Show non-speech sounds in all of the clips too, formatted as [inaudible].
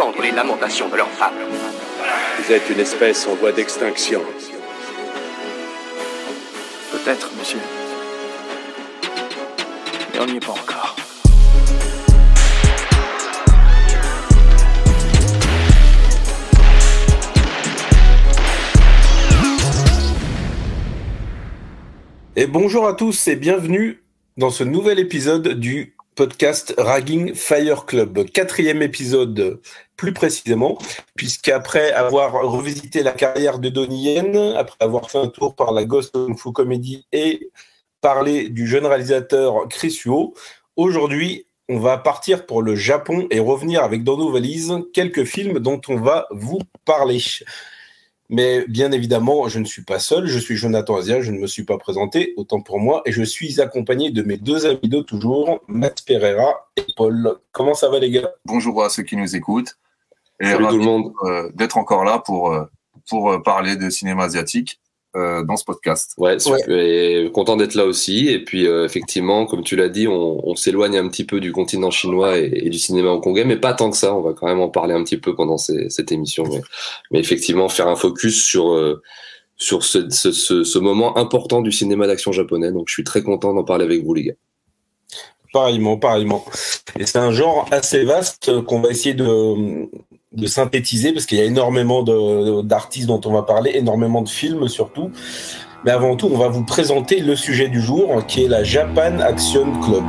entendre les lamentations de leurs femmes. Vous êtes une espèce en voie d'extinction. Peut-être, monsieur. Mais on n'y est pas encore. Et bonjour à tous et bienvenue dans ce nouvel épisode du podcast Ragging Fire Club. Quatrième épisode plus précisément, puisqu'après avoir revisité la carrière de Donnie Yen, après avoir fait un tour par la Ghost Kung Fu Comedy et parlé du jeune réalisateur Chris Yuo, aujourd'hui on va partir pour le Japon et revenir avec dans nos valises quelques films dont on va vous parler. Mais bien évidemment, je ne suis pas seul. Je suis Jonathan Azia. Je ne me suis pas présenté, autant pour moi. Et je suis accompagné de mes deux amis de toujours, Matt Pereira et Paul. Comment ça va, les gars? Bonjour à ceux qui nous écoutent. Et Salut ravi, tout le monde. euh, d'être encore là pour, euh, pour euh, parler de cinéma asiatique euh, dans ce podcast. Ouais, super. et content d'être là aussi. Et puis, euh, effectivement, comme tu l'as dit, on, on s'éloigne un petit peu du continent chinois et, et du cinéma hongkongais, mais pas tant que ça. On va quand même en parler un petit peu pendant ces- cette émission. Mais, mais effectivement, faire un focus sur, euh, sur ce, ce, ce, ce moment important du cinéma d'action japonais. Donc, je suis très content d'en parler avec vous, les gars. Pareillement, pareillement. Et c'est un genre assez vaste qu'on va essayer de, de synthétiser parce qu'il y a énormément d'artistes dont on va parler, énormément de films surtout. Mais avant tout, on va vous présenter le sujet du jour qui est la Japan Action Club.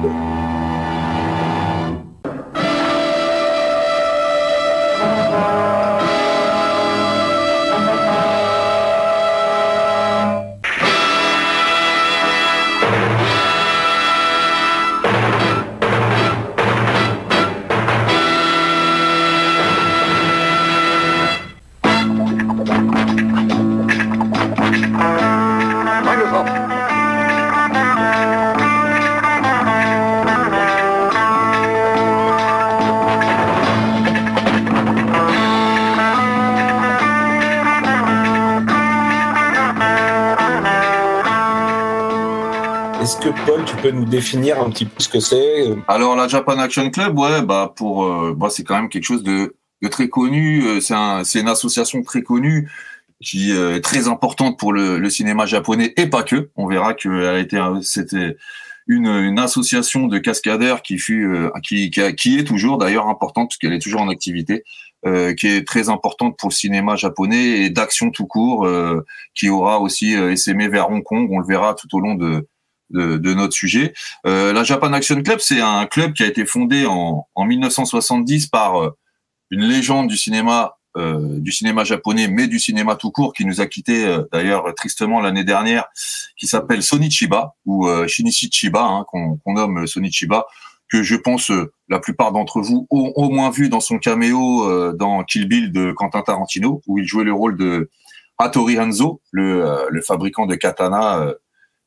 Définir un petit peu ce que c'est Alors la Japan Action Club, ouais, bah pour, euh, bah, c'est quand même quelque chose de, de très connu. Euh, C'est un, c'est une association très connue qui euh, est très importante pour le, le cinéma japonais et pas que. On verra que a été, un- c'était une, une association de cascadeurs qui fut, euh, qui, qui, est toujours d'ailleurs importante puisqu'elle est toujours en activité. euh, qui est très importante pour le cinéma japonais et d'action tout court, euh, qui aura aussi euh, essaimé vers Hong Kong. On le verra tout au long de, de, de notre sujet. Euh, la Japan Action Club, c'est un club qui a été fondé en, en 1970 par euh, une légende du cinéma, euh, du cinéma japonais, mais du cinéma tout court, qui nous a quitté euh, d'ailleurs tristement l'année dernière, qui s'appelle Sonichiba ou euh, Shinichi Chiba, hein, qu'on nomme Sonichiba, que je pense euh, la plupart d'entre vous ont au moins vu dans son caméo euh, dans Kill Bill de Quentin Tarantino, où il jouait le rôle de Hattori Hanzo, le, le fabricant de katana.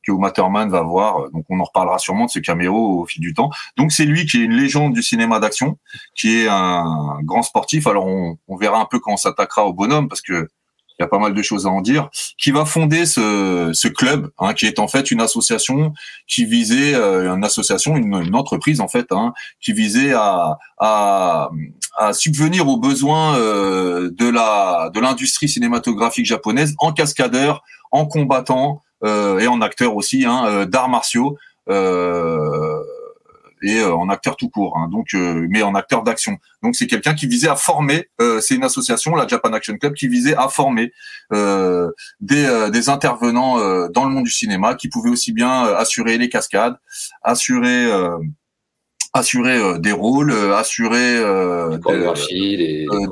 Euh, que Uma Thurman va voir. Donc, on en reparlera sûrement de ce caméo au fil du temps. Donc, c'est lui qui est une légende du cinéma d'action, qui est un grand sportif. Alors, on, on verra un peu quand on s'attaquera au bonhomme, parce que il y a pas mal de choses à en dire, qui va fonder ce, ce club, hein, qui est en fait une association qui visait, euh, une association, une, une entreprise en fait, hein, qui visait à, à, à subvenir aux besoins euh, de la de l'industrie cinématographique japonaise en cascadeur, en combattant euh, et en acteur aussi, hein, euh, d'arts martiaux. Euh, et euh, en acteur tout court, hein, donc euh, mais en acteur d'action. Donc c'est quelqu'un qui visait à former. euh, c'est une association, la Japan Action Club, qui visait à former euh, des, euh, des intervenants euh, dans le monde du cinéma, qui pouvaient aussi bien euh, assurer les cascades, assurer euh, assurer euh, des rôles, euh, assurer euh,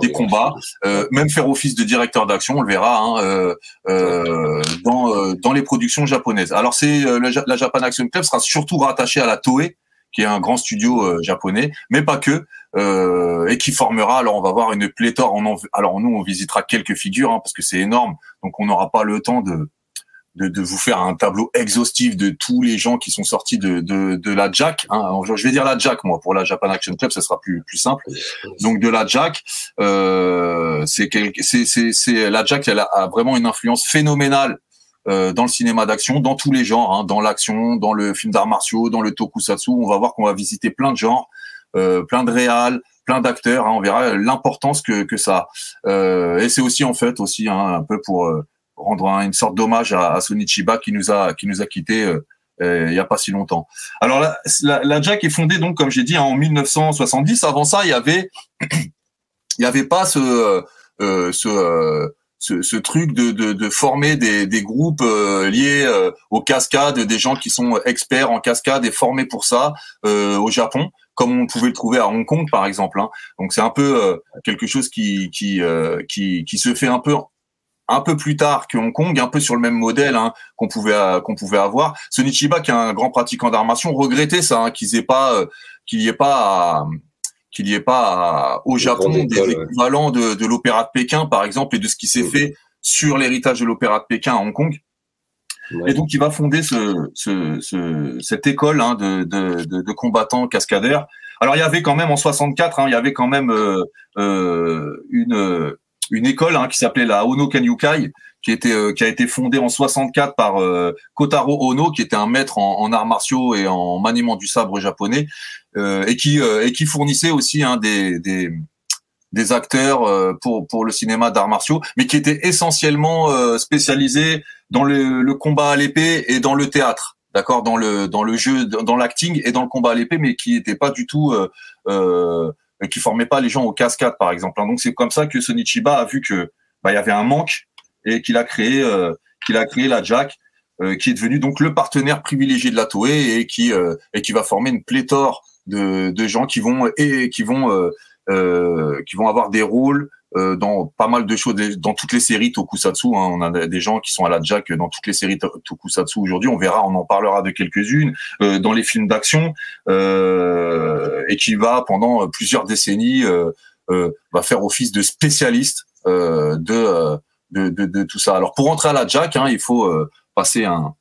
des- combats, euh, même faire office de directeur d'action, on le verra, hein, euh, euh, dans, euh, dans les productions japonaises. Alors c'est euh, la Japan Action Club sera surtout rattaché à la Toei, qui est un grand studio euh, japonais, mais pas que, euh, et qui formera. Alors on va voir une pléthore. On en- alors nous on visitera quelques figures hein, parce que c'est énorme, donc on n'aura pas le temps de de, de vous faire un tableau exhaustif de tous les gens qui sont sortis de, de, de la Jack. Hein. Je vais dire la Jack, moi, pour la Japan Action Club, ça sera plus, plus simple. Donc de la Jack, euh, c'est c'est la Jack, elle a, vraiment une influence phénoménale euh, dans le cinéma d'action, dans tous les genres, hein, dans l'action, dans le film d'arts martiaux, dans le tokusatsu. On va voir qu'on va visiter plein de genres plein de réals, plein d'acteurs. Hein, on verra l'importance que, que ça a. et c'est aussi en fait aussi hein, un peu pour rendre une sorte d'hommage à, à Sonichiba qui nous a qui nous a quitté il n'y a pas si longtemps. Alors la, la, Jack est fondée donc comme j'ai dit en 1970. Avant ça, il y avait [clears throat] il y avait pas ce ce ce, truc de, de, former des, des groupes euh, liés euh, aux cascades, des gens qui sont experts en cascade et formés pour ça euh, au Japon, comme on pouvait le trouver à Hong Kong par exemple. Hein. Donc c'est un peu quelque chose qui qui, qui qui se fait un peu un peu plus tard que Hong Kong, un peu sur le même modèle hein, qu'on pouvait qu'on pouvait avoir. Sonichiba, qui est un grand pratiquant d'armation, regrettait ça, hein, qu'ils aient pas qu'il n'y ait pas à, qu'il n'y ait pas au Japon des équivalents de, de l'opéra de Pékin, par exemple, et de ce qui s'est fait sur l'héritage de l'opéra de Pékin à Hong Kong. Et donc, il va fonder ce, ce, ce cette école hein, de, de, de, combattants cascadeurs. Alors, il y avait quand même en 64, hein, il y avait quand même euh, euh, une une école hein, qui s'appelait la Ono Kanyukai, qui était euh, qui a été fondée en 64 par euh, Kotaro Ono, qui était un maître en, en, arts martiaux et en maniement du sabre japonais, euh, et qui et qui fournissait aussi hein, des, des des acteurs pour pour le cinéma d'arts martiaux, mais qui était essentiellement spécialisé dans le, le combat à l'épée et dans le théâtre d'accord dans le dans le jeu dans l'acting et dans le combat à l'épée mais qui n'était pas du tout euh, euh, qui formait pas les gens aux cascades par exemple hein. donc c'est comme ça que Sonichiba a vu que bah, il y avait un manque et qu'il a créé euh, qu'il a créé la Jack, euh, qui est devenu donc le partenaire privilégié de la Toei et qui euh, et qui va former une pléthore de, de gens qui vont et qui vont qui vont avoir des rôles dans pas mal de choses, dans toutes les séries tokusatsu. Hein, on a des gens qui sont à la Jack dans toutes les séries tokusatsu aujourd'hui. On verra, on en parlera de quelques-unes dans les films d'action et qui va pendant plusieurs décennies va faire office de spécialiste de de, de, de, tout ça. Alors pour rentrer à la Jack, hein, il faut euh, passer un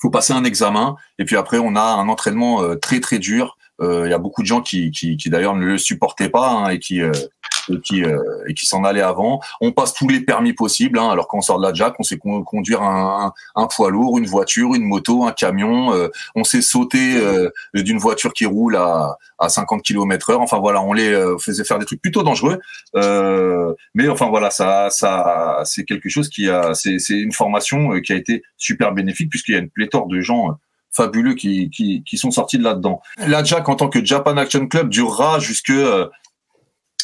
faut passer un examen et puis après on a un entraînement euh, très très dur. Euh, il y a beaucoup de gens qui, qui, qui d'ailleurs ne le supportaient pas hein, et qui et qui, euh, et qui s'en allait avant. On passe tous les permis possibles. Hein. Alors quand on sort de la Jack, on sait conduire un, un, poids lourd, une voiture, une moto, un camion. Euh, on sait sauter euh, d'une voiture qui roule à, à 50 km heure. Enfin voilà, on les faisait faire des trucs plutôt dangereux. mais enfin voilà, ça, ça, c'est quelque chose qui a, c'est, une formation qui a été super bénéfique puisqu'il y a une pléthore de gens fabuleux qui, qui, qui sont sortis de là-dedans. La Jack en tant que Japan Action Club durera jusque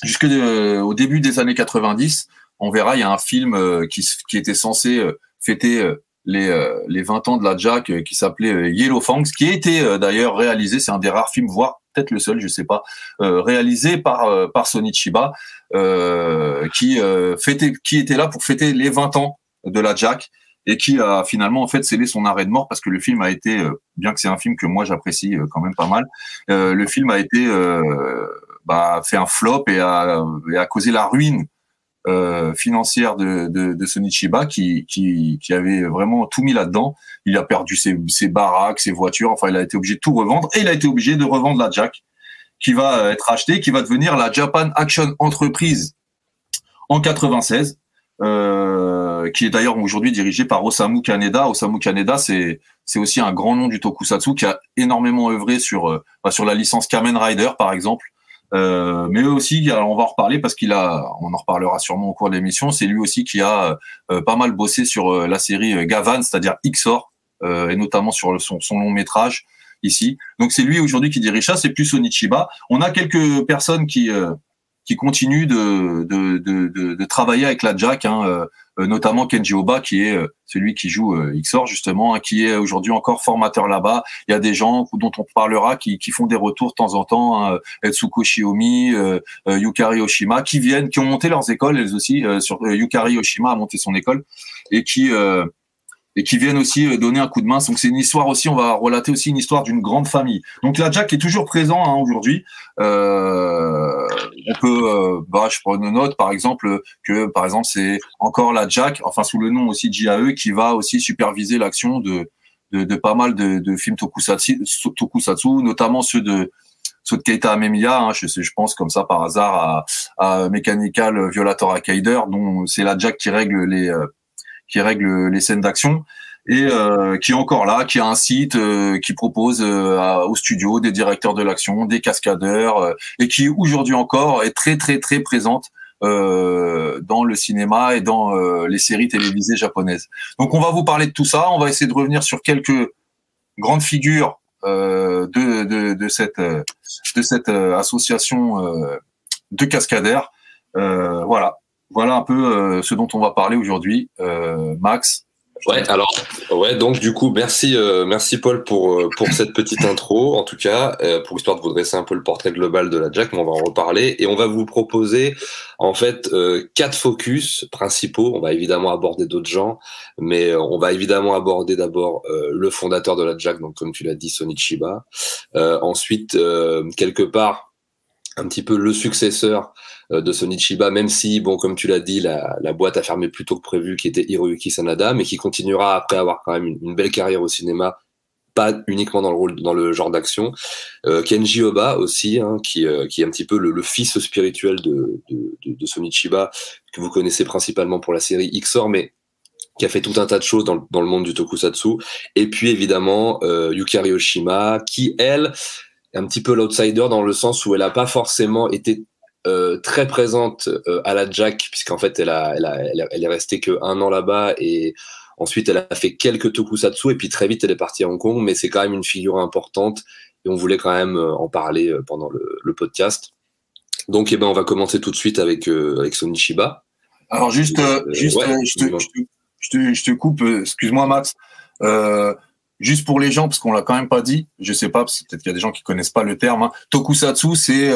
jusque euh, au début des années 90, on verra, il y a un film euh, qui, qui était censé euh, fêter les, les 20 ans de la Jack qui s'appelait Yellow Fangs, qui a été d'ailleurs réalisé, c'est un des rares films, voire peut-être le seul, je sais pas, réalisé par par Sonichiba, qui fêtait, qui était là pour fêter les 20 ans de la Jack et qui a finalement en fait scellé son arrêt de mort parce que le film a été, bien que c'est un film que moi j'apprécie quand même pas mal, le film a été bah, fait un flop et a, et a causé la ruine euh, financière de, de, de Sonichiba qui, qui, qui avait vraiment tout mis là-dedans. Il a perdu ses, ses baraques, ses voitures, enfin il a été obligé de tout revendre et il a été obligé de revendre la Jack qui va être achetée, qui va devenir la Japan Action Entreprise en 96, euh, qui est d'ailleurs aujourd'hui dirigée par Osamu Kaneda. Osamu Kaneda, c'est c'est aussi un grand nom du tokusatsu qui a énormément œuvré sur euh, bah, sur la licence Kamen Rider par exemple euh, mais aussi, alors on va en reparler parce qu'il a, on en reparlera sûrement au cours de l'émission. C'est lui aussi qui a euh, pas mal bossé sur euh, la série Gavan, c'est-à-dire XOR, et notamment sur son, son, long métrage ici. Donc c'est lui aujourd'hui qui dirige ça. C'est plus Sonichiba. On a quelques personnes qui qui continuent de de, de, travailler avec la Jack. Hein, euh, notamment Kenji Oba qui est euh, celui qui joue euh, XOR justement, hein, qui est aujourd'hui encore formateur là-bas. Il y a des gens dont on parlera qui, qui font des retours de temps en temps, hein, Etsuko Shiomi, Yukari Oshima, qui viennent, qui ont monté leurs écoles elles aussi. sur Yukari Oshima a monté son école et qui et qui viennent aussi euh, donner un coup de main. Donc c'est une histoire aussi, on va relater aussi une histoire d'une grande famille. Donc la Jack est toujours présent hein, aujourd'hui. Euh, on peut, euh, bah, je prends une note par exemple que par exemple c'est encore la Jack, enfin sous le nom aussi JAE, qui va aussi superviser l'action de, de, de, pas mal de, de films tokusatsu, tokusatsu, notamment ceux de ceux de Keita Amemiya, hein, je, je pense comme ça par hasard à, à Mechanical Violator Arcader, dont c'est la Jack qui règle les euh, qui règle les scènes d'action. et euh, qui est encore là, qui a un site euh, qui propose euh, au studio des directeurs de l'action, des cascadeurs, et qui aujourd'hui encore est très très très présente dans le cinéma et dans les séries télévisées japonaises. Donc on va vous parler de tout ça, on va essayer de revenir sur quelques grandes figures de, de, de, cette de cette association de cascadeurs. voilà, voilà un peu ce dont on va parler aujourd'hui. Max, Ouais, alors ouais, donc du coup, merci, euh, merci Paul pour euh, pour cette petite [laughs] intro, en tout cas, euh, pour histoire de vous dresser un peu le portrait global de la Jack, mais on va en reparler et on va vous proposer en fait quatre focus principaux. On va évidemment aborder d'autres gens, mais on va évidemment aborder d'abord le fondateur de la Jack, donc comme tu l'as dit, Sonichiba. ensuite, quelque part, un petit peu le successeur euh, de Sonichiba, même si, bon, comme tu l'as dit, la, la, boîte a fermé plus tôt que prévu, qui était Hiroyuki Sanada, mais qui continuera après avoir quand même une, belle carrière au cinéma, pas uniquement dans le rôle, dans le genre d'action. Euh, Kenji Oba aussi, hein, qui, euh, qui est un petit peu le, fils spirituel de, de, Sonichiba, que vous connaissez principalement pour la série XOR, mais qui a fait tout un tas de choses dans, dans le monde du tokusatsu. Et puis évidemment Yukari Oshima, qui elle un petit peu l'outsider dans le sens où elle n'a pas forcément été euh, très présente euh, à la Jack, puisqu'en fait, elle, a, elle, a, elle, est restée que un an là-bas et ensuite, elle a fait quelques tokusatsu et puis très vite, elle est partie à Hong Kong, mais c'est quand même une figure importante et on voulait quand même euh, en parler pendant le, le podcast. Donc, eh ben, on va commencer tout de suite avec, avec Shiba. Alors, juste, juste je, te, je, te, je, te, coupe, excuse-moi, Max. juste pour les gens, parce qu'on l'a quand même pas dit, je sais pas, parce que peut-être qu'il y a des gens qui connaissent pas le terme. Hein. Tokusatsu, c'est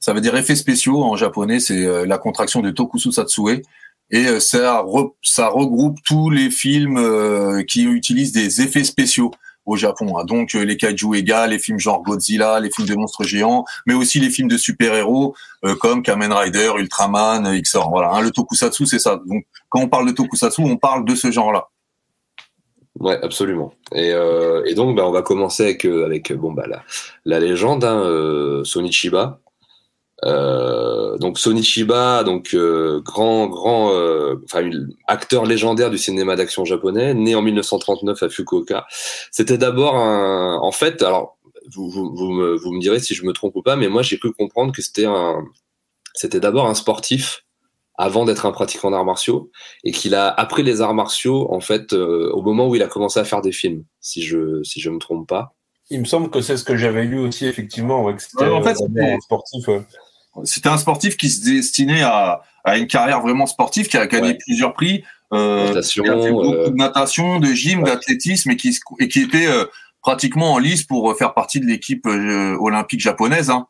ça veut dire effets spéciaux en japonais, c'est euh, la contraction de Tokusu Satsue. Et euh, ça, regroupe tous les films euh, qui utilisent des effets spéciaux au Japon. Hein. Donc les kaiju égales, les films genre Godzilla, les films de monstres géants, mais aussi les films de super-héros comme Kamen Rider, Ultraman, Xor. Voilà, hein, le tokusatsu c'est ça. Donc quand on parle de tokusatsu, on parle de ce genre-là. Ouais, absolument. Et, euh, et donc, bah, on va commencer avec, avec bon, bah, la, légende, hein, euh, Sonichiba, euh, donc Sonichiba, donc euh, grand grand, euh, enfin acteur légendaire du cinéma d'action japonais, né en 1939 à Fukuoka. C'était d'abord un, en fait, alors vous, vous, vous, me, vous me direz si je me trompe ou pas, mais moi j'ai pu comprendre que c'était un, c'était d'abord un sportif avant d'être un pratiquant d'arts martiaux et qu'il a appris les arts martiaux en fait au moment où il a commencé à faire des films, si je si je me trompe pas. Il me semble que c'est ce que j'avais lu aussi effectivement, ouais, que c'était en fait, un sportif. C'était un sportif qui se destinait à, à une carrière vraiment sportive, qui a gagné plusieurs prix, euh, natation, qui a fait beaucoup euh, de natation, de gym, d'athlétisme, et qui, et qui était euh, pratiquement en lice pour faire partie de l'équipe euh, olympique japonaise. Hein,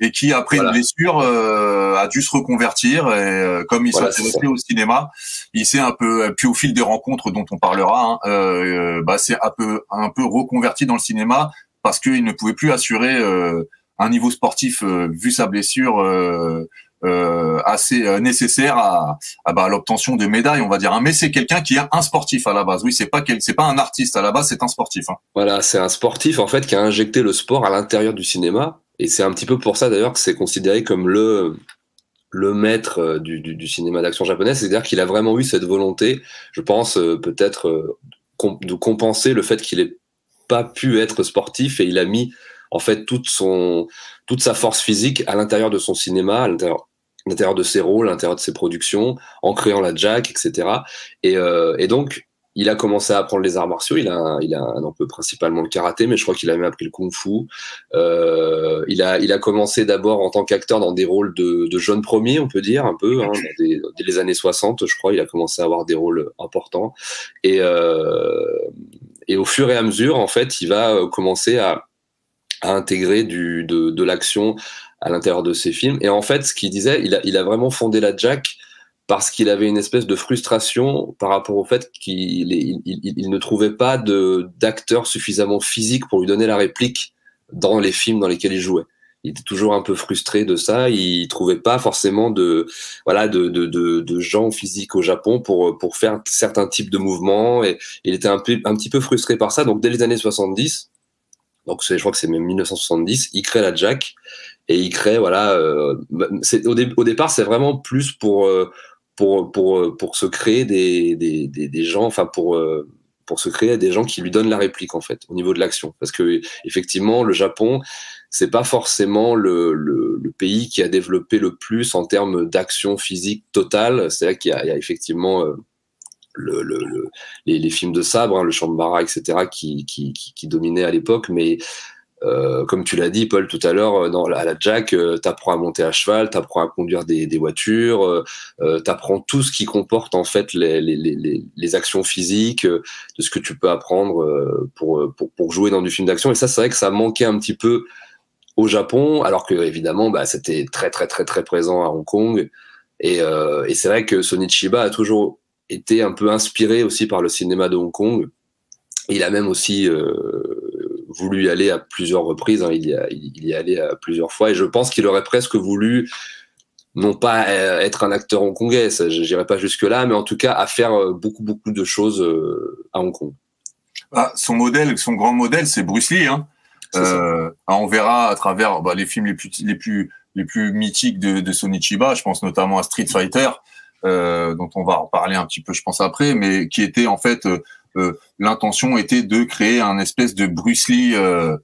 et qui après une blessure a dû se reconvertir et comme il voilà, s'intéressait au cinéma, il s'est un peu puis au fil des rencontres dont on parlera, hein, bah c'est un peu un peu reconverti dans le cinéma parce qu'il ne pouvait plus assurer un niveau sportif euh, vu sa blessure euh, euh, assez nécessaire à, bah, à l'obtention de médailles, on va dire. Hein. Mais c'est quelqu'un qui est un sportif à la base. Oui, c'est pas c'est pas un artiste à la base, c'est un sportif. Hein. Voilà, c'est un sportif en fait qui a injecté le sport à l'intérieur du cinéma. Et c'est un petit peu pour ça d'ailleurs que c'est considéré comme le le maître du, du, du cinéma d'action japonais, c'est-à-dire qu'il a vraiment eu cette volonté, je pense peut-être de compenser le fait qu'il ait pas pu être sportif et il a mis en fait toute son toute sa force physique à l'intérieur de son cinéma, à l'intérieur de ses rôles, à l'intérieur de ses productions, en créant la Jack, etc. Et, euh, et donc il a commencé à apprendre les arts martiaux. Il a, un, il a un, peu principalement le karaté, mais je crois qu'il a même appris le kung-fu. Euh, il a, il a commencé d'abord en tant qu'acteur dans des rôles de, de jeunes premiers, on peut dire un peu. Hein, dès les années 60, je crois, il a commencé à avoir des rôles importants. Et, euh, et au fur et à mesure, en fait, il va commencer à à intégrer de, l'action à l'intérieur de ses films. Et en fait, ce qu'il disait, il a, vraiment fondé la Jack parce qu'il avait une espèce de frustration par rapport au fait qu'il il, il, ne trouvait pas d'acteur suffisamment physique pour lui donner la réplique dans les films dans lesquels il jouait. Il était toujours un peu frustré de ça. Il trouvait pas forcément de voilà de, gens physiques au Japon pour pour faire certains types de mouvements et il était un petit peu frustré par ça. Donc dès les années 70, donc je crois que c'est même 1970, il crée la Jack et il crée voilà, euh, c'est au, au, départ c'est vraiment plus pour euh, pour pour pour se créer des des, des, des gens, enfin pour euh, pour se créer des gens qui lui donnent la réplique en fait au niveau de l'action. Parce que effectivement le Japon c'est pas forcément le, le, le, pays qui a développé le plus en termes d'action physique totale. C'est-à-dire qu'il y, y, a effectivement euh, le, le, les, films de sabre, hein, le Shambara, etc., qui, qui, qui, dominaient à l'époque, mais euh, comme tu l'as dit, Paul, tout à l'heure, euh, à la Jack, euh, t'apprends à monter à cheval, t'apprends à conduire des, voitures, euh, euh t'apprends tout ce qui comporte en fait les, actions physiques, de ce que tu peux apprendre pour, jouer dans du film d'action. Et ça, c'est vrai que ça manquait un petit peu au Japon, alors que évidemment, bah, c'était très très très très présent à Hong Kong. Et c'est vrai que Sonichiba a toujours été un peu inspiré aussi par le cinéma de Hong Kong. Il a même aussi voulu y aller à plusieurs reprises. Hein. Il, y a, il y est allé à plusieurs fois et je pense qu'il aurait presque voulu non pas euh, être un acteur hongkongais, n'irai pas jusque là, mais en tout cas à faire euh, beaucoup beaucoup de choses euh, à Hong Kong. Ah, son modèle, son grand modèle, c'est Bruce Lee. Hein. Euh, on verra à travers bah, les films les plus les plus les plus mythiques de, de Sonichiba. Je pense notamment à Street Fighter, euh, dont on va en parler un petit peu, je pense après, mais qui était en fait euh, l'intention était de créer un espèce de Bruce Lee euh,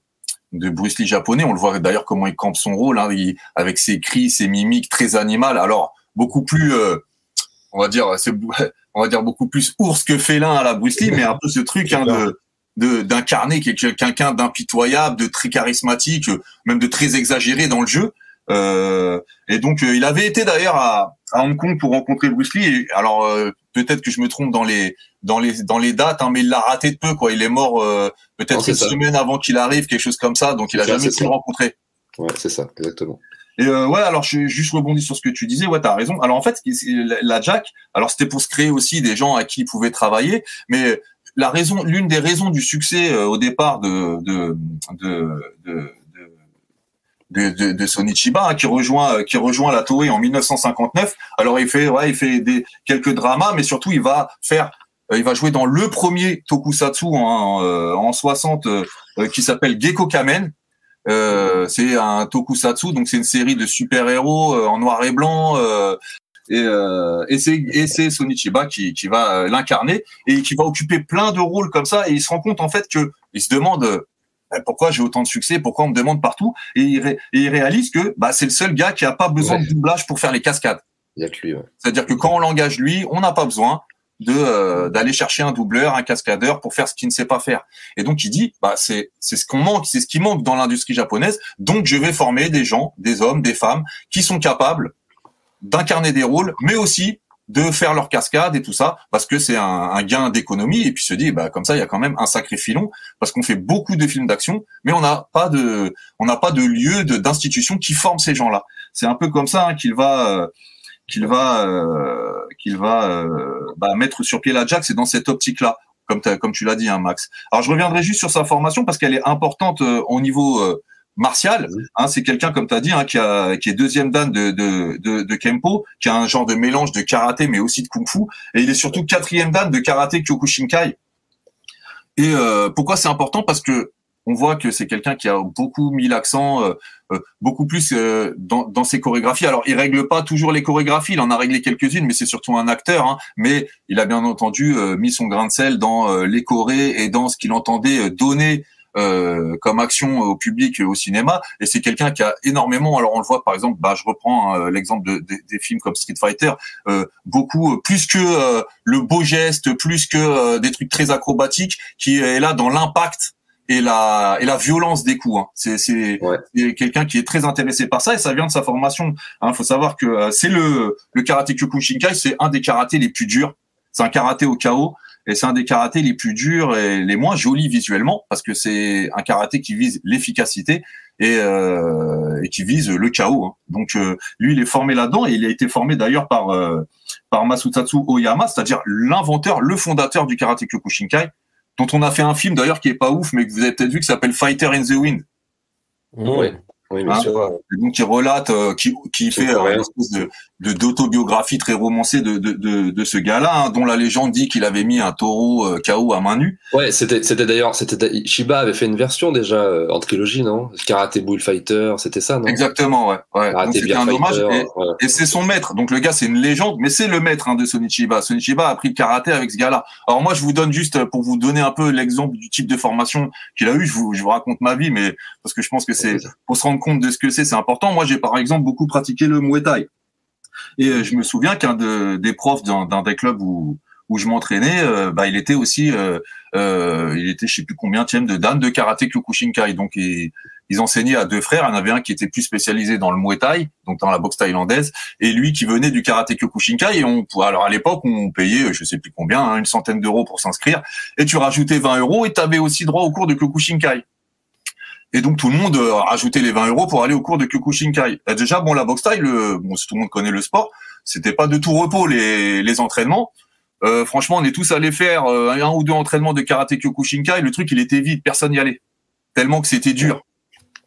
de Bruce Lee japonais. On le voit d'ailleurs comment il campe son rôle, hein, avec ses cris, ses mimiques très animales. Alors beaucoup plus, euh, on va dire, [laughs] on va dire beaucoup plus ours que félin à la Bruce Lee, mais un peu ce truc hein, de d'incarner quelqu'un d'impitoyable, de très charismatique, même de très exagéré dans le jeu. Euh, et donc, il avait été d'ailleurs à, à, Hong Kong pour rencontrer Bruce Lee. Et, alors, peut-être que je me trompe dans les dans les dans les dates, hein, mais il l'a raté de peu quoi. Il est mort euh, peut-être une semaine avant qu'il arrive, quelque chose comme ça. Donc il a jamais pu le rencontrer. Ouais, c'est ça, exactement. Et euh, ouais, alors je juste rebondis sur ce que tu disais. Ouais, t'as raison. Alors en fait, la Jack, alors c'était pour se créer aussi des gens à qui il pouvait travailler, mais la raison, l'une des raisons du succès euh, au départ de de de, de de, de, de Sonichiba hein, qui rejoint qui rejoint la Toei en 1959. Alors il fait ouais il fait des quelques dramas, mais surtout il va faire euh, il va jouer dans le premier tokusatsu en, en 60 euh, euh, qui s'appelle Gecko Kamen. Euh, c'est un tokusatsu, donc c'est une série de super-héros en noir et blanc. et, et c'est et c'est Sonichiba qui, qui va l'incarner et qui va occuper plein de rôles comme ça. Et il se rend compte en fait que il se demande pourquoi j'ai autant de succès, pourquoi on me demande partout? Et il, il réalise que bah, c'est le seul gars qui a pas besoin de doublage pour faire les cascades. Il y a que lui. Ouais. C'est-à-dire que quand on l'engage lui, on n'a pas besoin de euh, d'aller chercher un doubleur, un cascadeur pour faire ce qu'il ne sait pas faire. Et donc il dit bah c'est c'est ce qu'on manque, c'est ce qui manque dans l'industrie japonaise. Donc je vais former des gens, des hommes, des femmes qui sont capables d'incarner des rôles, mais aussi de faire leur cascade et tout ça parce que c'est un, un, gain d'économie et puis se dit bah comme ça il y a quand même un sacré filon parce qu'on fait beaucoup de films d'action mais on n'a pas de on n'a pas de lieu de d'institution qui forme ces gens-là c'est un peu comme ça hein, qu'il va euh, qu'il va euh, qu'il va euh, bah, mettre sur pied la Jack, c'est dans cette optique-là, comme comme tu l'as dit, hein, Max. Alors je reviendrai juste sur sa formation parce qu'elle est importante euh, au niveau martial. Hein, c'est quelqu'un, comme tu as dit, hein, qui, a, qui est deuxième dan de, de, de, de, Kempo, qui a un genre de mélange de karaté, mais aussi de kung-fu. Et il est surtout quatrième dan de karaté Kyokushinkai. Et euh, pourquoi c'est important? Parce que on voit que c'est quelqu'un qui a beaucoup mis l'accent, euh, euh, beaucoup plus euh, dans, dans, ses chorégraphies. Alors, il règle pas toujours les chorégraphies, il en a réglé quelques-unes, mais c'est surtout un acteur. Hein. mais il a bien entendu mis son grain de sel dans les chorés et dans ce qu'il entendait donner euh, comme action au public au cinéma et c'est quelqu'un qui a énormément alors on le voit par exemple bah je reprends hein, l'exemple de, de, des films comme Street Fighter euh, beaucoup plus que euh, le beau geste plus que des trucs très acrobatiques qui est là dans l'impact et la et la violence des coups. Hein. C'est c'est ouais. quelqu'un qui est très intéressé par ça et ça vient de sa formation. Il hein. faut savoir que euh, c'est le le karaté Kyokushinkai, c'est un des karatés les plus durs. C'est un karaté au chaos et c'est un des karatés les plus durs et les moins jolis visuellement parce que c'est un karaté qui vise l'efficacité et, euh, et qui vise le chaos. Hein. Donc euh, lui, il est formé là-dedans et il a été formé d'ailleurs par euh, par Masutatsu Oyama, c'est-à-dire l'inventeur, le fondateur du karaté Kyokushinkai dont on a fait un film d'ailleurs qui est pas ouf, mais que vous avez peut-être vu, qui s'appelle Fighter in the Wind. Oui. Oui, bien hein sûr. Donc qui relate, euh, qui, qui fait euh, une espèce de, de d'autobiographie très romancée de, de, de, de ce gars-là, hein, dont la légende dit qu'il avait mis un taureau euh, KO à main nue. Ouais, c'était c'était d'ailleurs c'était Shiba avait fait une version déjà euh, en trilogie, non? Karate Bullfighter, c'était ça, non? Exactement, ouais. ouais. Un hommage. Fighter, Et, ouais. et c'est son maître. Donc le gars, c'est une légende, mais c'est le maître hein, de Sonichiba. Sonichiba a appris le karaté avec ce gars-là. Alors moi, je vous donne juste pour vous donner un peu l'exemple du type de formation qu'il a eu. Je vous, je vous raconte ma vie, mais parce que je pense que c'est pour se rendre compte de ce que c'est, c'est important. Moi, j'ai par exemple beaucoup pratiqué le Muay Thai. Et euh, je me souviens qu'un de, des profs d'un des clubs où où je m'entraînais, euh, bah, il était aussi, euh, euh, il était je sais plus combien de dan de karaté Kyokushinkai. Donc il- ils enseignaient à deux frères. Il y en avait un qui était plus spécialisé dans le Muay Thai, donc dans la boxe thaïlandaise, et lui qui venait du karaté Kyokushinkai. Et on, alors à l'époque, on payait, je sais plus combien, hein, une centaine d'euros pour s'inscrire, et tu rajoutais 20 euros et tu avais aussi droit au cours de Kyokushinkai. Et donc tout le monde euh, rajoutait les 20 euros pour aller au cours de Kyokushinkai. Et déjà, bon, la boxe thaï, le, bon, si tout le monde connaît le sport, c'était pas de tout repos les, les entraînements. Euh, franchement, on est tous allés faire euh, un ou deux entraînements de karaté Kyokushinkai. Le truc, il était vide, personne n'y allait. Tellement que c'était dur,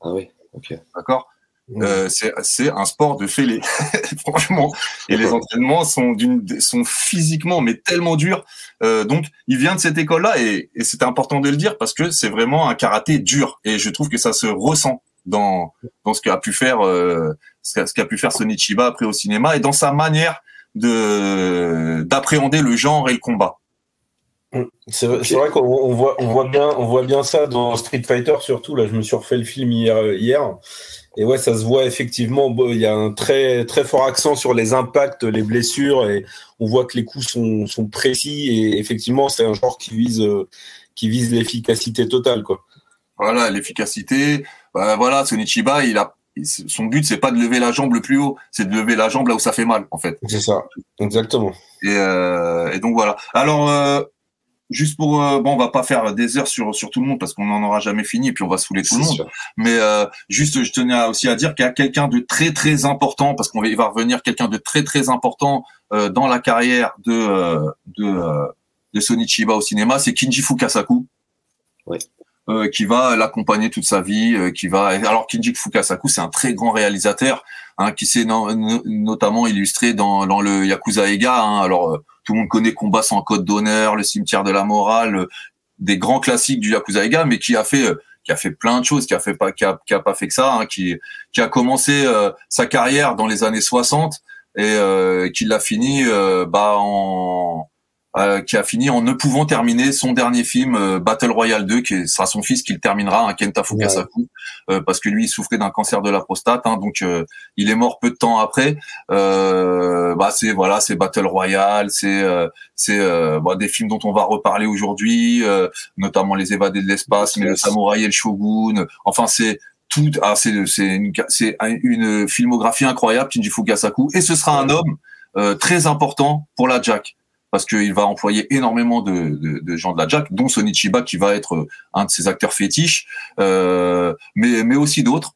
Ah oui, ok. d'accord? Euh, c'est c'est un sport de fêlé, [laughs] franchement. Et les entraînements sont d'une sont physiquement mais tellement durs. Euh, donc, il vient de cette école-là et, et c'est important de le dire parce que c'est vraiment un karaté dur et je trouve que ça se ressent dans dans ce qu'a pu faire euh, ce qu'a ce qu'a pu faire Sonichiba après au cinéma et dans sa manière de d'appréhender le genre et le combat. C'est vrai, vrai qu'on on voit, on voit bien, on voit bien ça dans Street Fighter surtout. Là, je me suis refait le film hier, hier et ouais, ça se voit effectivement. Il y a un très, très fort accent sur les impacts, les blessures, et on voit que les coups sont, sont précis. Et effectivement, c'est un genre qui vise, qui vise l'efficacité totale, quoi. Voilà, l'efficacité. Euh, voilà, Sonichiba, il a son but c'est pas de lever la jambe le plus haut, c'est de lever la jambe là où ça fait mal en fait. C'est ça, exactement. Et, euh, et donc voilà. Alors euh, juste pour euh, bon, on va pas faire des heures sur sur tout le monde parce qu'on n'en aura jamais fini et puis on va saouler tout le monde. sûr. Mais euh, juste, je tenais à- aussi à dire qu'il y a quelqu'un de très très important parce qu'on va y va revenir, quelqu'un de très très important euh, dans la carrière de euh, de euh, de Sonichiba au cinéma, c'est Kinji Fukasaku. Euh, qui va l'accompagner toute sa vie, euh, qui va. Alors Kinji Fukasaku, c'est un très grand réalisateur, hein, qui s'est no- no- notamment illustré dans, dans le Yakuza Eiga. Hein, alors euh, tout le monde connaît Combat sans code d'honneur, Le cimetière de la morale, euh, des grands classiques du Yakuza Eiga, mais qui a fait euh, qui a fait plein de choses, qui a fait pas qui a, pas fait que ça, hein, qui qui a commencé euh, sa carrière dans les années 60 et qui l'a fini euh, bah en euh, qui a fini en ne pouvant terminer son dernier film euh, Battle Royale 2 qui sera son fils qui le terminera un Kenta Fukasaku euh, parce que lui il souffrait d'un cancer de la prostate hein, donc euh, il est mort peu de temps après. Euh, bah c'est voilà c'est Battle Royale c'est euh, c'est euh, bah, des films dont on va reparler aujourd'hui euh, notamment les évadés de l'espace mais le samouraï et le shogun. Enfin c'est tout ah, c'est c'est une, c'est une filmographie incroyable Kinji Fukasaku. Et ce sera un homme euh, très important pour la Jack parce qu'il va employer énormément de, de, de gens de la Jack, dont Sonichiba qui va être un de ses acteurs fétiches, euh, mais, mais aussi d'autres.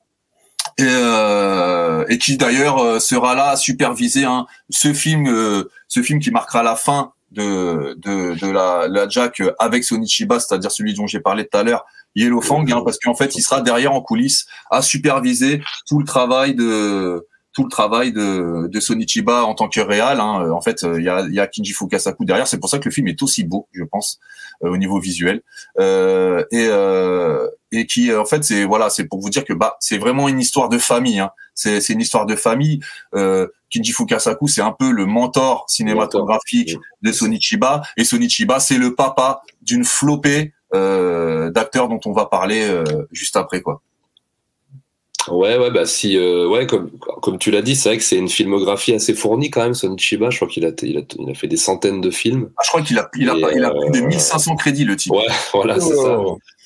Et, euh, et qui d'ailleurs euh, sera là à superviser hein, ce film, euh, ce film qui marquera la fin de, de, de la, la Jack avec Sonichiba, c'est-à-dire celui dont j'ai parlé tout à l'heure, Yellow Fang, hein, parce qu'en fait il sera derrière en coulisses à superviser tout le travail de tout le travail de, de Sonichiba en tant que réal. Hein. En fait, il y a, y a Kinji Fukasaku derrière. C'est pour ça que le film est aussi beau, je pense, euh, au niveau visuel. Euh, et, euh, et qui, en fait, c'est voilà, c'est pour vous dire que bah, c'est vraiment une histoire de famille. Hein. C'est, c'est une histoire de famille. Euh, Kinji Fukasaku, c'est un peu le mentor cinématographique de Sonichiba. Et Sonichiba, c'est le papa d'une flopée euh, d'acteurs dont on va parler euh, juste après, quoi. Ouais, ouais, bah si, euh, ouais, comme, comme tu l'as dit, c'est vrai que c'est une filmographie assez fournie quand même, Sonichiba. Je crois qu'il a, il a, il a fait des centaines de films. Ah, je crois qu'il a, il a, il a euh, plus de 1500 crédits, le type. Ouais, [laughs] voilà, c'est ça.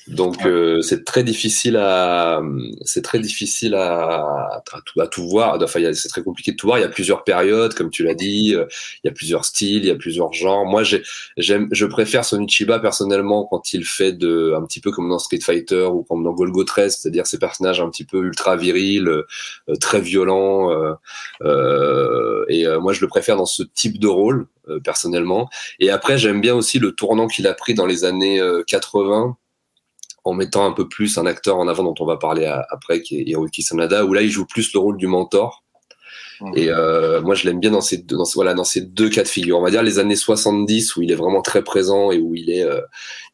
Donc euh, c'est très difficile à, c'est très difficile à, à, tout, à tout voir. Enfin, c'est très compliqué de tout voir. Il y a plusieurs périodes, comme tu l'as dit. euh, Il y a plusieurs styles, il y a plusieurs genres. Moi, j'ai, j'aime, je préfère Sonichiba personnellement quand il fait de, un petit peu comme dans Street Fighter ou comme dans Golgo 13, c'est-à-dire ces personnages un petit peu ultra virils, euh, très violents. euh, euh, et euh, moi, je le préfère dans ce type de rôle euh, personnellement. Et après, j'aime bien aussi le tournant qu'il a pris dans les années euh, 80 en mettant un peu plus un acteur en avant dont on va parler après, qui est Hiroki Sanada, où là il joue plus le rôle du mentor. Et euh, moi, je l'aime bien dans ces, deux, dans, voilà, dans ces deux cas de figure. On va dire les années 70 où il est vraiment très présent et où il est, euh,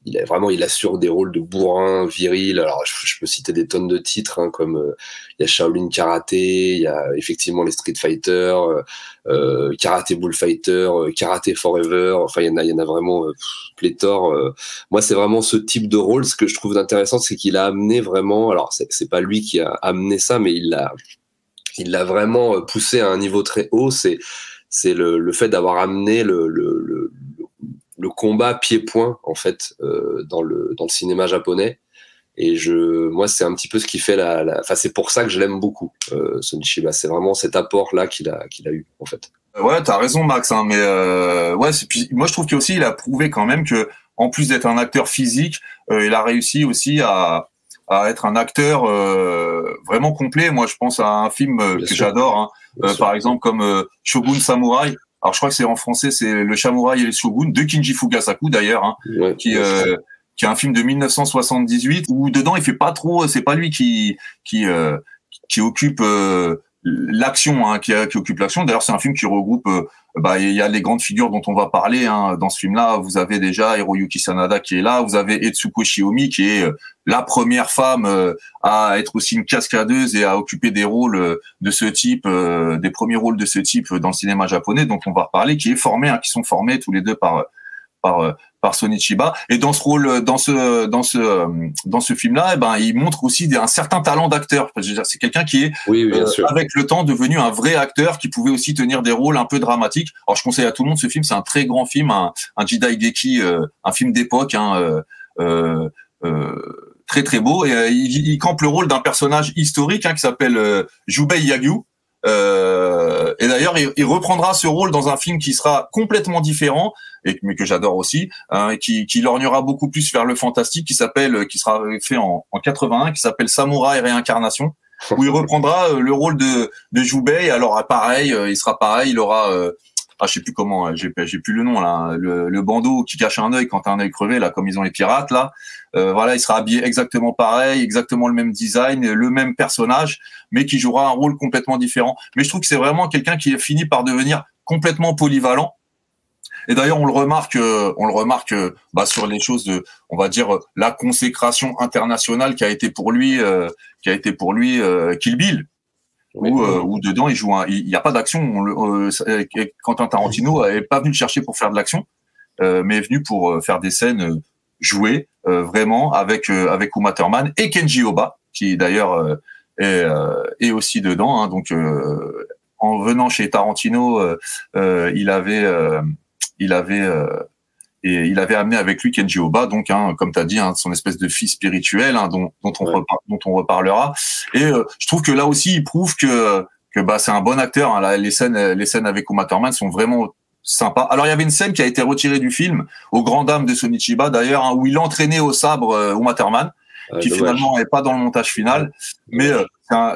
il est vraiment, il assure des rôles de bourrin, viril. Alors, je, je peux citer des tonnes de titres, hein, comme euh, il y a Shaolin Karaté, il y a effectivement les Street Fighter, euh, euh, Karaté Bullfighter, euh, Karaté Forever. Enfin, il y en a, il y en a vraiment euh, pléthore. euh. moi, c'est vraiment ce type de rôle. Ce que je trouve intéressant, c'est qu'il a amené vraiment. Alors, c'est pas lui qui a amené ça, mais il l'a, il l'a vraiment euh, poussé à un niveau très haut. C'est, c'est le, le fait d'avoir amené le, le, le, le combat pied-point en fait euh, dans le dans le cinéma japonais. Et je, moi, c'est un petit peu ce qui fait la. la- Enfin, c'est pour ça que je l'aime beaucoup, euh, Sonichiba. C'est vraiment cet apport là qu'il a qu'il a eu en fait. Ouais, t'as raison, Max. Hein, mais euh, ouais, puis moi je trouve qu'aussi il a prouvé quand même que, en plus d'être un acteur physique, euh, il a réussi aussi à, à être un acteur euh, vraiment complet. Moi, je pense à un film euh, que j'adore, hein, euh, par exemple comme Shogun Samurai. Alors je crois que c'est en français, c'est le Samouraï et le Shogun de Kinji Fukasaku d'ailleurs, hein, Ouais, qui est un film de 1978 où dedans il fait pas trop, c'est pas lui qui qui qui occupe l'action, hein, qui, qui occupe l'action. D'ailleurs, c'est un film qui regroupe, bah, il y a les grandes figures dont on va parler hein, dans ce film-là. Vous avez déjà Hiroyuki Sanada qui est là, vous avez Etsuko Shiomi qui est euh, la première femme euh, à être aussi une cascadeuse et à occuper des rôles euh, de ce type, des premiers rôles de ce type dans le cinéma japonais, dont on va reparler, qui est formé, hein, qui sont formés tous les deux par par euh, par Sonichiba et dans ce rôle dans ce dans ce euh, dans ce film là eh ben il montre aussi un certain talent d'acteur c'est quelqu'un qui est Oui, oui, euh, avec le temps devenu un vrai acteur qui pouvait aussi tenir des rôles un peu dramatiques. Alors je conseille à tout le monde ce film, c'est un très grand film, un, un Jidai Geki, euh, un film d'époque, hein, euh, euh, euh, très très beau. Et euh, il, il campe le rôle d'un personnage historique hein, qui s'appelle euh, Jubei Yagyu. Euh, et d'ailleurs, il, reprendra ce rôle dans un film qui sera complètement différent, et mais que j'adore aussi, hein, qui, qui lorgnera beaucoup plus vers le fantastique, qui s'appelle, qui sera fait en, en 81, qui s'appelle Samouraï Réincarnation où il reprendra euh, le rôle de de. Alors pareil, euh, il sera pareil, il aura euh, ah je sais plus comment, j'ai plus le nom là, le, le bandeau qui cache un œil quand un œil crevé là, comme ils ont les pirates là. Euh, voilà, il sera habillé exactement pareil, exactement le même design, le même personnage, mais qui jouera un rôle complètement différent. Mais je trouve que c'est vraiment quelqu'un qui est fini par devenir complètement polyvalent. Et d'ailleurs, on le remarque, euh, on le remarque euh, bah, sur les choses de, on va dire, euh, la consécration internationale qui a été pour lui, euh, qui a été pour lui euh, Kill Bill, Oui. où, euh, où dedans il joue, un, il n'y a pas d'action. On le- euh, euh, Quentin Tarantino n'est pas venu le chercher pour faire de l'action, euh, mais est venu pour euh, faire des scènes euh, jouées euh, vraiment avec euh, avec Uma Thurman et Kenji Oba, qui d'ailleurs euh, est, euh, est aussi dedans. hein. donc euh, en venant chez Tarantino, euh, euh, il avait euh, il avait euh, et il avait amené avec lui Kenji Oba, donc hein, comme tu as dit, hein, son espèce de fils spirituel hein, dont, dont, on Ouais. repar- dont on reparlera. Et euh, je trouve que là aussi, il prouve que que bah c'est un bon acteur. hein. Là, les scènes les scènes avec Uma Thurman sont vraiment sympas. Alors il y avait une scène qui a été retirée du film, aux grand dames de Sonichiba d'ailleurs, hein, où il entraînait au sabre euh, Uma Thurman qui dommage. finalement n'est pas dans le montage final, mais euh,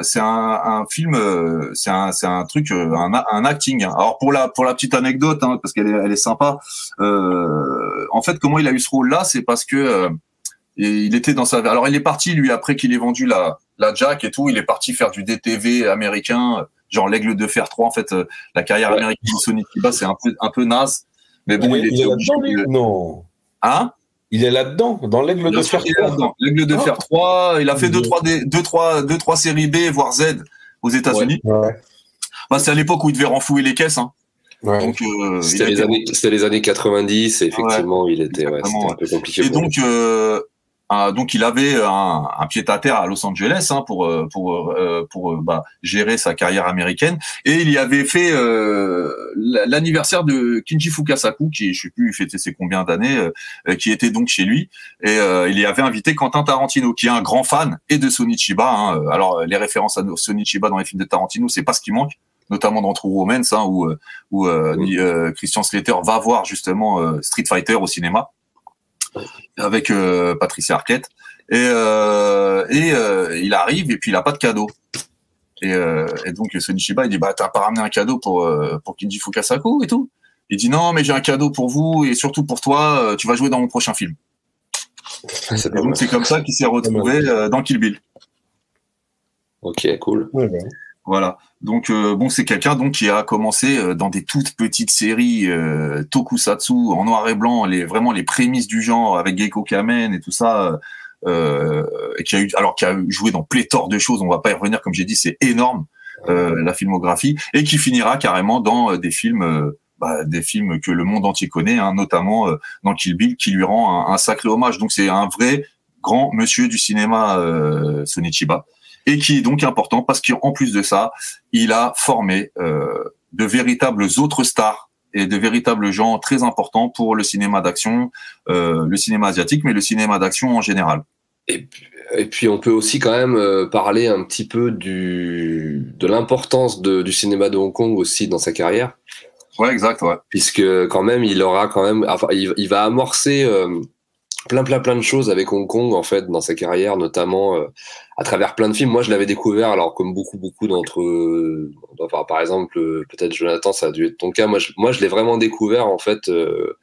c'est un, un, un film, euh, c'est un, un truc, euh, un, un acting. Alors pour la pour la petite anecdote, hein, parce qu'elle est, elle est sympa. Euh, en fait, comment il a eu ce rôle-là, c'est parce que euh, il était dans sa. Alors il est parti lui après qu'il ait vendu la la Jack et tout, il est parti faire du DTV américain, genre l'Aigle de Fer 3. En fait, euh, la carrière Ouais. américaine de Sonic Kiba, c'est un peu un peu naze. Mais bon, il, il, il était est obligé lui Non? Hein? Il est là-dedans, dans l'aigle de fer. qu'il est là-dedans. L'aigle de fer 3, il a fait Mhm. deux trois des- deux trois deux trois séries B voire Z aux États-Unis. Ouais. Bah, c'est à l'époque où il devait renflouer les caisses hein. Ouais. Euh, C'était les, été- années, c'était les années 90 et effectivement, il était, c'était un peu compliqué. et pour donc euh, ah, donc il avait un, un pied à terre à Los Angeles hein, pour euh, pour euh, pour euh, bah, gérer sa carrière américaine et il y avait fait euh, l'anniversaire de Kinji Fukasaku qui je sais plus il fêtait ses combien d'années qui était donc chez lui et euh, il y avait invité Quentin Tarantino qui est un grand fan et de Sonichiba hein. alors les références à Sonichiba dans les films de Tarantino c'est pas ce qui manque notamment dans True Romance hein, où où Oui. Christian Slater va voir justement Street Fighter au cinéma avec euh, Patricia Arquette. Et euh, et euh, il arrive et puis il a pas de cadeau. Et, euh, et donc Sonichiba il dit bah t'as pas ramené un cadeau pour euh, pour Kinji Fukasaku et tout. Il dit non mais j'ai un cadeau pour vous et surtout pour toi euh, tu vas jouer dans mon prochain film. [laughs] Et donc c'est comme ça qu'il s'est retrouvé euh, dans Kill Bill. Ok, cool. Ouais, ouais. Voilà. Donc euh, bon, c'est quelqu'un donc qui a commencé euh, dans des toutes petites séries euh, tokusatsu en noir et blanc, les vraiment les prémices du genre avec Gecko Kamen et tout ça, euh, et qui a eu alors qui a joué dans pléthore de choses. On va pas y revenir, comme j'ai dit, c'est énorme la filmographie et qui finira carrément dans des films. Bah, des films que le monde entier connaît, hein, notamment dans Kill Bill, qui lui rend un, un sacré hommage. Donc c'est un vrai grand monsieur du cinéma Sonichiba et qui est donc important parce qu'en plus de ça, il a formé euh, de véritables autres stars et de véritables gens très importants pour le cinéma d'action, euh, le cinéma asiatique, mais le cinéma d'action en général. Et puis, et puis, on peut aussi quand même euh, parler un petit peu du, de l'importance du cinéma de Hong Kong aussi dans sa carrière. Ouais, exact, ouais. Puisque quand même, il aura quand même, enfin, il, il va amorcer euh, plein plein plein de choses avec Hong Kong en fait dans sa carrière notamment euh, à travers plein de films. Moi je l'avais découvert alors comme beaucoup beaucoup d'entre eux enfin, par exemple euh, peut-être Jonathan ça a dû être ton cas. Moi je, moi je l'ai vraiment découvert en fait euh,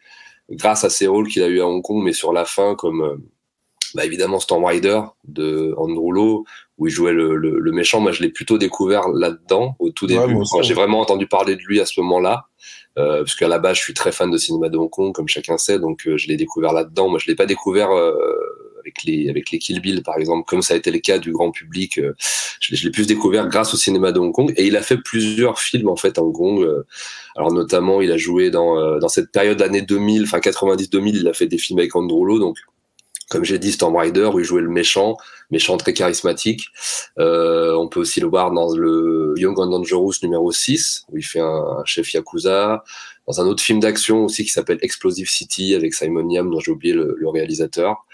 grâce à ses rôles qu'il a eu à Hong Kong mais sur la fin comme bah, évidemment Storm Rider de Andrew Lowe où il jouait le, le, le méchant. Moi je l'ai plutôt découvert là-dedans au tout début. j'ai vraiment entendu parler de lui à ce moment-là euh, parce qu'à la base, je suis très fan de cinéma de Hong Kong, comme chacun sait, donc euh, je l'ai découvert là-dedans. Moi, je l'ai pas découvert euh, avec les avec les Kill Bill, par exemple, comme ça a été le cas du grand public. je l'ai plus découvert grâce au cinéma de Hong Kong, et il a fait plusieurs films en fait à Hong Kong. alors notamment, il a joué dans dans cette période d'année 2000, enfin 90-2000, il a fait des films avec Andrew donc comme j'ai dit, Storm Rider, où il jouait le méchant, méchant très charismatique. Euh, on peut aussi le voir dans le Young and Dangerous numéro 6, où il fait un, chef Yakuza. Dans un autre film d'action aussi qui s'appelle Explosive City, avec Simon Yam, dont j'ai oublié le, réalisateur.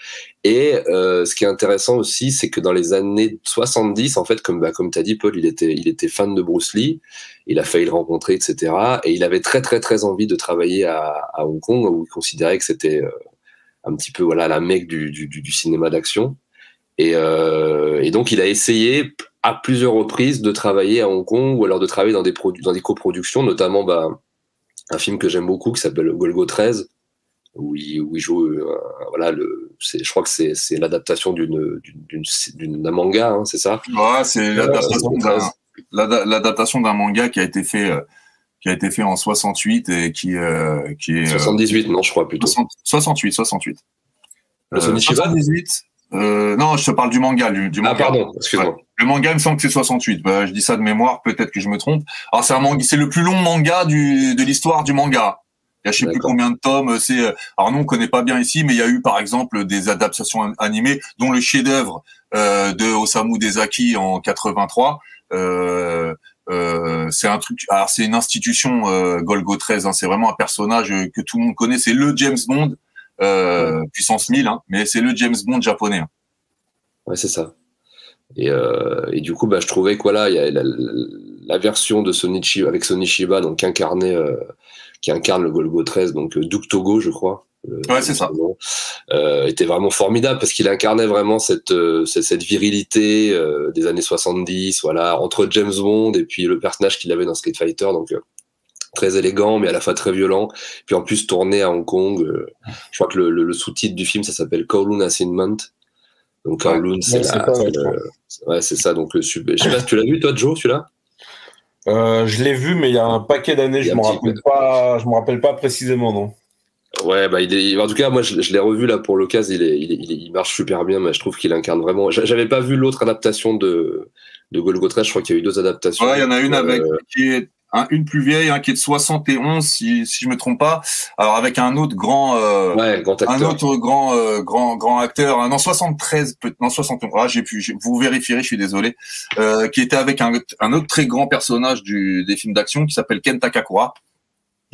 Et euh, ce qui est intéressant aussi, c'est que dans les années 70, en fait, comme, bah, comme tu as dit, Paul, il était, il était fan de Bruce Lee. Il a failli le rencontrer, etc. Et il avait très, très, très envie de travailler à, à Hong Kong, où il considérait que c'était... Euh, un petit peu voilà la mecque du, du, du cinéma d'action. Et, euh, et, donc il a essayé à plusieurs reprises de travailler à Hong Kong ou alors de travailler dans des, dans des coproductions, notamment bah, un film que j'aime beaucoup qui s'appelle Golgo 13, où il, où il joue, euh, voilà, le, je crois que c'est l'adaptation d'une d'un manga, hein, c'est ça? Ouais, c'est l'adaptation d'un manga qui a été fait euh, qui a été fait en 68 et qui, euh, qui est. 78, euh, non, je crois plutôt. 68, 68. Le euh, 78 euh, non, je te parle du manga. Du, du ah, pardon, excuse-moi. Le manga, il me semble que c'est 68. Bah, je dis ça de mémoire, peut-être que je me trompe. Alors, c'est un manga, c'est le plus long manga du, de l'histoire du manga. Il y a je sais plus combien de tomes. C'est, alors nous, on connaît pas bien ici, mais il y a eu, par exemple, des adaptations animées, dont le chef-d'œuvre euh, de Osamu Dezaki en 83. Euh, euh, c'est un truc. Alors c'est une institution euh, Golgo 13. Hein, c'est vraiment un personnage que tout le monde connaît. C'est le James Bond euh, puissance 1000, hein, mais c'est le James Bond japonais. Hein. Ouais, c'est ça. Et, euh, et, du coup, bah, je trouvais que voilà, il y a la, la, version de Sonichi avec Shiba donc incarné, euh, qui incarne le Golgo 13, donc Duke Togo, je crois. Euh, ouais, c'est ça. Euh, était vraiment formidable parce qu'il incarnait vraiment cette, euh, cette, virilité des années 70, voilà, entre James Bond et puis le personnage qu'il avait dans Street Fighter, donc très élégant mais à la fois très violent. Puis en plus tourné à Hong Kong. je crois que le, le, sous-titre du film ça s'appelle Kowloon Assignment. Donc Kowloon, c'est ouais, c'est ça. Donc le je sais pas, tu l'as vu toi, Joe, celui-là? Euh, je l'ai vu, mais il y a un paquet d'années, je me rappelle pas, je me rappelle pas précisément, non. Ouais, bah il est, en tout cas, moi je, l'ai revu là pour l'occasion, il, est, il, il, marche super bien, mais je trouve qu'il incarne vraiment. J'avais pas vu l'autre adaptation de, de Golgotra, je crois qu'il y a eu deux adaptations. Ouais, il y en a une avec euh, qui est une plus vieille, un qui est de 71, si, si je me trompe pas. Alors avec un autre grand, euh, ouais, grand acteur. un autre grand, euh, grand, grand acteur, non 73, peut non 71. Ah, j'ai pu, vous vérifierez, je suis désolé, euh, qui était avec un, un autre très grand personnage du, des films d'action qui s'appelle Ken Takakura.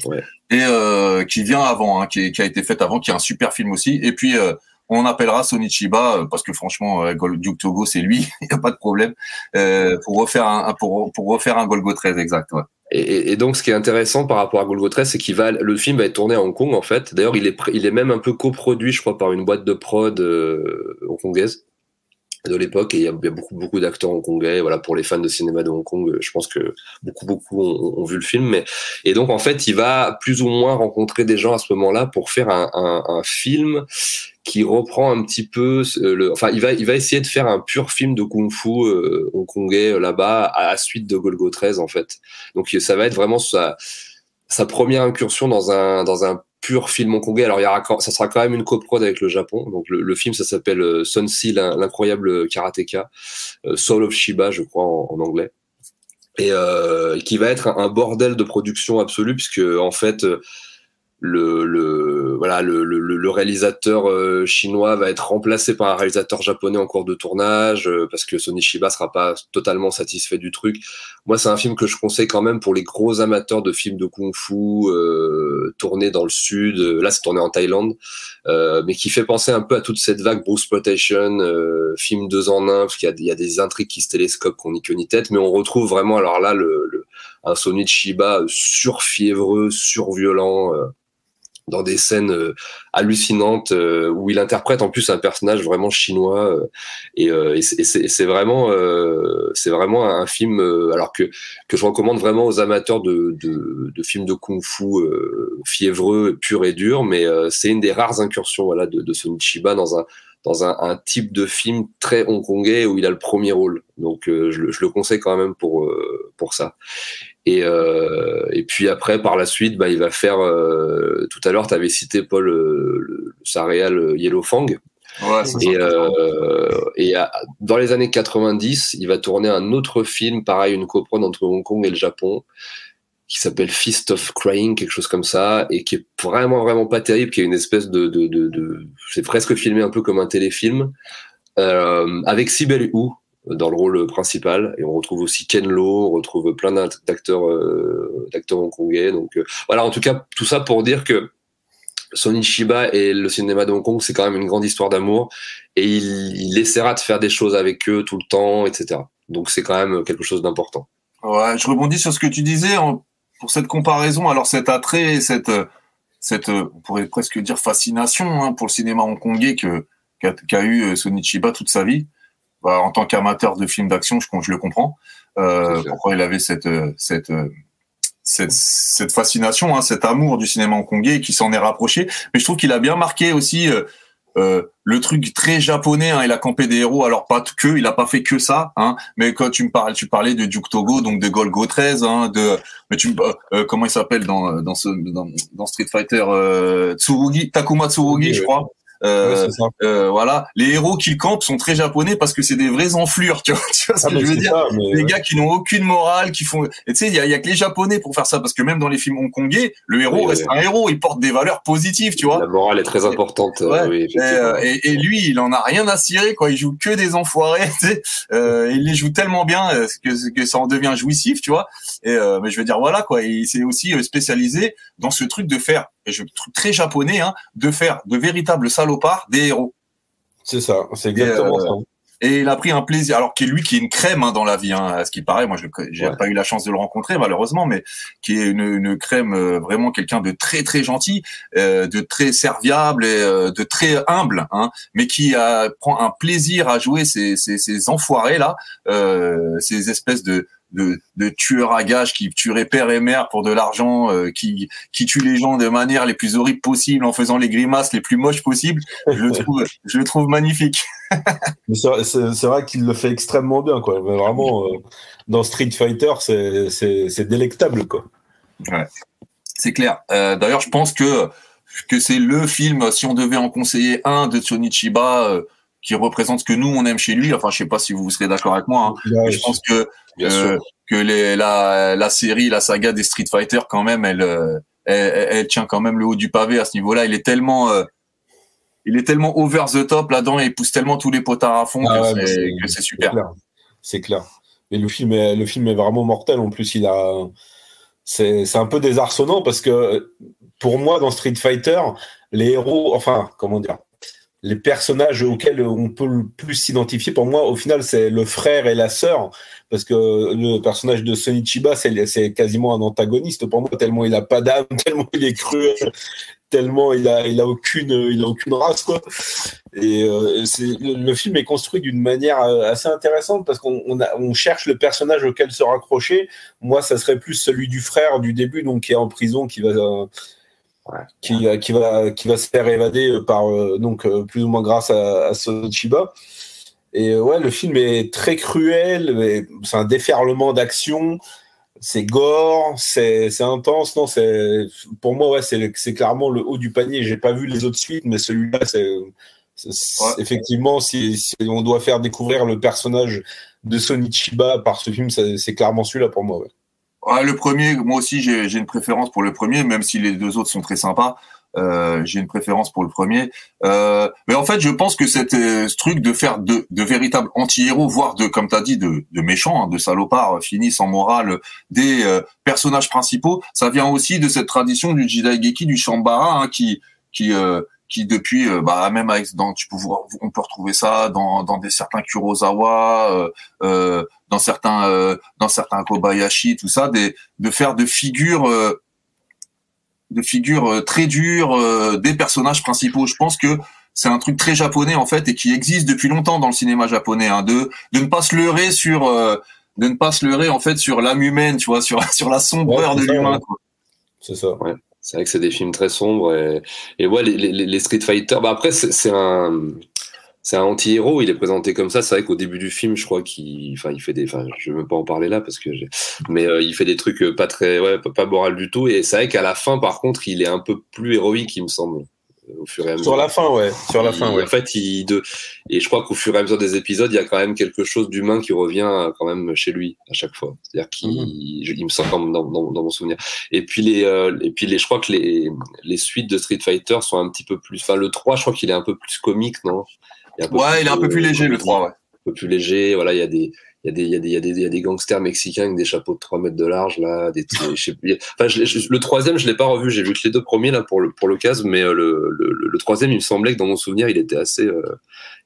Ouais. Et euh, qui vient avant, hein, qui, qui, a été fait avant, qui est un super film aussi. Et puis euh, on appellera Sonichiba euh, parce que franchement, Duke Togo c'est lui, il [laughs] y a pas de problème pour refaire un pour, pour refaire un Golgo 13 exact. Ouais. Et, et, donc, ce qui est intéressant par rapport à Golgo 13, c'est qu'il va, le film va être tourné à Hong Kong en fait. D'ailleurs, il est, il est même un peu coproduit, je crois, par une boîte de prod hongkongaise. De l'époque et il y, a beaucoup beaucoup d'acteurs hongkongais voilà pour les fans de cinéma de Hong Kong je pense que beaucoup beaucoup ont, vu le film mais et donc en fait il va plus ou moins rencontrer des gens à ce moment-là pour faire un, un, un, film qui reprend un petit peu le enfin il va il va essayer de faire un pur film de kung-fu euh, hongkongais euh, là-bas à la suite de Golgo 13 en fait. Donc ça va être vraiment sa sa première incursion dans un dans un pur film hongkongais. Alors, il y aura, ça sera quand même une coprode avec le Japon. Donc, le, film, ça s'appelle euh, Sun l'incroyable karatéka, euh, Soul of Shiba, je crois, en, anglais. Et euh, qui va être un, bordel de production absolue, puisque en fait, le, le voilà le, le, le réalisateur euh, chinois va être remplacé par un réalisateur japonais en cours de tournage euh, parce que Sony Shiba sera pas totalement satisfait du truc. Moi, c'est un film que je conseille quand même pour les gros amateurs de films de kung-fu euh, tournés dans le sud. Là, c'est tourné en Thaïlande, euh, mais qui fait penser un peu à toute cette vague Bruce Plotation, euh, film deux en un, parce qu'il y y a des intrigues qui se télescopent qu'on n'y que ni tête, mais on retrouve vraiment alors là le, le un Sony Shiba surfiévreux, surviolent. Dans des scènes euh, hallucinantes euh, où il interprète en plus un personnage vraiment chinois euh, et, et c'est vraiment c'est vraiment un film alors que que je recommande vraiment aux amateurs de, de, de films de kung-fu fiévreux pur et dur mais c'est une des rares incursions voilà de, de Sonichiba dans un dans un, un, type de film très hongkongais où il a le premier rôle. Donc je, je, le conseille quand même pour pour ça. Et, euh, et puis après, par la suite, bah, il va faire. Euh, tout à l'heure, tu avais cité Paul euh, sa réal Yellow Fang. Ouais, et, euh, et dans les années 90, il va tourner un autre film, pareil, une coprone entre Hong Kong et le Japon, qui s'appelle Fist of Crying, quelque chose comme ça, et qui est vraiment vraiment pas terrible, qui est une espèce de, de, de, c'est presque filmé un peu comme un téléfilm, euh, avec Sibel Hu, dans le rôle principal et on retrouve aussi Ken Lo, on retrouve plein d'acteurs euh, hongkongais donc euh, voilà en tout cas tout ça pour dire que Sony Shiba et le cinéma de Hong Kong c'est quand même une grande histoire d'amour et il, essaiera de faire des choses avec eux tout le temps etc donc c'est quand même quelque chose d'important. Ouais je rebondis sur ce que tu disais pour cette comparaison alors cet attrait cette cette on pourrait presque dire fascination hein, pour le cinéma hongkongais que qu'a qu eu Sony Chiba toute sa vie bah, en tant qu'amateur de films d'action, je, je le comprends. Euh, pourquoi il avait cette cette cette, cette fascination, hein, cet amour du cinéma hongkongais qui s'en est rapproché. Mais je trouve qu'il a bien marqué aussi euh, euh, le truc très japonais. Hein, il a campé des héros. Alors pas que, il a pas fait que ça. Hein, mais quand tu me parles, tu parlais de Duke Togo, donc de Golgo 13, hein, de mais tu euh, comment il s'appelle dans dans ce dans, dans Street Fighter euh, Tsurugi, Takuma Tsurugi, oui, je crois. Euh, euh, voilà, les héros qu'ils campent sont très japonais parce que c'est des vrais enflures, tu vois, [laughs] tu vois ce ah, que je veux dire? ça. Les gars qui n'ont aucune morale, qui font, tu sais, il y a, y a, que les japonais pour faire ça parce que même dans les films hongkongais, le héros oui, reste oui. un héros, il porte des valeurs positives, tu vois. La morale est très importante. Et, ouais, et, et, et, lui, il en a rien à cirer, quoi. Il joue que des enfoirés, [laughs] tu sais. Euh, il les joue tellement bien que, que ça en devient jouissif, tu vois. Et mais je veux dire, voilà, quoi. Il s'est aussi spécialisé dans ce truc de faire et je très japonais, hein, de faire de véritables salopards des héros. C'est ça, c'est exactement et, euh, ça. Et il a pris un plaisir, alors qu'il lui qui est une crème hein, dans la vie, hein, à ce qui paraît. Moi, je j'ai ouais. pas eu la chance de le rencontrer malheureusement, mais qui est une, une crème euh, vraiment quelqu'un de très très gentil, euh, de très serviable et euh, de très humble, hein, mais qui a, prend un plaisir à jouer ces, ces, ces enfoirés là, euh, ces espèces de de, de tueurs à gages qui tueraient père et mère pour de l'argent, euh, qui, qui tuent les gens de manière les plus horribles possibles en faisant les grimaces les plus moches possibles. Je le [laughs] trouve, je le trouve magnifique. c'est vrai qu'il le fait extrêmement bien, quoi. Mais vraiment, euh, dans Street Fighter, c'est délectable, quoi. Ouais, c'est clair. Euh, D'ailleurs, je pense que que c'est le film, si on devait en conseiller un de Tsunichiba, euh, qui représente ce que nous on aime chez lui. Enfin, je sais pas si vous serez d'accord avec moi. Hein. Je pense que euh, que les, la, la série, la saga des Street Fighter, quand même, elle, euh, elle, elle, tient quand même le haut du pavé à ce niveau-là. Il est tellement, euh, il est tellement over the top là-dedans et il pousse tellement tous les potards à fond ah que ouais, c'est super. C'est clair. Mais le film, est, le film est vraiment mortel. En plus, il a, c'est, c'est un peu désarçonnant parce que pour moi, dans Street Fighter, les héros, enfin, comment dire, les personnages auxquels on peut le plus s'identifier, pour moi, au final, c'est le frère et la sœur, parce que le personnage de Sonichiba, c'est quasiment un antagoniste pour moi, tellement il a pas d'âme, [laughs] tellement il est cruel, tellement il a, il a aucune, il a aucune race. Et euh, le, film est construit d'une manière euh, assez intéressante parce qu'on on, on cherche le personnage auquel se raccrocher. Moi, ça serait plus celui du frère du début, donc qui est en prison, qui va, euh, qui, qui va, qui va se faire évader par, donc plus ou moins grâce à, à Sochiba. Et ouais, le film est très cruel, c'est un déferlement d'action c'est gore, c'est intense. Non, c'est pour moi ouais, c'est clairement le haut du panier. J'ai pas vu les autres suites, mais celui-là, c'est effectivement si, si, on doit faire découvrir le personnage de Sonichiba par ce film, c'est clairement celui-là pour moi. Ouais. Le premier, moi aussi j'ai une préférence pour le premier, même si les deux autres sont très sympas. Euh, j'ai une préférence pour le premier. Euh, mais en fait, je pense que euh, ce truc de faire de, de véritables anti-héros, voire de, comme tu as dit, de, de méchants, hein, de salopards finis sans morale, des euh, personnages principaux, ça vient aussi de cette tradition du Jidaigeki, du Shambara, hein, qui, qui, qui depuis, bah, même avec, dans, tu peux voir, on peut retrouver ça dans, dans des certains Kurosawa, dans certains, dans certains Kobayashi, tout ça, des, de faire de figures de figures euh, très dures euh, des personnages principaux. Je pense que c'est un truc très japonais en fait et qui existe depuis longtemps dans le cinéma japonais, hein, de de ne pas se leurrer sur euh, de ne pas se leurrer en fait sur l'âme humaine, tu vois, sur [laughs] sur la sombreur de l'humain. C'est ça. Ouais. C'est vrai que c'est des films très sombres et, et ouais les, les, les Street Fighter. Bah après c'est un c'est un anti-héros, il est présenté comme ça. C'est vrai qu'au début du film, je crois qu'il, enfin, il fait des, enfin, je même pas en parler là parce que, mais euh, il fait des trucs euh, pas très, ouais, pas, moral du tout. Et c'est vrai qu'à la fin, par contre, il est un peu plus héroïque, il me semble, au fur et à mesure. Sur la fin, ouais. Sur la fin, ouais. En fait, il de, et je crois qu'au fur et à mesure des épisodes, il y a quand même quelque chose d'humain qui revient quand même chez lui à chaque fois. C'est-à-dire qu'il, mhm. il me semble dans, dans, dans, mon souvenir. Et puis les, et puis les, je crois que les, les suites de Street Fighter sont un petit peu plus, enfin, le 3, je crois qu'il est un peu plus comique, non? ouais, il est un peu plus léger, le 3, ouais. Un peu plus léger, voilà, il y a des, il y, a des, y a des, y a des, y a des gangsters mexicains avec des chapeaux de 3 mètres de large, là, des, je sais plus. Enfin, je, le troisième, je l'ai pas revu, j'ai vu que les deux premiers, là, pour le, pour mais euh, le, le, le, troisième, il me semblait que dans mon souvenir, il était assez, euh,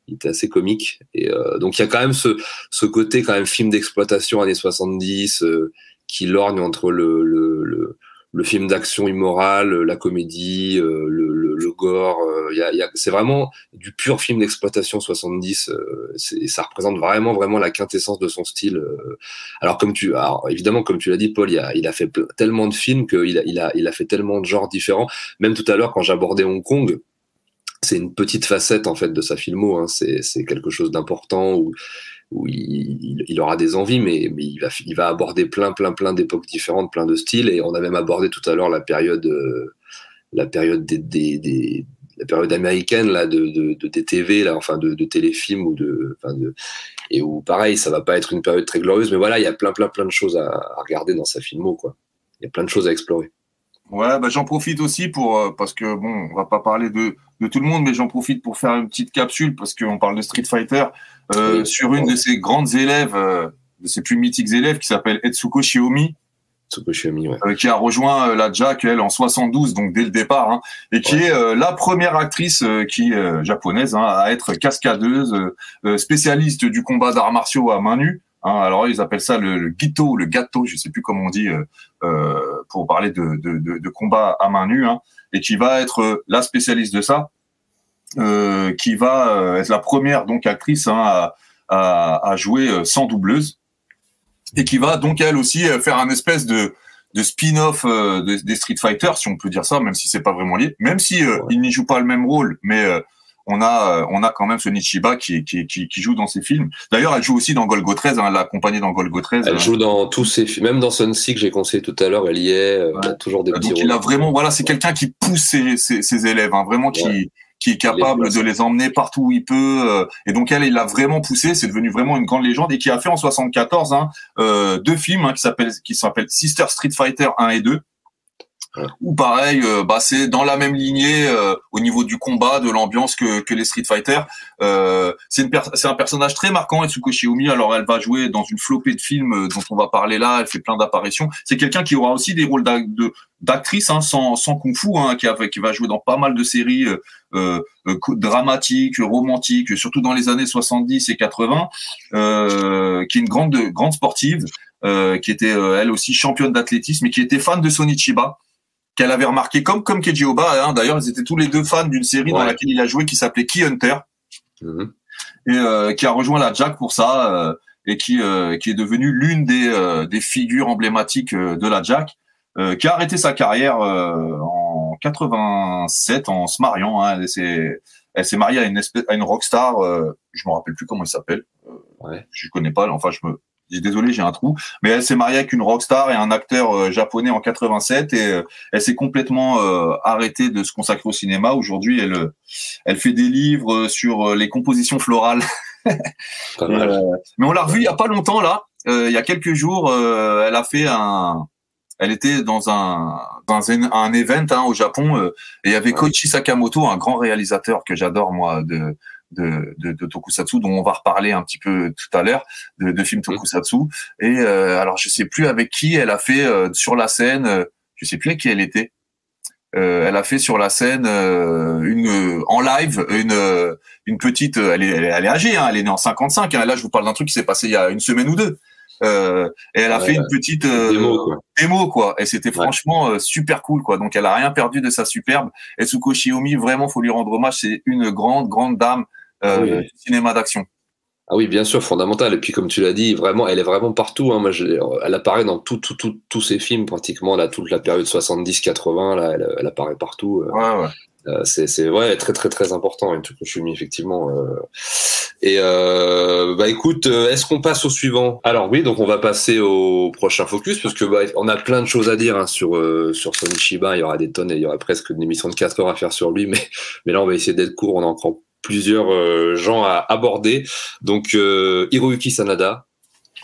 il était assez comique. Et euh, donc, il y a quand même ce, ce côté, quand même, film d'exploitation années 70, euh, qui lorgne entre le, le, le, le film d'action immorale, la comédie, le, le, le gore, y a, y a, c'est vraiment du pur film d'exploitation 70. Euh, ça représente vraiment, vraiment la quintessence de son style. Euh. Alors comme tu, alors, évidemment, comme tu l'as dit, Paul, il a, il a fait tellement de films qu'il a, il a, il a fait tellement de genres différents. Même tout à l'heure, quand j'abordais Hong Kong, c'est une petite facette en fait de sa filmo. Hein. C'est, c'est quelque chose d'important où, où il, aura des envies, mais, il, va, aborder plein, plein, plein d'époques différentes, plein de styles. Et on a même abordé tout à l'heure la période, euh, la période des, des, des la période américaine là de, de, de DTV là enfin de, téléfilms ou de, enfin de et où pareil ça va pas être une période très glorieuse mais voilà il y a plein plein plein de choses à, à regarder dans sa filmo quoi. Il y a plein de choses à explorer. Ouais bah j'en profite aussi pour euh, parce que bon on va pas parler de de tout le monde mais j'en profite pour faire une petite capsule parce qu'on parle de Street Fighter euh, oui. sur une de ses grandes élèves euh, de ses plus mythiques élèves qui s'appelle Etsuko Shiomi Tsukushimi, ouais. euh, qui a rejoint euh, la Jack elle en 72 donc dès le départ hein, et qui ouais. est euh, la première actrice euh, qui japonaise hein, à être cascadeuse spécialiste du combat d'arts martiaux à main nue hein, alors ils appellent ça le, le gito le gâteau je sais plus comment on dit pour parler de, de, de, de, combat à main nue hein, et qui va être la spécialiste de ça qui va être la première donc actrice hein, à, à, à jouer sans doubleuse et qui va donc elle aussi euh, faire un espèce de de spin-off euh, des, des Street Fighter, si on peut dire ça, même si c'est pas vraiment lié, même si euh, ouais. il n'y joue pas le même rôle, mais euh, on a on a quand même Sonichiba qui, qui, qui, qui joue dans ses films. D'ailleurs, elle joue aussi dans Golgo 13, hein, elle l'a accompagnée dans Golgo 13. Elle hein. joue dans tous ses films, même dans Sunseek que j'ai conseillé tout à l'heure, elle y est. Ouais. Elle a toujours des petits Donc rôles. il a vraiment, voilà, c'est quelqu'un qui pousse ses, ses, ses élèves, hein, vraiment qui qui est capable les de les emmener partout où il peut. Euh, et donc elle, il l'a vraiment poussé. C'est devenu vraiment une grande légende et qui a fait en 74 hein, euh, deux films hein, qui s'appellent qui s'appellent Sister Street Fighter 1 et 2 ou pareil, euh, bah c'est dans la même lignée euh, au niveau du combat, de l'ambiance que, que les Street Fighter. Euh, c'est une c'est un personnage très marquant, Etsuko Shiomi. Alors elle va jouer dans une flopée de films euh, dont on va parler là. Elle fait plein d'apparitions. C'est quelqu'un qui aura aussi des rôles d'actrice hein, sans, sans kung-fu, hein, qui, a, qui va jouer dans pas mal de séries euh, dramatiques, romantiques, surtout dans les années 70 et 80, qui est une grande grande sportive. qui était elle aussi championne d'athlétisme et qui était fan de Sonichiba qu'elle avait remarqué comme comme Keiji Oba. Hein, D'ailleurs, ils étaient tous les deux fans d'une série dans laquelle il a joué qui s'appelait Key Hunter Mhm. et euh, qui a rejoint la Jack pour ça euh, et qui euh, qui est devenue l'une des euh, des figures emblématiques euh, de la Jack, euh, qui a arrêté sa carrière euh, en 87 en se mariant. Hein, elle s'est elle s'est mariée à une espèce à une rockstar. Euh, je me rappelle plus comment elle s'appelle. Euh, Ouais. Je connais pas. Enfin, je me désolé, j'ai un trou. Mais elle s'est mariée avec une rockstar et un acteur euh, japonais en 87 et euh, elle s'est complètement euh, arrêtée de se consacrer au cinéma. Aujourd'hui, elle elle fait des livres sur les compositions florales. [laughs] Mal. Euh, mais on l'a revue il y a pas longtemps là. Euh, il y a quelques jours, elle a fait un. Elle était dans un dans un, un event hein, au Japon et il y avait Koichi Sakamoto, un grand réalisateur que j'adore moi de de, de de tokusatsu dont on va reparler un petit peu tout à l'heure de, de films tokusatsu. Et euh, alors je sais plus avec qui elle a fait euh, sur la scène euh, je sais plus avec qui elle était. Euh, elle a fait sur la scène euh, une euh, en live une une petite elle est elle est, elle est âgée hein, elle est née en 55 hein, là je vous parle d'un truc qui s'est passé il y a une semaine ou deux. Euh, et elle a Ouais, fait une petite euh, Démo, quoi. démo quoi. Et c'était Ouais. franchement euh, super cool quoi. Donc elle a rien perdu de sa superbe. Etsuko Shiomi vraiment faut lui rendre hommage. C'est une grande grande dame euh, Oui. cinéma d'action Ah oui, bien sûr, fondamental. Et puis, comme tu l'as dit, vraiment, elle est vraiment partout. Hein. Moi, je, elle apparaît dans tout, tout, tout, tous ses films, pratiquement, là, toute la période 70-80, là, elle, elle apparaît partout. Euh, ouais ouais Euh, c'est c'est ouais très très très important une Tsukushimi effectivement euh. et euh, bah écoute euh, est-ce qu'on passe au suivant? Alors oui donc on va passer au prochain focus parce que bah, on a plein de choses à dire hein, sur euh, sur Shiba il y aura des tonnes et il y aura presque une émission de 4 heures à faire sur lui mais mais là on va essayer d'être court on a encore plusieurs euh, gens à aborder donc euh, Hiroyuki Sanada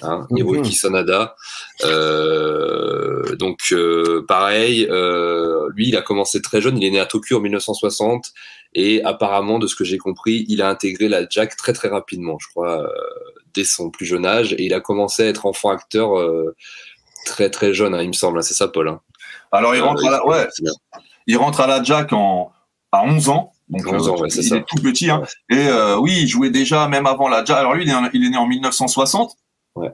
hein, Mhm. Hiroyuki Sanada euh, donc euh, pareil, euh, lui il a commencé très jeune, il est né à Tokyo en 1960 et apparemment de ce que j'ai compris, il a intégré la Jack très très rapidement, je crois, euh, dès son plus jeune âge et il a commencé à être enfant acteur euh, très très jeune, hein, il me semble, hein, c'est ça Paul. Hein. alors il rentre à la, ouais il rentre à la Jack en à 11 ans donc 11 ans, euh, ouais, c'est il ça. est tout petit hein. et euh, oui il jouait déjà même avant la Jack alors lui il est, il est né en 1960 Ouais.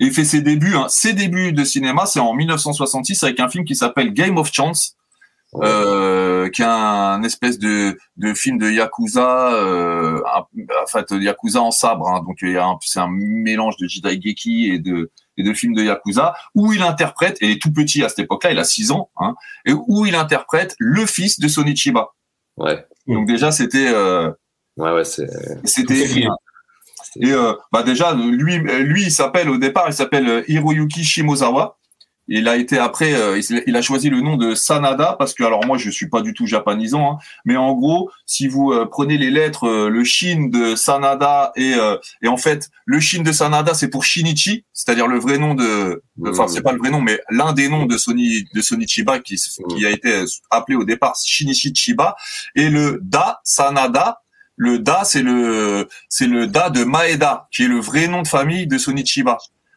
et il fait ses débuts hein. ses débuts de cinéma c'est en 1966 avec un film qui s'appelle Game of Chance Ouais. euh, qui est un espèce de, de film de yakuza, euh, un- en fait yakuza en sabre. hein. donc c'est un mélange de Jidaigeki et de et de films de yakuza où il interprète et il est tout petit à cette époque-là, il a 6 ans, hein, et où il interprète le fils de Sonichiba. Ouais, Donc déjà c'était euh, ouais, ouais, c'est c'était et euh, bah déjà lui lui il s'appelle au départ il s'appelle euh, Hiroyuki Shimozawa. Il a été après euh, il, a choisi le nom de Sanada parce que alors moi je suis pas du tout japonisant hein, mais en gros si vous euh, prenez les lettres euh, le Shin de Sanada et euh, et en fait le Shin de Sanada c'est pour Shinichi c'est-à-dire le vrai nom de enfin c'est pas le vrai nom mais l'un des noms de Sony de Sony Chiba qui qui a été appelé au départ Shinichi Chiba. Et le Da Sanada le Da c'est le c'est le Da de Maeda qui est le vrai nom de famille de Sonichiba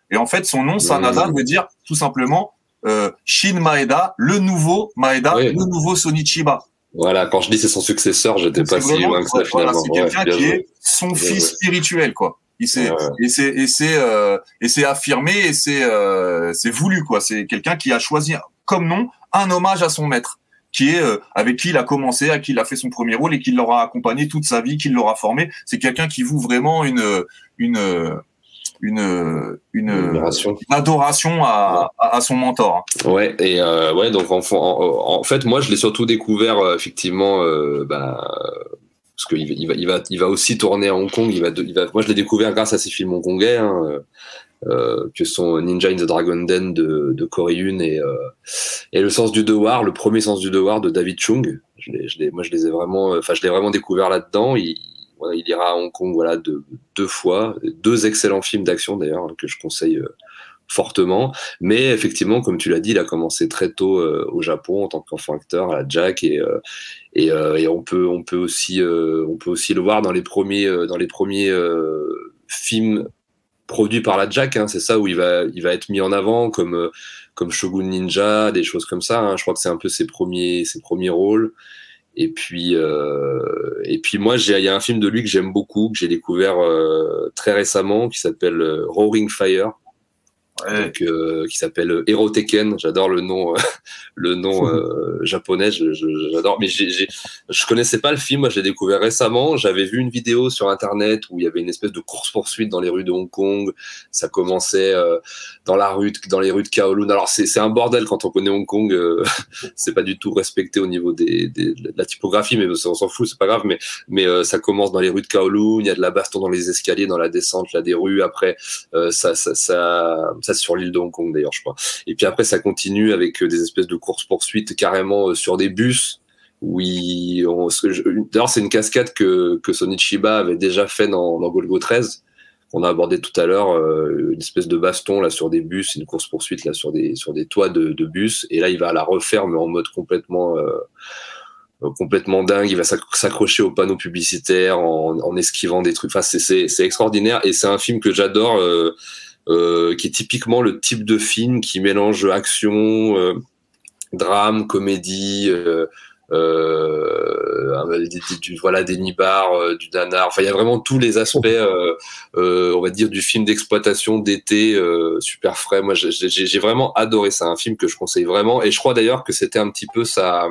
et en fait son nom Sanada veut dire tout simplement euh, Shin Maeda le nouveau Maeda Oui. le nouveau Sonichiba voilà. Quand je dis c'est son successeur, j'étais pas si loin que ça voilà, c'est Ouais, quelqu'un qui joué. est son Bien fils joué. spirituel quoi il s'est ouais. et c'est et c'est euh, et c'est affirmé et c'est euh, c'est voulu quoi c'est quelqu'un qui a choisi comme nom un hommage à son maître qui est euh, avec qui il a commencé à qui il a fait son premier rôle et qui l'aura accompagné toute sa vie qui l'aura formé c'est quelqu'un qui voue vraiment une une une une, une adoration à, à, à son mentor hein. Ouais, et euh, ouais, donc en, en, en fait, moi, je l'ai surtout découvert euh, effectivement, euh, bah, parce qu'il va, il va, il va, il va aussi tourner à Hong Kong. Il va, il va, moi, je l'ai découvert grâce à ses films hongkongais, hein, euh, euh, que sont Ninja in the Dragon Den de, de Corey et, euh, et Le Sens du Devoir, le premier Sens du Devoir de David Chung. Je l'ai, je l'ai, moi, je les ai vraiment, enfin, je l'ai vraiment découvert là-dedans. Il, il ira à Hong Kong, voilà, deux, fois, deux excellents films d'action d'ailleurs hein, que je conseille euh, fortement. Mais effectivement, comme tu l'as dit, il a commencé très tôt euh, au Japon en tant qu'enfant acteur à la Jack et on peut aussi le voir dans les premiers euh, films produits par la Jack. Hein, c'est ça où il va il va être mis en avant comme Shogun Ninja, des choses comme ça. Hein. Je crois que c'est un peu ses premiers rôles. Et puis, euh, et puis moi, il y a un film de lui que j'aime beaucoup, que j'ai découvert euh, très récemment, qui s'appelle euh, Roaring Fire. Ouais. donc, euh, qui s'appelle Eroteken. J'adore le nom, euh, [laughs] le nom euh, [laughs] japonais. J'adore. Mais j'ai, j'ai- je connaissais pas le film. L'ai découvert récemment. J'avais vu une vidéo sur internet où il y avait une espèce de course poursuite dans les rues de Hong Kong. Ça commençait euh, dans la rue, dans les rues de Kowloon. Alors c'est, c'est un bordel quand on connaît Hong Kong. euh, [laughs] c'est pas du tout respecté au niveau des, des- de la typographie, mais on s'en fout, c'est pas grave. Mais mais euh, ça commence dans les rues de Kowloon. Il y a de la baston dans les escaliers, dans la descente là des rues. Après, euh, ça, ça, ça, sur l'île de Hong Kong d'ailleurs, je crois. Et puis après, ça continue avec euh, des espèces de courses poursuites carrément euh, sur des bus. Oui, d'ailleurs c'est une cascade que que Sonichiba avait déjà fait dans, Golgo 13 qu'on a abordé tout à l'heure, euh, une espèce de baston là sur des bus, une course poursuite là sur des sur des toits de, bus. Et là, il va la refaire mais en mode complètement complètement dingue. Il va s'ac- s'accrocher aux panneaux publicitaires en, esquivant des trucs. Enfin, c'est- extraordinaire et c'est un film que j'adore, euh, qui est typiquement le type de film qui mélange action, euh, drame, comédie. Euh, euh, des- du, voilà des nibards, euh, du nanar. Enfin, il y a vraiment tous les aspects, euh, on va dire, du film d'exploitation d'été super frais. Moi, j'ai- vraiment adoré. C'est un film que je conseille vraiment. Et je crois d'ailleurs que c'était un petit peu ça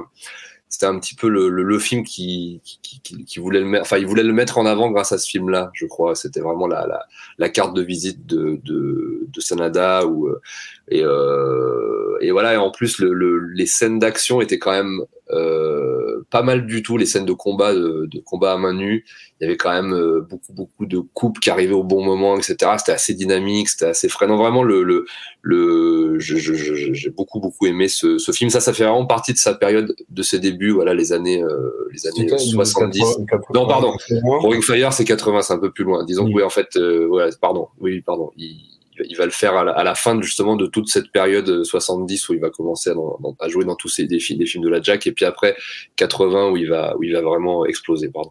c'était un petit peu le, le, le film qui, qui, qui, qui voulait le mettre, enfin, il voulait le mettre en avant grâce à ce film-là, je crois. C'était vraiment la, la, la carte de visite de, de, de Sanada. Ou, euh, et, euh, et voilà, et en plus, le, les scènes d'action étaient quand même euh, pas mal du tout, les scènes de combat, de, de combat à main nue. Il y avait quand même euh, beaucoup, beaucoup de coupes qui arrivaient au bon moment, etc. C'était assez dynamique, c'était assez frais. Non, vraiment, le, le, le, j'ai beaucoup, beaucoup aimé ce, ce film. Ça, ça fait vraiment partie de sa période, de ses débuts, voilà, les années, euh, les années 70. Non, pardon. Roaring Fire, c'est 80, c'est un peu plus loin. Disons Mm. que oui, en fait, euh, ouais, pardon, oui, pardon. Il, il va le faire à la, à la fin justement de toute cette période euh, 70 où il va commencer à, dans- dans- à jouer dans tous ces fi- des films de la Jack et puis après 80 où il va où il va vraiment exploser. Pardon.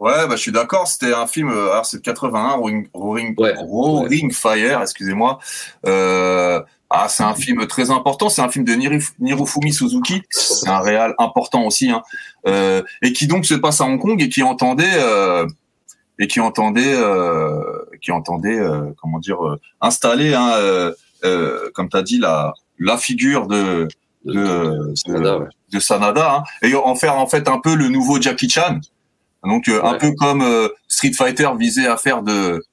Ouais, bah, je suis d'accord. C'était un film, euh, alors c'est de 81, Roaring, Roaring, Ouais. Roaring Fire, excusez-moi. Euh, ah, c'est un film très important. C'est un film de Nirofumi Suzuki. C'est un réal important aussi, hein. Euh, et qui donc se passe à Hong Kong et qui entendait, euh, et qui entendait, euh, qui entendait, euh, comment dire, euh, installer, hein, euh, euh, comme tu as dit, la, la figure de, de, de, Sanada, ouais. de Sanada, hein, et en faire en fait un peu le nouveau Jackie Chan. Donc euh, un peu comme euh, Street Fighter visait à faire de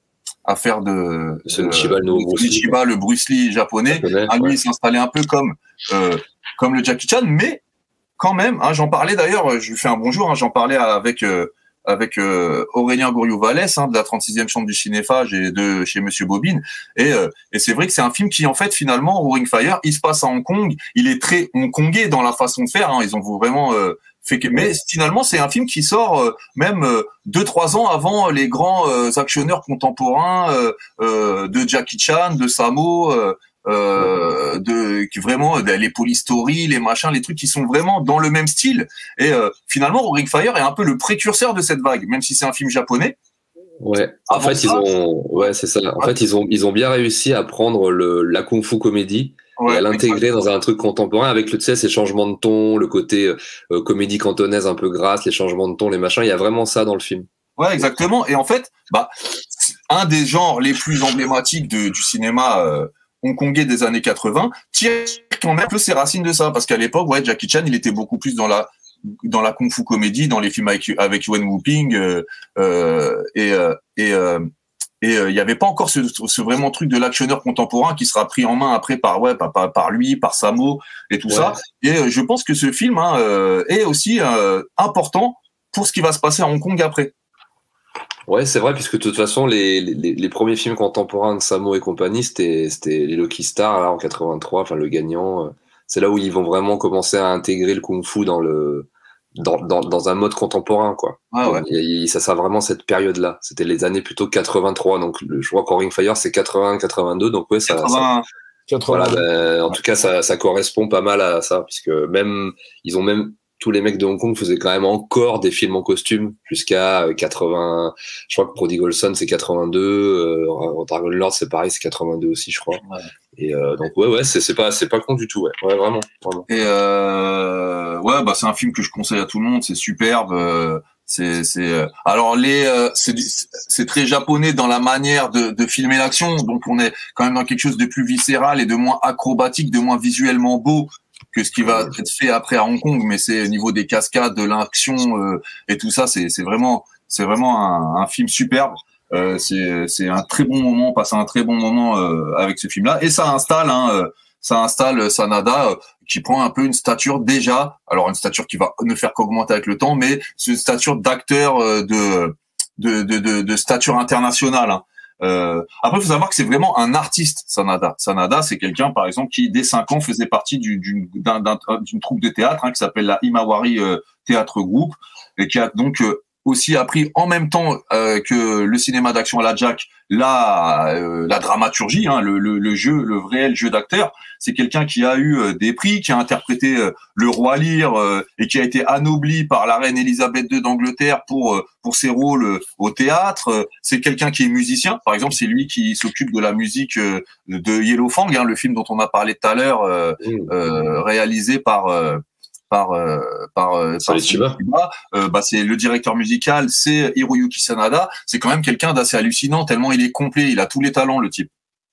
à faire de Sonichiba, le Bruce Lee, le Bruce Lee japonais. Japonais, À lui ouais. un peu comme euh, comme le Jackie Chan, mais quand même, hein, j'en parlais d'ailleurs, je lui fais un bonjour, hein, j'en parlais avec euh, avec euh, Aurélien Gouriou-Vallès hein, de la 36e chambre du cinéphage et de chez Monsieur Bobine. Et, euh, et c'est vrai que c'est un film qui, en fait, finalement, Roaring Fire, il se passe à Hong Kong. Il est très hongkongais dans la façon de faire. Hein, ils ont vraiment euh, fait que... Mais finalement, c'est un film qui sort euh, même euh, deux, trois ans avant les grands euh, actionneurs contemporains de Jackie Chan, de Samo. Euh, euh, de qui vraiment de- les polystories, les machins, les trucs qui sont vraiment dans le même style. Et euh, finalement, Roaring Fire est un peu le précurseur de cette vague, même si c'est un film japonais. Ouais. En fait, ça- ils ont, ouais, c'est ça. En Ouais. fait, ils ont, ils ont bien réussi à prendre le, la kung fu comédie et à l'intégrer dans un truc contemporain avec le, tu sais, ces changements de ton, le côté euh, comédie cantonaise un peu grasse, les changements de ton, les machins. Il y a vraiment ça dans le film. Ouais, exactement. Et en fait, bah, un des genres les plus emblématiques de- du cinéma euh, hongkongais des années 80 tire quand même un peu ses racines de ça, parce qu'à l'époque, ouais, Jackie Chan, il était beaucoup plus dans la dans la kung fu comédie, dans les films avec avec Yuan Wuping euh, euh, et euh, et euh, et euh, il y avait pas encore ce, ce vraiment truc de l'actionneur contemporain qui sera pris en main après par ouais par, par, par lui, par Samo et tout Ouais. ça. Et euh, je pense que ce film hein, euh, est aussi important pour ce qui va se passer à Hong Kong après. Ouais, c'est vrai, puisque de toute façon, les, les, les premiers films contemporains de Samo et compagnie, c'était, les Lucky Stars, là, en 83, enfin, le gagnant. euh, C'est là où ils vont vraiment commencer à intégrer le kung fu dans le, dans, dans, dans un mode contemporain, quoi. Ah ouais. Ça sera vraiment cette période-là. C'était les années plutôt 83. Donc, le, je crois qu'Oring Fire, c'est 80, 82. Donc, ouais, ça, ça- 80, voilà, ben, en tout cas, ça, ça correspond pas mal à ça, puisque même, ils ont même, tous les mecs de Hong Kong faisaient quand même encore des films en costume jusqu'à euh, 80. Je crois que Prodigal Son c'est 82, euh, Dragon Lord c'est pareil, c'est 82 aussi, je crois. Ouais. Et euh, donc ouais, ouais, c'est pas, c'est pas con du tout, ouais, ouais, vraiment, vraiment. Et euh, ouais, bah c'est un film que je conseille à tout le monde. C'est superbe. euh, C'est, c'est. euh, alors les, euh, c'est très japonais dans la manière de, de filmer l'action. Donc on est quand même dans quelque chose de plus viscéral et de moins acrobatique, de moins visuellement beau que ce qui va être fait après à Hong Kong. Mais c'est au niveau des cascades, de l'action euh, et tout ça, c'est, vraiment, c'est vraiment un, un film superbe. Euh, c'est, un très bon moment, on passe un très bon moment euh, avec ce film-là. Et ça installe, hein, ça installe Sanada qui prend un peu une stature déjà, alors une stature qui va ne faire qu'augmenter avec le temps, mais c'est une stature d'acteur de, de, de, de, de stature internationale. hein. Euh, après, il faut savoir que c'est vraiment un artiste, Sanada. Sanada, c'est quelqu'un, par exemple, qui dès 5 ans faisait partie du- d'une d'un- d'un- d'une troupe de théâtre hein, qui s'appelle la Imawari euh, Théâtre Group et qui a donc euh, aussi appris en même temps euh, que le cinéma d'action à la Jack la euh, la dramaturgie, hein, le, le, le jeu, le réel jeu d'acteur. C'est quelqu'un qui a eu euh, des prix, qui a interprété euh, le roi Lear euh, et qui a été anobli par la reine Elisabeth II d'Angleterre pour pour ses rôles au théâtre. C'est quelqu'un qui est musicien, par exemple, c'est lui qui s'occupe de la musique de Yellow Fang, hein, le film dont on a parlé tout à l'heure, Mmh. euh, réalisé par euh, par euh, par, euh, par. Euh, bah, c'est le directeur musical, c'est Hiroyuki Sanada. C'est quand même quelqu'un d'assez hallucinant tellement il est complet, il a tous les talents le type.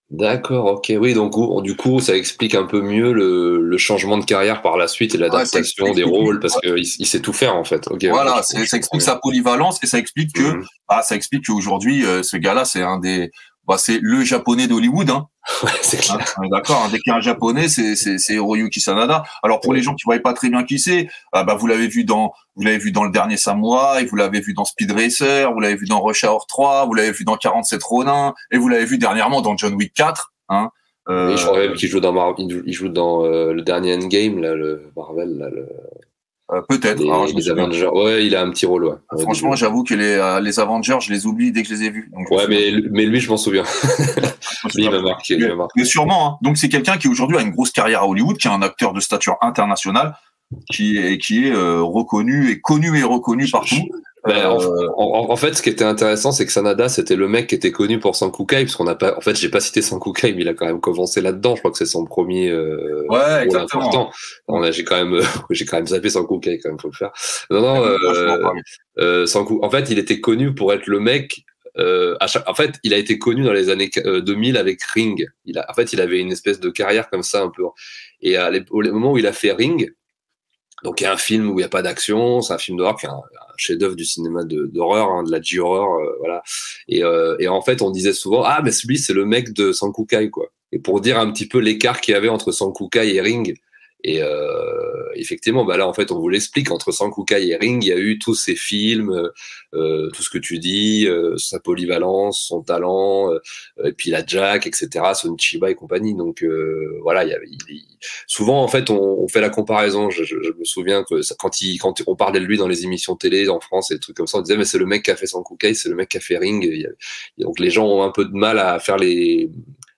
D'accord, ok, oui, donc du coup, ça explique un peu mieux le, le changement de carrière par la suite et l'adaptation des rôles parce qu'il il sait tout faire en fait. Ok, voilà, ça explique sa polyvalence et ça explique que Mhm. ah, ça explique qu'aujourd'hui euh, ce gars-là c'est un des bah, c'est le japonais d'Hollywood hein. [laughs] Ouais, c'est clair. on est d'accord, hein, dès qu'il y a un japonais, c'est c'est c'est Hiroyuki Sanada. Alors pour les gens qui voyaient pas très bien qui c'est, ah bah vous l'avez vu dans vous l'avez vu dans le dernier Samouraï, vous l'avez vu dans Speed Racer, vous l'avez vu dans Rush Hour 3, vous l'avez vu dans 47 Ronin et vous l'avez vu dernièrement dans John Wick 4, hein. Euh, Et je crois même qu'il joue dans Mar- il joue- il joue dans euh, le dernier Endgame là, le Marvel, là, le- euh, peut-être. les, Avengers. Ouais, il a un petit rôle. Ouais. Ouais, Franchement, j'avoue que les euh, les Avengers, je les oublie dès que je les ai vus. Donc, ouais, mais mais lui, je m'en souviens. [laughs] il m'a marqué. Mais sûrement. Hein. Donc c'est quelqu'un qui aujourd'hui a une grosse carrière à Hollywood, qui est un acteur de stature internationale, qui est qui est euh, reconnu et connu et reconnu partout. Ben, en, Euh, en- en fait, ce qui était intéressant, c'est que Sanada, c'était le mec qui était connu pour Sankukai, parce qu'on n'a pas, en fait, j'ai pas cité Sankukai, mais il a quand même commencé là-dedans. Je crois que c'est son premier euh, Ouais, exactement. important. On a, j'ai quand même, euh, [laughs] j'ai quand même zappé Sankukai, quand même, faut le faire. Non, non, euh, euh, Sanku- en fait, il était connu pour être le mec. Euh, à chaque- en fait, il a été connu dans les années euh, 2000 avec Ring. Il a, en fait, il avait une espèce de carrière comme ça un peu. Et à au moment où il a fait Ring, donc il y a un film où il n'y a pas d'action, c'est un film d'horreur, qui est un, un chef-d'œuvre du cinéma d'horreur, hein, de la J-horror, euh, voilà. Et, euh, et en fait, on disait souvent ah mais celui c'est le mec de Sankukai quoi. Et pour dire un petit peu l'écart qu'il y avait entre Sankukai et Ring. Et euh, effectivement, bah là en fait on vous l'explique entre Sankukai et Ring, il y a eu tous ces films, euh, tout ce que tu dis, euh, sa polyvalence, son talent, euh, et puis la Jack, etc., Son Chiba et compagnie. Donc euh, voilà, il y avait, il- souvent en fait on, on fait la comparaison. Je, je- je me souviens que quand il quand on parlait de lui dans les émissions télé en France et des trucs comme ça, on disait mais c'est le mec qui a fait Sankukai, c'est le mec qui a fait Ring. A- donc les gens ont un peu de mal à faire les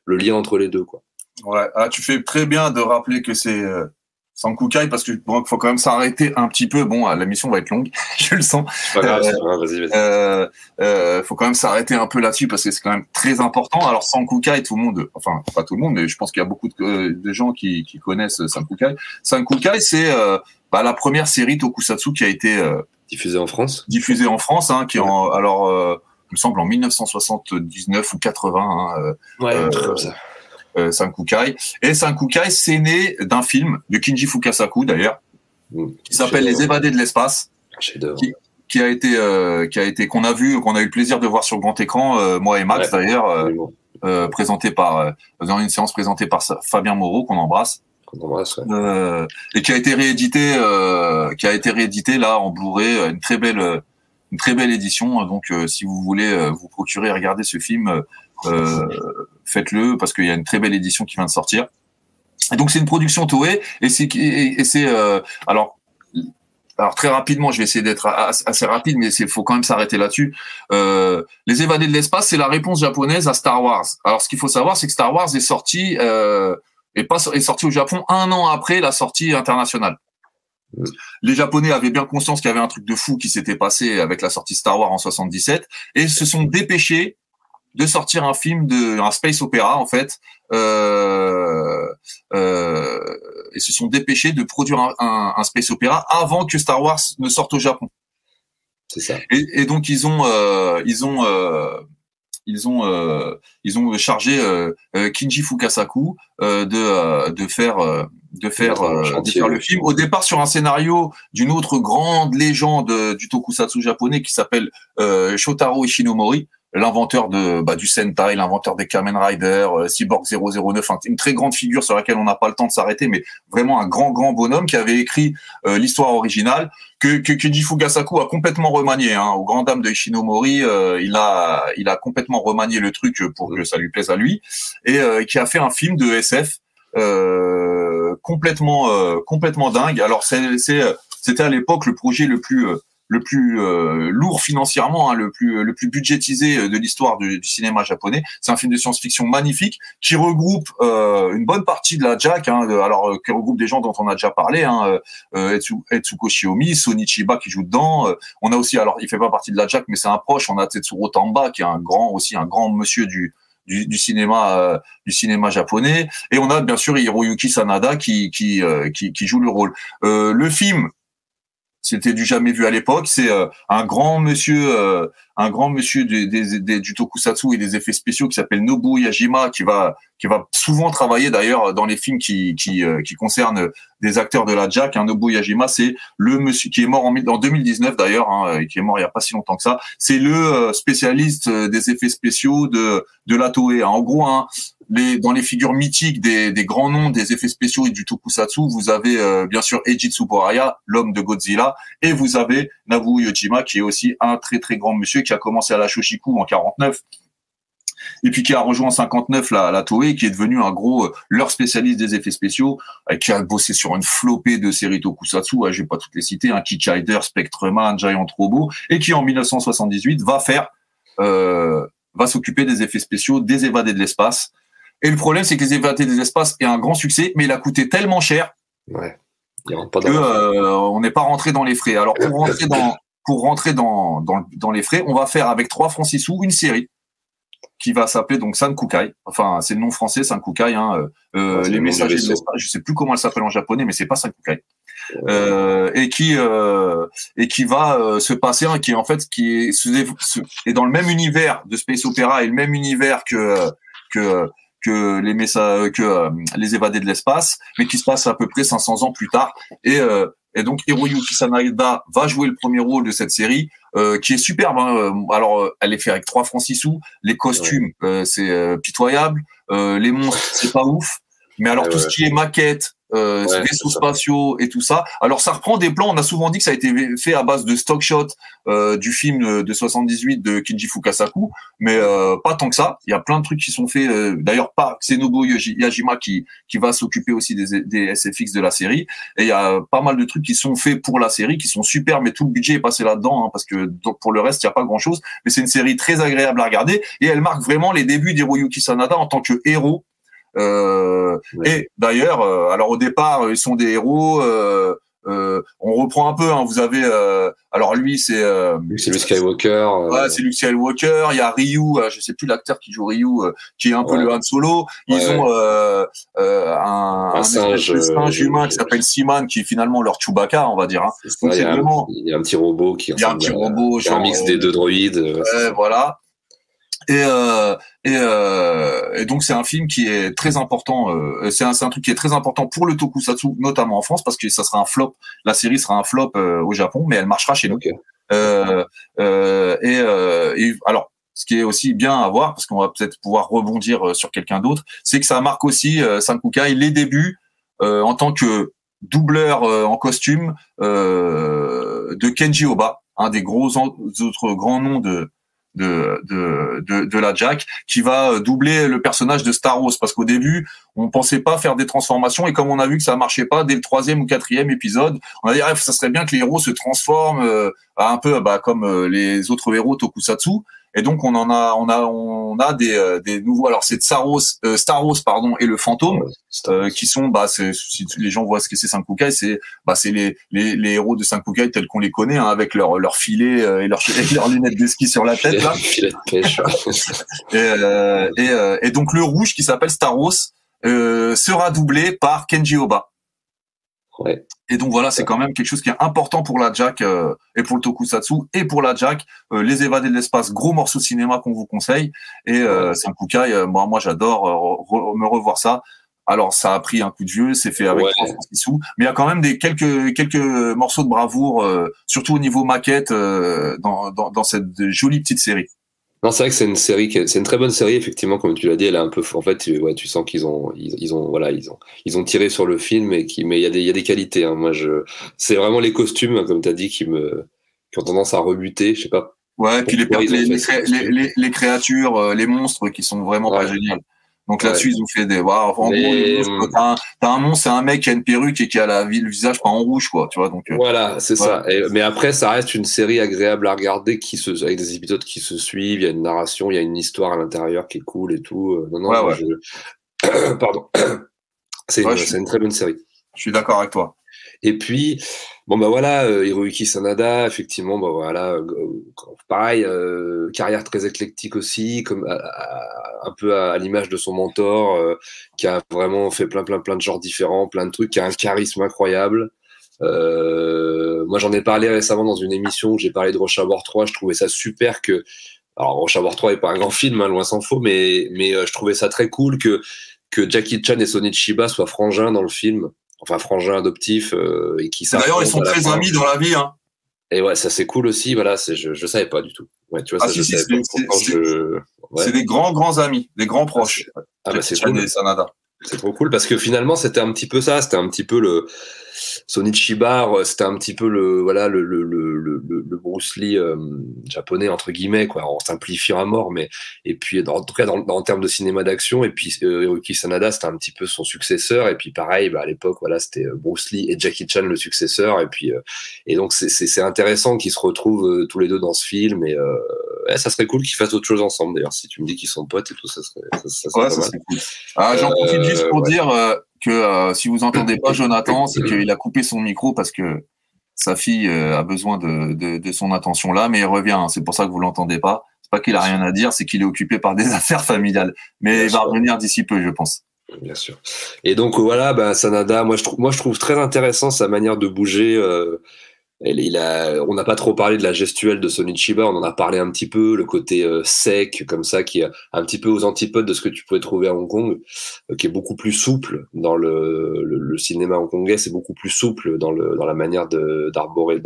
le lien entre les deux quoi. Ouais, ah, tu fais très bien de rappeler que c'est euh, Sankukai parce que bon, faut quand même s'arrêter un petit peu. Bon, la mission va être longue, [laughs] je le sens. Pas grave, Euh, vas-y, vas-y. Euh, euh, faut quand même s'arrêter un peu là-dessus parce que c'est quand même très important. Alors Sankukai, tout le monde, enfin pas tout le monde, mais je pense qu'il y a beaucoup de, euh, de gens qui, qui connaissent Sankukai. Sankukai, c'est euh, bah, la première série tokusatsu qui a été euh, Diffusé en France. diffusée en France, hein, qui est en, alors euh, il me semble en 1979 ou 80. Hein, euh, Ouais, un un truc comme ça. Euh, Sankukai. Et Sankukai, c'est né d'un film de Kinji Fukasaku d'ailleurs, qui s'appelle Les Évadés de l'espace. Qui- qui a été, euh, qui a été, qu'on a vu, qu'on a eu le plaisir de voir sur grand écran, euh, moi et Max Ouais. d'ailleurs, euh, euh, présenté par, euh, dans une séance présentée par Fabien Moreau qu'on embrasse, embrasse, ouais. euh, et qui a été réédité, euh, qui a été réédité là en Blu-ray, une très belle, une très belle édition. Donc, euh, si vous voulez euh, vous procurer et regarder ce film, euh, faites-le parce qu'il y a une très belle édition qui vient de sortir. Et donc, c'est une production Toei et c'est et, et c'est euh, alors. Alors très rapidement, je vais essayer d'être as- assez rapide, mais il faut quand même s'arrêter là-dessus. Euh, les évadés de l'espace, c'est la réponse japonaise à Star Wars. Alors ce qu'il faut savoir, c'est que Star Wars est sorti euh, est pas est sorti au Japon un an après la sortie internationale. Les Japonais avaient bien conscience qu'il y avait un truc de fou qui s'était passé avec la sortie Star Wars en 77 et se sont dépêchés de sortir un film de un space opéra en fait euh, euh, et se sont dépêchés de produire un, un, un space opéra avant que Star Wars ne sorte au Japon. C'est ça. Et, et donc ils ont euh, ils ont euh, ils ont euh, ils ont chargé euh, Kinji Fukasaku euh, de euh, de faire euh, de faire euh, de faire le film au départ sur un scénario d'une autre grande légende du tokusatsu japonais qui s'appelle euh, Shotaro Ishinomori l'inventeur de bah, du Sentai, l'inventeur des Kamen Rider, euh, Cyborg 009, enfin, une très grande figure sur laquelle on n'a pas le temps de s'arrêter, mais vraiment un grand grand bonhomme qui avait écrit euh, l'histoire originale que, que Keiji Fugasaku a complètement remanié. Hein, au grand dame de Ishinomori, euh, il a il a complètement remanié le truc pour que ça lui plaise à lui et euh, qui a fait un film de SF euh, complètement euh, complètement dingue. Alors c'est c'était à l'époque le projet le plus le plus euh, lourd financièrement, hein, le plus le plus budgétisé euh, de l'histoire du, du cinéma japonais. C'est un film de science-fiction magnifique qui regroupe euh, une bonne partie de la Jack, hein, de- alors euh, qui regroupe des gens dont on a déjà parlé, hein, euh, euh, Etsu- Etsuko Shiomi, Sonichiba qui joue dedans. On a aussi, alors il fait pas partie de la Jack, mais c'est un proche. On a Tetsuro Tamba qui est un grand aussi un grand monsieur du du, du cinéma euh, du cinéma japonais et on a bien sûr Hiroyuki Sanada qui qui euh, qui, qui joue le rôle. Euh, le film c'était du jamais vu à l'époque. C'est euh, un grand monsieur, euh, un grand monsieur des- du tokusatsu et des effets spéciaux qui s'appelle Nobu Yajima, qui va qui va souvent travailler d'ailleurs dans les films qui qui, euh, qui concernent des acteurs de la Jack. Hein. Nobu Yajima, c'est le monsieur qui est mort en, mille- en 2019 d'ailleurs, hein, et qui est mort il y a pas si longtemps que ça. C'est le spécialiste des effets spéciaux de de la Toei. hein. En gros, hein, les, dans les figures mythiques des, des grands noms des effets spéciaux et du tokusatsu, vous avez euh, bien sûr Eiji Tsuburaya, l'homme de Godzilla, et vous avez Nabu Yojima, qui est aussi un très très grand monsieur qui a commencé à la Shoshiku en 49 et puis qui a rejoint en 59 la, la Toei, qui est devenu un gros euh, leur spécialiste des effets spéciaux, euh, qui a bossé sur une flopée de séries tokusatsu, euh, je vais pas toutes les citer, hein, Kick-Rider, Spectreman, Giant Robot, et qui en 1978 va faire, euh, va s'occuper des effets spéciaux des évadés de l'espace. Et le problème, c'est que les évadés de l'espace est un grand succès, mais il a coûté tellement cher Ouais. Pas que euh, on n'est pas rentré dans les frais. Alors pour rentrer dans pour rentrer dans, dans, le- dans les frais, on va faire avec trois francs six sous une série qui va s'appeler donc Sankukai. Enfin, c'est le nom français Sankukai. Hein, euh, euh, les messagers de l'espace. Je sais plus comment elle s'appelle en japonais, mais c'est pas Sankukai. Euh, et qui euh, et qui va euh, se passer, hein, qui est en fait qui est, est dans le même univers de space opera et le même univers que que que les messa- que euh, les évadés de l'espace, mais qui se passe à peu près 500 ans plus tard. Et euh, et donc Hiroyuki Sanada va jouer le premier rôle de cette série, euh, qui est superbe. hein. Euh, Alors, euh, elle est faite avec trois francs six sous. Les costumes, euh, c'est euh, pitoyable. Euh, les monstres, c'est pas ouf. Mais alors Ouais, tout ce qui est maquette, euh, Ouais, vaisseaux spatiaux et tout ça. Alors ça reprend des plans. On a souvent dit que ça a été fait à base de stock shot euh, du film de 78 de Kinji Fukasaku, mais euh, pas tant que ça. Il y a plein de trucs qui sont faits. euh, D'ailleurs, pas Yoji- Yajima qui qui va s'occuper aussi des, des SFX de la série. Et il y a pas mal de trucs qui sont faits pour la série, qui sont super, mais tout le budget est passé là-dedans, hein, parce que donc, pour le reste, il y a pas grand-chose. Mais c'est une série très agréable à regarder et elle marque vraiment les débuts d'Hiroyuki Sanada en tant que héros. Euh. Et d'ailleurs, euh, alors au départ, ils sont des héros. euh, euh, on reprend un peu. Hein, vous avez, euh, alors lui, c'est euh, C'est Luke Skywalker. euh, Ouais, c'est Luke Skywalker. Il y a Ryu, euh, je sais plus l'acteur qui joue Ryu, euh, qui est un peu le Han Solo. Ils Ouais, ont euh, euh, un, Un espèce singe, de singe humain qui s'appelle Seaman, qui est finalement leur Chewbacca, on va dire. Hein. Donc, il, y a un, vraiment- il y a un petit robot qui Il y a un petit robot, c'est un genre, mix des deux droïdes. voilà. Et, euh, et, euh, et donc c'est un film qui est très important. Euh, c'est un, un truc qui est très important pour le tokusatsu, notamment en France, parce que ça sera un flop. La série sera un flop euh, au Japon, mais elle marchera chez nous. Ok. Euh, euh, et, euh, et alors, ce qui est aussi bien à voir, parce qu'on va peut-être pouvoir rebondir euh, sur quelqu'un d'autre, c'est que ça marque aussi euh, Sankukai les débuts euh, en tant que doubleur euh, en costume euh, de Kenji Oba, un des gros autres grands noms de de, de, de, de la Jack, qui va euh, doubler le personnage de Star Wars. Parce qu'au début, on pensait pas faire des transformations, et comme on a vu que ça marchait pas dès le troisième ou quatrième épisode, on a dit ah, ça serait bien que les héros se transforment euh, un peu bah, comme euh, les autres héros Tokusatsu. Et donc on en a, on a, on a des, euh, des nouveaux. Alors c'est Star Wars, euh, Star Wars pardon, et le fantôme. Euh, qui sont bah c'est si les gens voient ce que c'est Sankukai c'est bah c'est les, les les héros de Sankukai tels qu'on les connaît hein, avec leur leur filet euh, et leurs [laughs] et leurs lunettes de ski sur la tête là [laughs] Filet de pêche. et euh, et, euh, et donc le rouge qui s'appelle Star Wars euh, sera doublé par Kenji Oba Ouais. Et donc voilà, c'est quand même quelque chose qui est important pour la Jack euh, et pour le Tokusatsu et pour la Jack. Euh, les évadés de l'espace, gros morceau cinéma qu'on vous conseille. Et euh, c'est un Kukai, euh, moi, moi j'adore euh, re- me revoir ça. Alors ça a pris un coup de vieux, c'est fait avec trois sous, mais il y a quand même des quelques quelques morceaux de bravoure, euh, surtout au niveau maquette, euh, dans, dans dans cette jolie petite série. Non, c'est vrai que c'est une série, c'est une très bonne série effectivement, comme tu l'as dit, elle est un peu, en fait, tu- ouais, tu sens qu'ils ont, ils, ils ont, voilà, ils ont, ils ont tiré sur le film et qui, mais il y a des, il y a des qualités. Hein. Moi, je, c'est vraiment les costumes, comme tu as dit, qui me, qui ont tendance à rebuter. Je sais pas. Ouais, puis les, les, les, créatures, euh, les monstres qui sont vraiment pas géniales. Donc là-dessus, Ouais. ils ont fait des. voilà, en Mais, gros, euh, t'as un, t'as un monstre, c'est un mec qui a une perruque et qui a la, le visage pas en rouge, quoi. Tu vois, donc. euh, Voilà, c'est ça. Et- mais après, ça reste une série agréable à regarder, qui se, avec des épisodes qui se suivent. Il y a une narration, il y a une histoire à l'intérieur qui est cool et tout. Euh, Non, non, Ouais, ouais. je- [coughs] pardon. [coughs] Une, c'est une très bonne série. Je suis d'accord avec toi. Et puis, bon bah voilà, euh, Hiroyuki Sanada, effectivement, bah euh, pareil, euh, carrière très éclectique aussi, comme un peu à, l'image de son mentor, qui a vraiment fait plein plein plein de genres différents, plein de trucs, qui a un charisme incroyable. Moi, j'en ai parlé récemment dans une émission où j'ai parlé de Hour 3. Je trouvais ça super que, alors Hour 3 est pas un grand film, hein, loin s'en faut, mais mais je trouvais ça très cool que que Jackie Chan et Sonny Chiba soient frangins dans le film enfin frangin adoptif euh, et qui D'ailleurs, ils sont très amis dans la vie. Hein. Et ouais, ça c'est cool aussi. Voilà, c'est je je savais pas du tout. Ouais, tu vois Ah, ça si, je si, savais c'est- je- ouais. Des grands, grands amis, des grands proches. Ah bah c'est cool. Sanada. C'est trop cool parce que finalement c'était un petit peu ça, c'était un petit peu le Sonichiba, euh, c'était un petit peu le voilà le le le le, le Bruce Lee euh, japonais entre guillemets quoi, en simplifiant à mort, mais et puis en tout cas dans, dans- en termes de cinéma d'action et puis euh, Hiroki Sanada c'était un petit peu son successeur et puis pareil bah, à l'époque voilà c'était euh, Bruce Lee et Jackie Chan le successeur et puis euh, et donc c'est intéressant qu'ils se retrouvent euh, tous les deux dans ce film et euh, ouais, ça serait cool qu'ils fassent autre chose ensemble d'ailleurs si tu me dis qu'ils sont potes et tout ça serait ça, ça serait Ouais, ça c'est cool. Ah, J'en profite juste pour ouais. dire euh, que euh, si vous entendez pas Jonathan, c'est qu'il a coupé son micro parce que sa fille euh, a besoin de, de, de son attention là, mais il revient. hein. C'est pour ça que vous l'entendez pas. C'est pas qu'il a rien à dire, c'est qu'il est occupé par des [laughs] affaires familiales. Mais Bien il va revenir d'ici peu, je pense. Bien sûr. Et donc voilà, bah, Sanada, moi je trouve, moi je trouve très intéressant sa manière de bouger. euh, il a, on n'a pas trop parlé de la gestuelle de Sonichiba, on en a parlé un petit peu, le côté euh, sec comme ça, qui est un petit peu aux antipodes de ce que tu pouvais trouver à Hong Kong, euh, qui est beaucoup plus souple dans le, le, le cinéma hongkongais, c'est beaucoup plus souple dans le dans la manière d'arborer,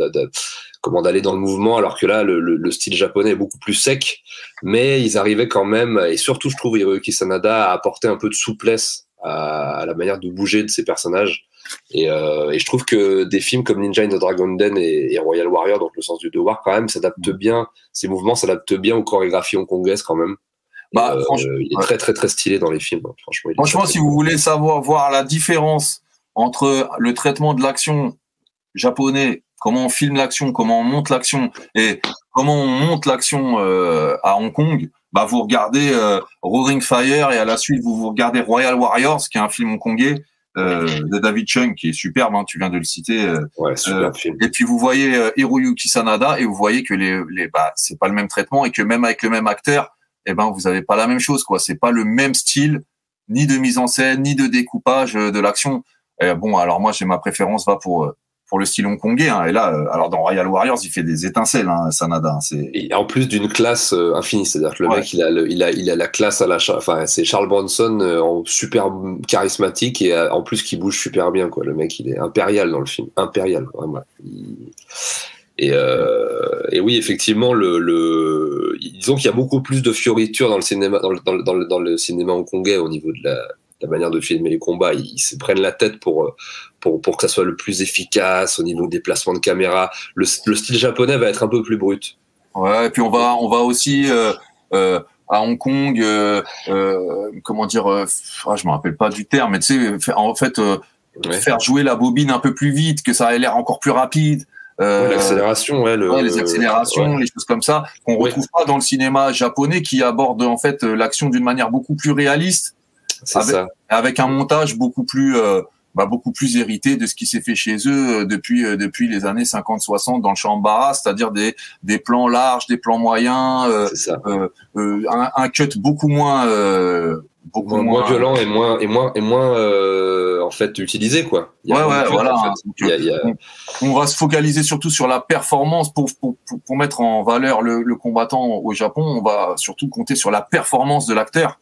comment d'aller dans le mouvement, alors que là le, le, le style japonais est beaucoup plus sec, mais ils arrivaient quand même, et surtout je trouve Hiroyuki Sanada à apporter un peu de souplesse à, à la manière de bouger de ses personnages. Et, euh, et je trouve que des films comme Ninja in the Dragon Den et, et Royal Warrior, donc le sens du devoir, quand même, s'adaptent bien, ces mouvements s'adaptent bien aux chorégraphies hongkongaises quand même. Bah, euh, franchement, il est très très très stylé dans les films. hein. Franchement, si vous voulez savoir voir la différence entre le traitement de l'action japonais, comment on filme l'action, comment on monte l'action et comment on monte l'action euh, à Hong Kong, bah vous regardez euh, Roaring Fire et à la suite vous vous regardez Royal Warriors, qui est un film hongkongais de David Chung qui est superbe, hein, tu viens de le citer. euh, Ouais, super euh, film. et puis vous voyez euh, Hiroyuki Sanada et vous voyez que les, les bah c'est pas le même traitement et que même avec le même acteur, eh ben vous avez pas la même chose quoi. C'est pas le même style ni de mise en scène ni de découpage euh, de l'action. Et bon alors moi j'ai ma préférence va pour euh, pour le style hongkongais hein. et là euh, alors dans Royal Warriors il fait des étincelles hein, Sanada. hein. Et en plus d'une classe euh, infinie, c'est-à-dire que le Ouais. mec, il a, le- il a, il a la classe à la, enfin, c'est Charles Bronson euh, en super charismatique et euh, en plus qui bouge super bien, quoi. Le mec, il est impérial dans le film, impérial, vraiment. Il- Et, euh, et oui, effectivement, le, le, disons qu'il y a beaucoup plus de fioritures dans le cinéma, dans le, dans le, dans le, cinéma hongkongais au niveau de la, la manière de filmer les combats. Ils, se prennent la tête pour, pour, pour que ça soit le plus efficace au niveau des placements de caméra. Le, le style japonais va être un peu plus brut. ouais et puis on va on va aussi euh, euh, à Hong Kong euh, comment dire ah, je me rappelle pas du terme mais tu sais en fait Ouais. faire jouer la bobine un peu plus vite que ça ait l'air encore plus rapide. Ouais, l'accélération, ouais, le- Ouais, les accélérations, les choses comme ça, qu'on retrouve pas dans le cinéma japonais qui aborde en fait l'action d'une manière beaucoup plus réaliste, avec- ça. avec un montage beaucoup plus euh, bah, beaucoup plus hérité de ce qui s'est fait chez eux euh, depuis euh, depuis les années 50-60 dans le champ Barras, c'est-à-dire des des plans larges, des plans moyens, euh, euh, euh, un, un cut beaucoup moins euh, beaucoup moins, moins, violent et moins et moins et moins euh, en fait utilisé quoi. Il y a Ouais, ouais, voilà. en fait. Il y a- il y a- On va se focaliser surtout sur la performance pour, pour, pour, pour mettre en valeur le, le combattant au Japon. On va surtout compter sur la performance de l'acteur.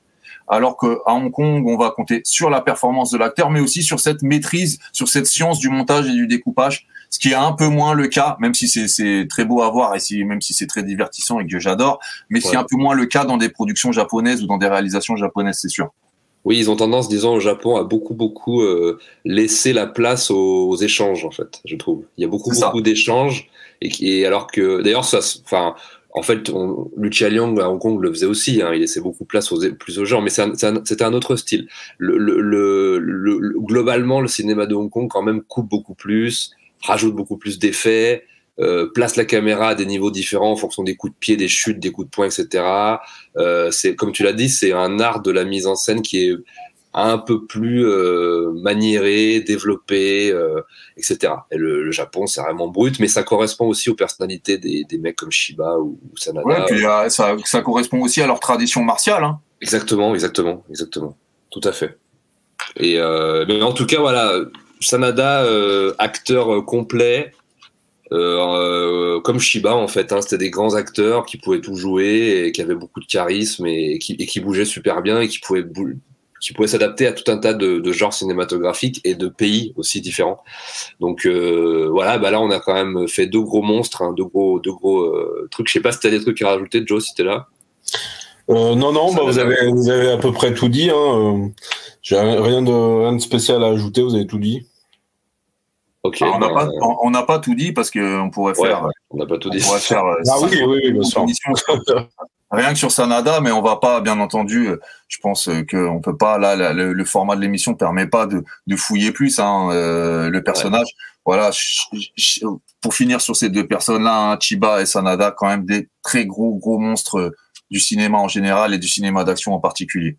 Alors qu'à Hong Kong, on va compter sur la performance de l'acteur, mais aussi sur cette maîtrise, sur cette science du montage et du découpage, ce qui est un peu moins le cas, même si c'est- très beau à voir et si, même si c'est très divertissant et que j'adore, mais c'est un peu moins le cas dans des productions japonaises ou dans des réalisations japonaises, c'est sûr. Oui, ils ont tendance, disons, au Japon à beaucoup, beaucoup euh, laisser la place aux, aux échanges, en fait, je trouve. Il y a beaucoup, beaucoup d'échanges, et, et alors que, d'ailleurs, ça, se- enfin, en fait, on, Lucia Liang à Hong Kong le faisait aussi, hein, il laissait beaucoup de place aux, plus aux genres, mais c'est un- un- c'était un, autre style. Le, le, le, le- le- globalement, le cinéma de Hong Kong, quand même, coupe beaucoup plus, rajoute beaucoup plus d'effets, euh, place la caméra à des niveaux différents en fonction des coups de pied, des chutes, des coups de poing, etc. Euh, c'est comme tu l'as dit, c'est un art de la mise en scène qui est un peu plus euh, maniéré, développé, euh, etc. Et le, le Japon, c'est vraiment brut, mais ça correspond aussi aux personnalités des, des mecs comme Shiba ou, ou Sanada. Ouais, puis euh, ça, ça correspond aussi à leur tradition martiale. Hein. Exactement, exactement, exactement. Tout à fait. Et euh, mais en tout cas, voilà, Sanada, euh, acteur euh, complet, euh, euh, comme Shiba en fait. Hein, C'était des grands acteurs qui pouvaient tout jouer et qui avaient beaucoup de charisme et, qui, et qui bougeaient super bien et qui pouvaient bou- qui pouvaient s'adapter à tout un tas de, de genres cinématographiques et de pays aussi différents. Donc euh, voilà, bah là on a quand même fait deux gros monstres, hein, deux gros, deux gros euh, trucs. Je sais pas si t'as des trucs à rajouter, Joe, si t'es là. Euh, non, non, bah, vous, avez, vous avez à peu près tout dit. Hein. J'ai rien de, rien de spécial à ajouter, vous avez tout dit. Alors, on n'a bah, pas, on- on n'a pas tout dit parce qu'on pourrait ouais, faire, on n'a pas tout on dit. pourrait faire Ah oui, oui, oui, bien sûr. [laughs] rien que sur Sanada, mais on va pas, bien entendu, euh, je pense euh, que on peut pas là, le, format de l'émission permet pas de, fouiller plus hein, euh, le personnage. Voilà, pour finir sur ces deux personnes-là, hein, Chiba et Sanada, quand même des très gros gros monstres euh, du cinéma en général et du cinéma d'action en particulier.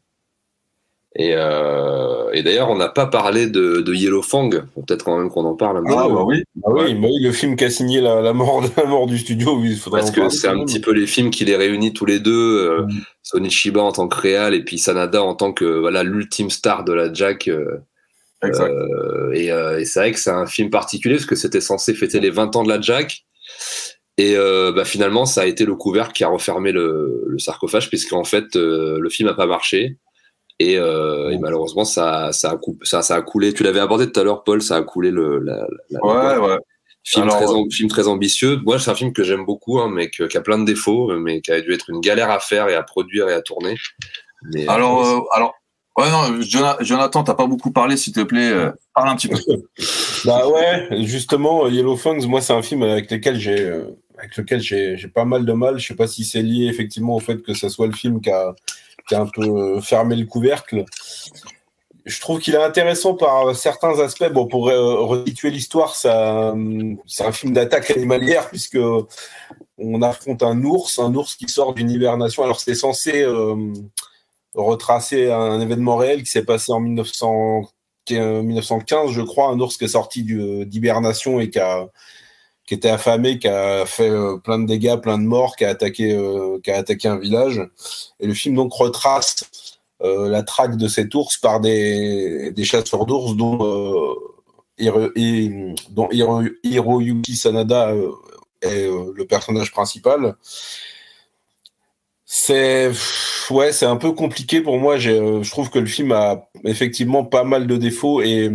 Et, euh, et d'ailleurs, on n'a pas parlé de, de Yellow Fang. Peut-être quand même qu'on en parle un peu. bah oui. Ah oui, bah oui, le film qui a signé la, la, mort, [laughs] la mort du studio, oui, il Parce que c'est un même. petit peu les films qui les réunit tous les deux. Euh, Mm. Sonny Shiba en tant que réal et puis Sanada en tant que voilà l'ultime star de la Jack. euh, Exact. euh, et euh, et c'est vrai que c'est un film particulier parce que c'était censé fêter les 20 ans de la Jack. Et euh, bah, finalement, ça a été le couvercle qui a refermé le, le sarcophage puisqu'en fait, euh, le film n'a pas marché. Et, euh, et malheureusement, ça, ça, a coup- ça, ça a coulé. Tu l'avais abordé tout à l'heure, Paul, ça a coulé le, la, la- Ouais, ouais. Film, Alors, très, am- film très ambitieux. Moi, c'est un film que j'aime beaucoup, hein, mais que- qui a plein de défauts, mais qui a dû être une galère à faire et à produire et à tourner. Mais, Alors, euh, euh, alors, ouais, non, Jona- Jonathan, t'as pas beaucoup parlé, s'il te plaît. euh, parle un petit peu. [laughs] Bah ouais, justement, euh, Yellow Fangs, moi, c'est un film avec lequel j'ai euh, avec lequel j'ai j'ai pas mal de mal. Je sais pas si c'est lié effectivement au fait que ça soit le film qui a, qui a un peu euh, fermé le couvercle. Je trouve qu'il est intéressant par certains aspects. Bon, pour euh, resituer l'histoire, c'est un film d'attaque animalière puisque on affronte un ours, un ours qui sort d'une hibernation. Alors c'est censé euh, retracer un événement réel qui s'est passé en 1900 qui est, euh, 1915, je crois, un ours qui est sorti d'hibernation et qui, a, qui était affamé, qui a fait euh, plein de dégâts, plein de morts, qui a attaqué, euh, qui a attaqué un village. Et le film donc retrace euh, la traque de cet ours par des, chasseurs d'ours dont, Hiro- Hiroyuki Sanada est le personnage principal. C'est ouais, c'est un peu compliqué pour moi. Je trouve que le film a effectivement pas mal de défauts et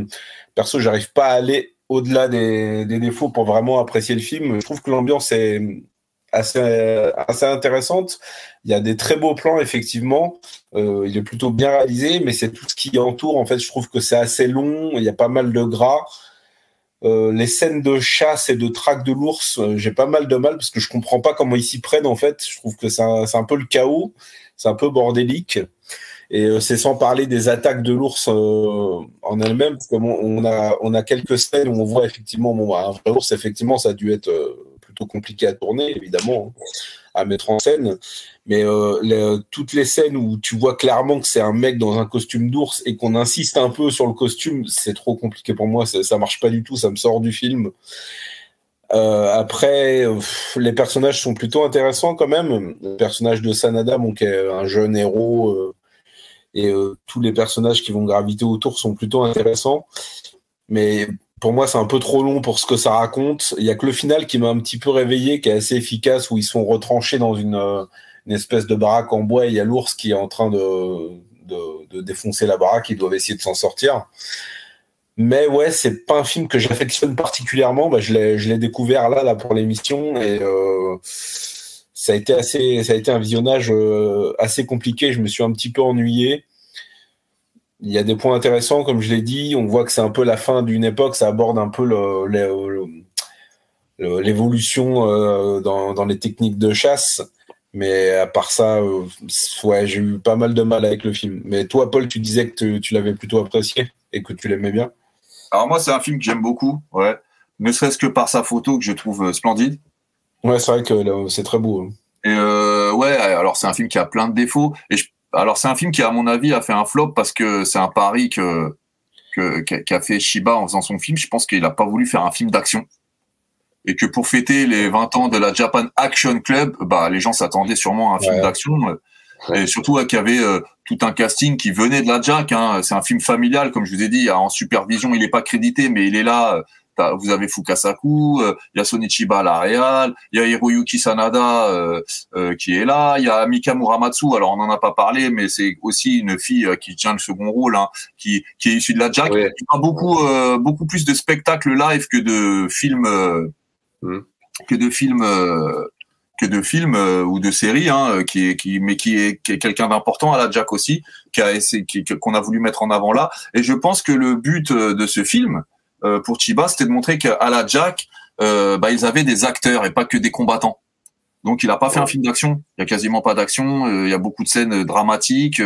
perso, j'arrive pas à aller au-delà des, défauts pour vraiment apprécier le film. Je trouve que l'ambiance est assez intéressante. Il y a des très beaux plans effectivement. Euh, il est plutôt bien réalisé, mais c'est tout ce qui entoure. En fait, je trouve que c'est assez long. Il y a pas mal de gras. Euh, les scènes de chasse et de traque de l'ours, euh, j'ai pas mal de mal parce que je comprends pas comment ils s'y prennent en fait. Je trouve que c'est un, un peu le chaos, c'est un peu bordélique. Et euh, c'est sans parler des attaques de l'ours euh, en elle-même, parce que bon, on a on a quelques scènes où on voit effectivement bon, bah, un vrai ours. Effectivement, ça a dû être euh, plutôt compliqué à tourner, évidemment, hein, à mettre en scène. Mais toutes les scènes où tu vois clairement que c'est un mec dans un costume d'ours et qu'on insiste un peu sur le costume, c'est trop compliqué pour moi. Ça, ça marche pas du tout. Ça me sort du film. Après, les personnages sont plutôt intéressants quand même. Le personnage de Sanada, bon, qui est un jeune héros et euh, tous les personnages qui vont graviter autour sont plutôt intéressants. Mais pour moi, c'est un peu trop long pour ce que ça raconte. Il y a que le final qui m'a un petit peu réveillé, qui est assez efficace, où ils sont retranchés dans une, euh, une espèce de baraque en bois et il y a l'ours qui est en train de, de, de défoncer la baraque. Ils doivent essayer de s'en sortir. Mais ouais, c'est pas un film que j'affectionne particulièrement. Bah, je l'ai découvert là, là pour l'émission et euh, ça a été assez, ça a été un visionnage euh, assez compliqué. Je me suis un petit peu ennuyé. Il y a des points intéressants, comme je l'ai dit. On voit que c'est un peu la fin d'une époque. Ça aborde un peu l'évolution euh, dans, les techniques de chasse. Mais à part ça, euh, ouais, j'ai eu pas mal de mal avec le film. Mais toi, Paul, tu disais que tu l'avais plutôt apprécié et que tu l'aimais bien. Alors moi, c'est un film que j'aime beaucoup, ouais. Ne serait-ce que par sa photo que je trouve splendide. Ouais, c'est vrai que c'est très beau. Hein. Et euh, ouais, alors c'est un film qui a plein de défauts. Et alors c'est un film qui, à mon avis, a fait un flop parce que c'est un pari que qu'a fait Shiba en faisant son film. Je pense qu'il a pas voulu faire un film d'action et que pour fêter les 20 ans de la Japan Action Club, bah les gens s'attendaient sûrement à un film d'action. Et surtout qu'il y avait euh, tout un casting qui venait de la Jack. Hein. C'est un film familial, comme je vous ai dit, en supervision, il n'est pas crédité, mais il est là vous avez Fukasaku, euh, il y a Sonichiba à la Real, il y a Hiroyuki Sanada euh, euh, qui est là, il y a Mika Muramatsu, alors on n'en a pas parlé, mais c'est aussi une fille qui tient le second rôle, hein, qui, qui est issue de la Jack. Il y a beaucoup, beaucoup plus de spectacles live que de films, mm. que de films que de films ou de séries, hein, qui qui, mais qui est, qui est quelqu'un d'important à la Jack aussi, qui a qu'on a voulu mettre en avant là. Et je pense que le but de ce film, euh, pour Chiba, c'était de montrer qu'à la Jack, euh, bah, ils avaient des acteurs et pas que des combattants. Donc il a pas fait un film d'action. Il y a quasiment pas d'action. Euh, il y a beaucoup de scènes dramatiques.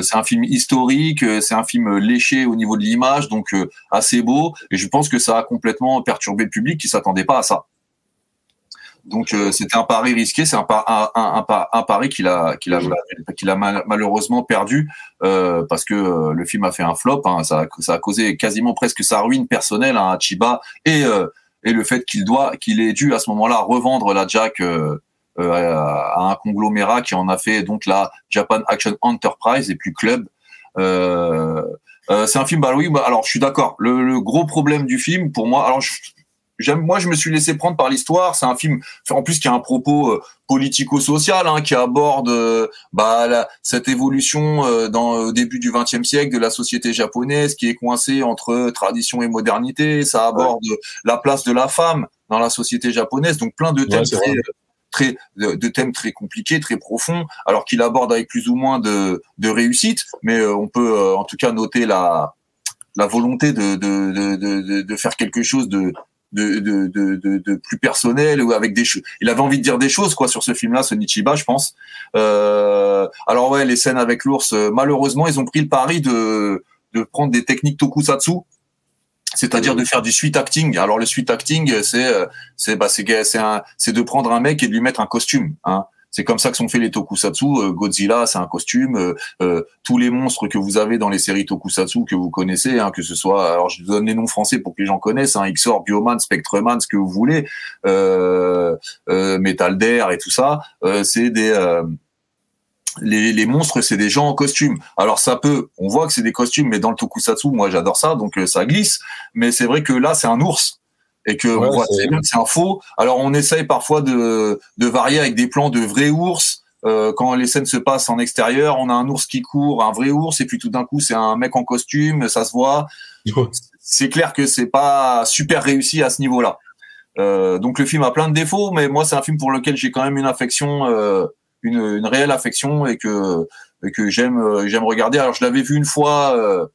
c'est un film historique. c'est un film léché au niveau de l'image, donc assez beau. Et je pense que ça a complètement perturbé le public qui s'attendait pas à ça. Donc euh, c'était un pari risqué, c'est un, un, un, un, pari qu'il a, qu'il a, qu'il a malheureusement perdu euh, parce que euh, le film a fait un flop. Hein, ça, a, ça a causé quasiment presque sa ruine personnelle hein, à Chiba et, euh, et le fait qu'il doit, qu'il ait dû à ce moment-là revendre la Jack euh, à un conglomérat qui en a fait donc la Japan Action Enterprise et plus Club. c'est un film, bah oui, bah, alors je suis d'accord. Le, le, gros problème du film, pour moi, alors je, moi, je me suis laissé prendre par l'histoire. C'est un film, en plus, qui a un propos euh, politico-social, hein, qui aborde euh, bah, cette évolution euh, dans au début du XXe siècle de la société japonaise, qui est coincée entre tradition et modernité. Ça aborde la place de la femme dans la société japonaise. Donc, plein de thèmes très, très de, thèmes très compliqués, très profonds, alors qu'il aborde avec plus ou moins de, de réussite. Mais on peut, en tout cas, noter la la volonté de, de, de, de, faire quelque chose de, de, de, de, de, plus personnel ou avec des choses. Il avait envie de dire des choses quoi sur ce film-là, ce Nichiba, je pense. Euh, alors ouais, les scènes avec l'ours, euh, malheureusement, ils ont pris le pari de de prendre des techniques tokusatsu, c'est-à-dire de faire du sweet acting. Alors le sweet acting, c'est euh, c'est bah c'est c'est de prendre un mec et de lui mettre un costume. Hein. C'est comme ça que sont faits les tokusatsu. Euh, Godzilla, c'est un costume. Euh, euh, tous les monstres que vous avez dans les séries tokusatsu que vous connaissez, hein, que ce soit, alors je donne les noms français pour que les gens connaissent, hein, Xor, Bioman, Spectreman, ce que vous voulez, euh, Metal Dare et tout ça, c'est des les, les, monstres, c'est des gens en costume. Alors ça peut, on voit que c'est des costumes, mais dans le tokusatsu, moi j'adore ça, donc ça glisse. Mais c'est vrai que là, c'est un ours et que c'est un faux. Alors on essaye parfois de, de varier avec des plans de vrais ours. Euh, quand les scènes se passent en extérieur, on a un ours qui court, un vrai ours, et puis tout d'un coup c'est un mec en costume, ça se voit. C'est clair que c'est pas super réussi à ce niveau-là. Euh, donc le film a plein de défauts, mais moi c'est un film pour lequel j'ai quand même une affection, euh, une, une, réelle affection et que et que j'aime euh, j'aime regarder. Alors je l'avais vu une fois euh,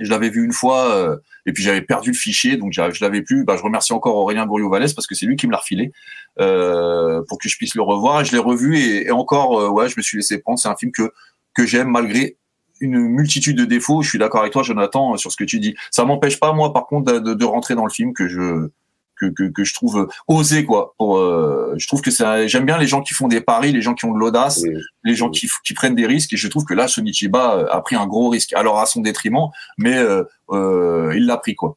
je l'avais vu une fois euh, et puis j'avais perdu le fichier, donc je l'avais plus. Bah, je remercie encore Aurélien Gouriot-Vallès parce que c'est lui qui me l'a refilé euh, pour que je puisse le revoir. Je l'ai revu et, encore, euh, ouais, je me suis laissé prendre. C'est un film que que j'aime malgré une multitude de défauts. Je suis d'accord avec toi, Jonathan, sur ce que tu dis. Ça m'empêche pas, moi, par contre, de, de rentrer dans le film que je que, que, je trouve osé quoi. Pour, euh, je trouve que ça, j'aime bien les gens qui font des paris, les gens qui ont de l'audace, les gens qui, qui prennent des risques. Et je trouve que là, Sonichiba euh, a pris un gros risque. Alors à son détriment, mais euh, il l'a pris quoi.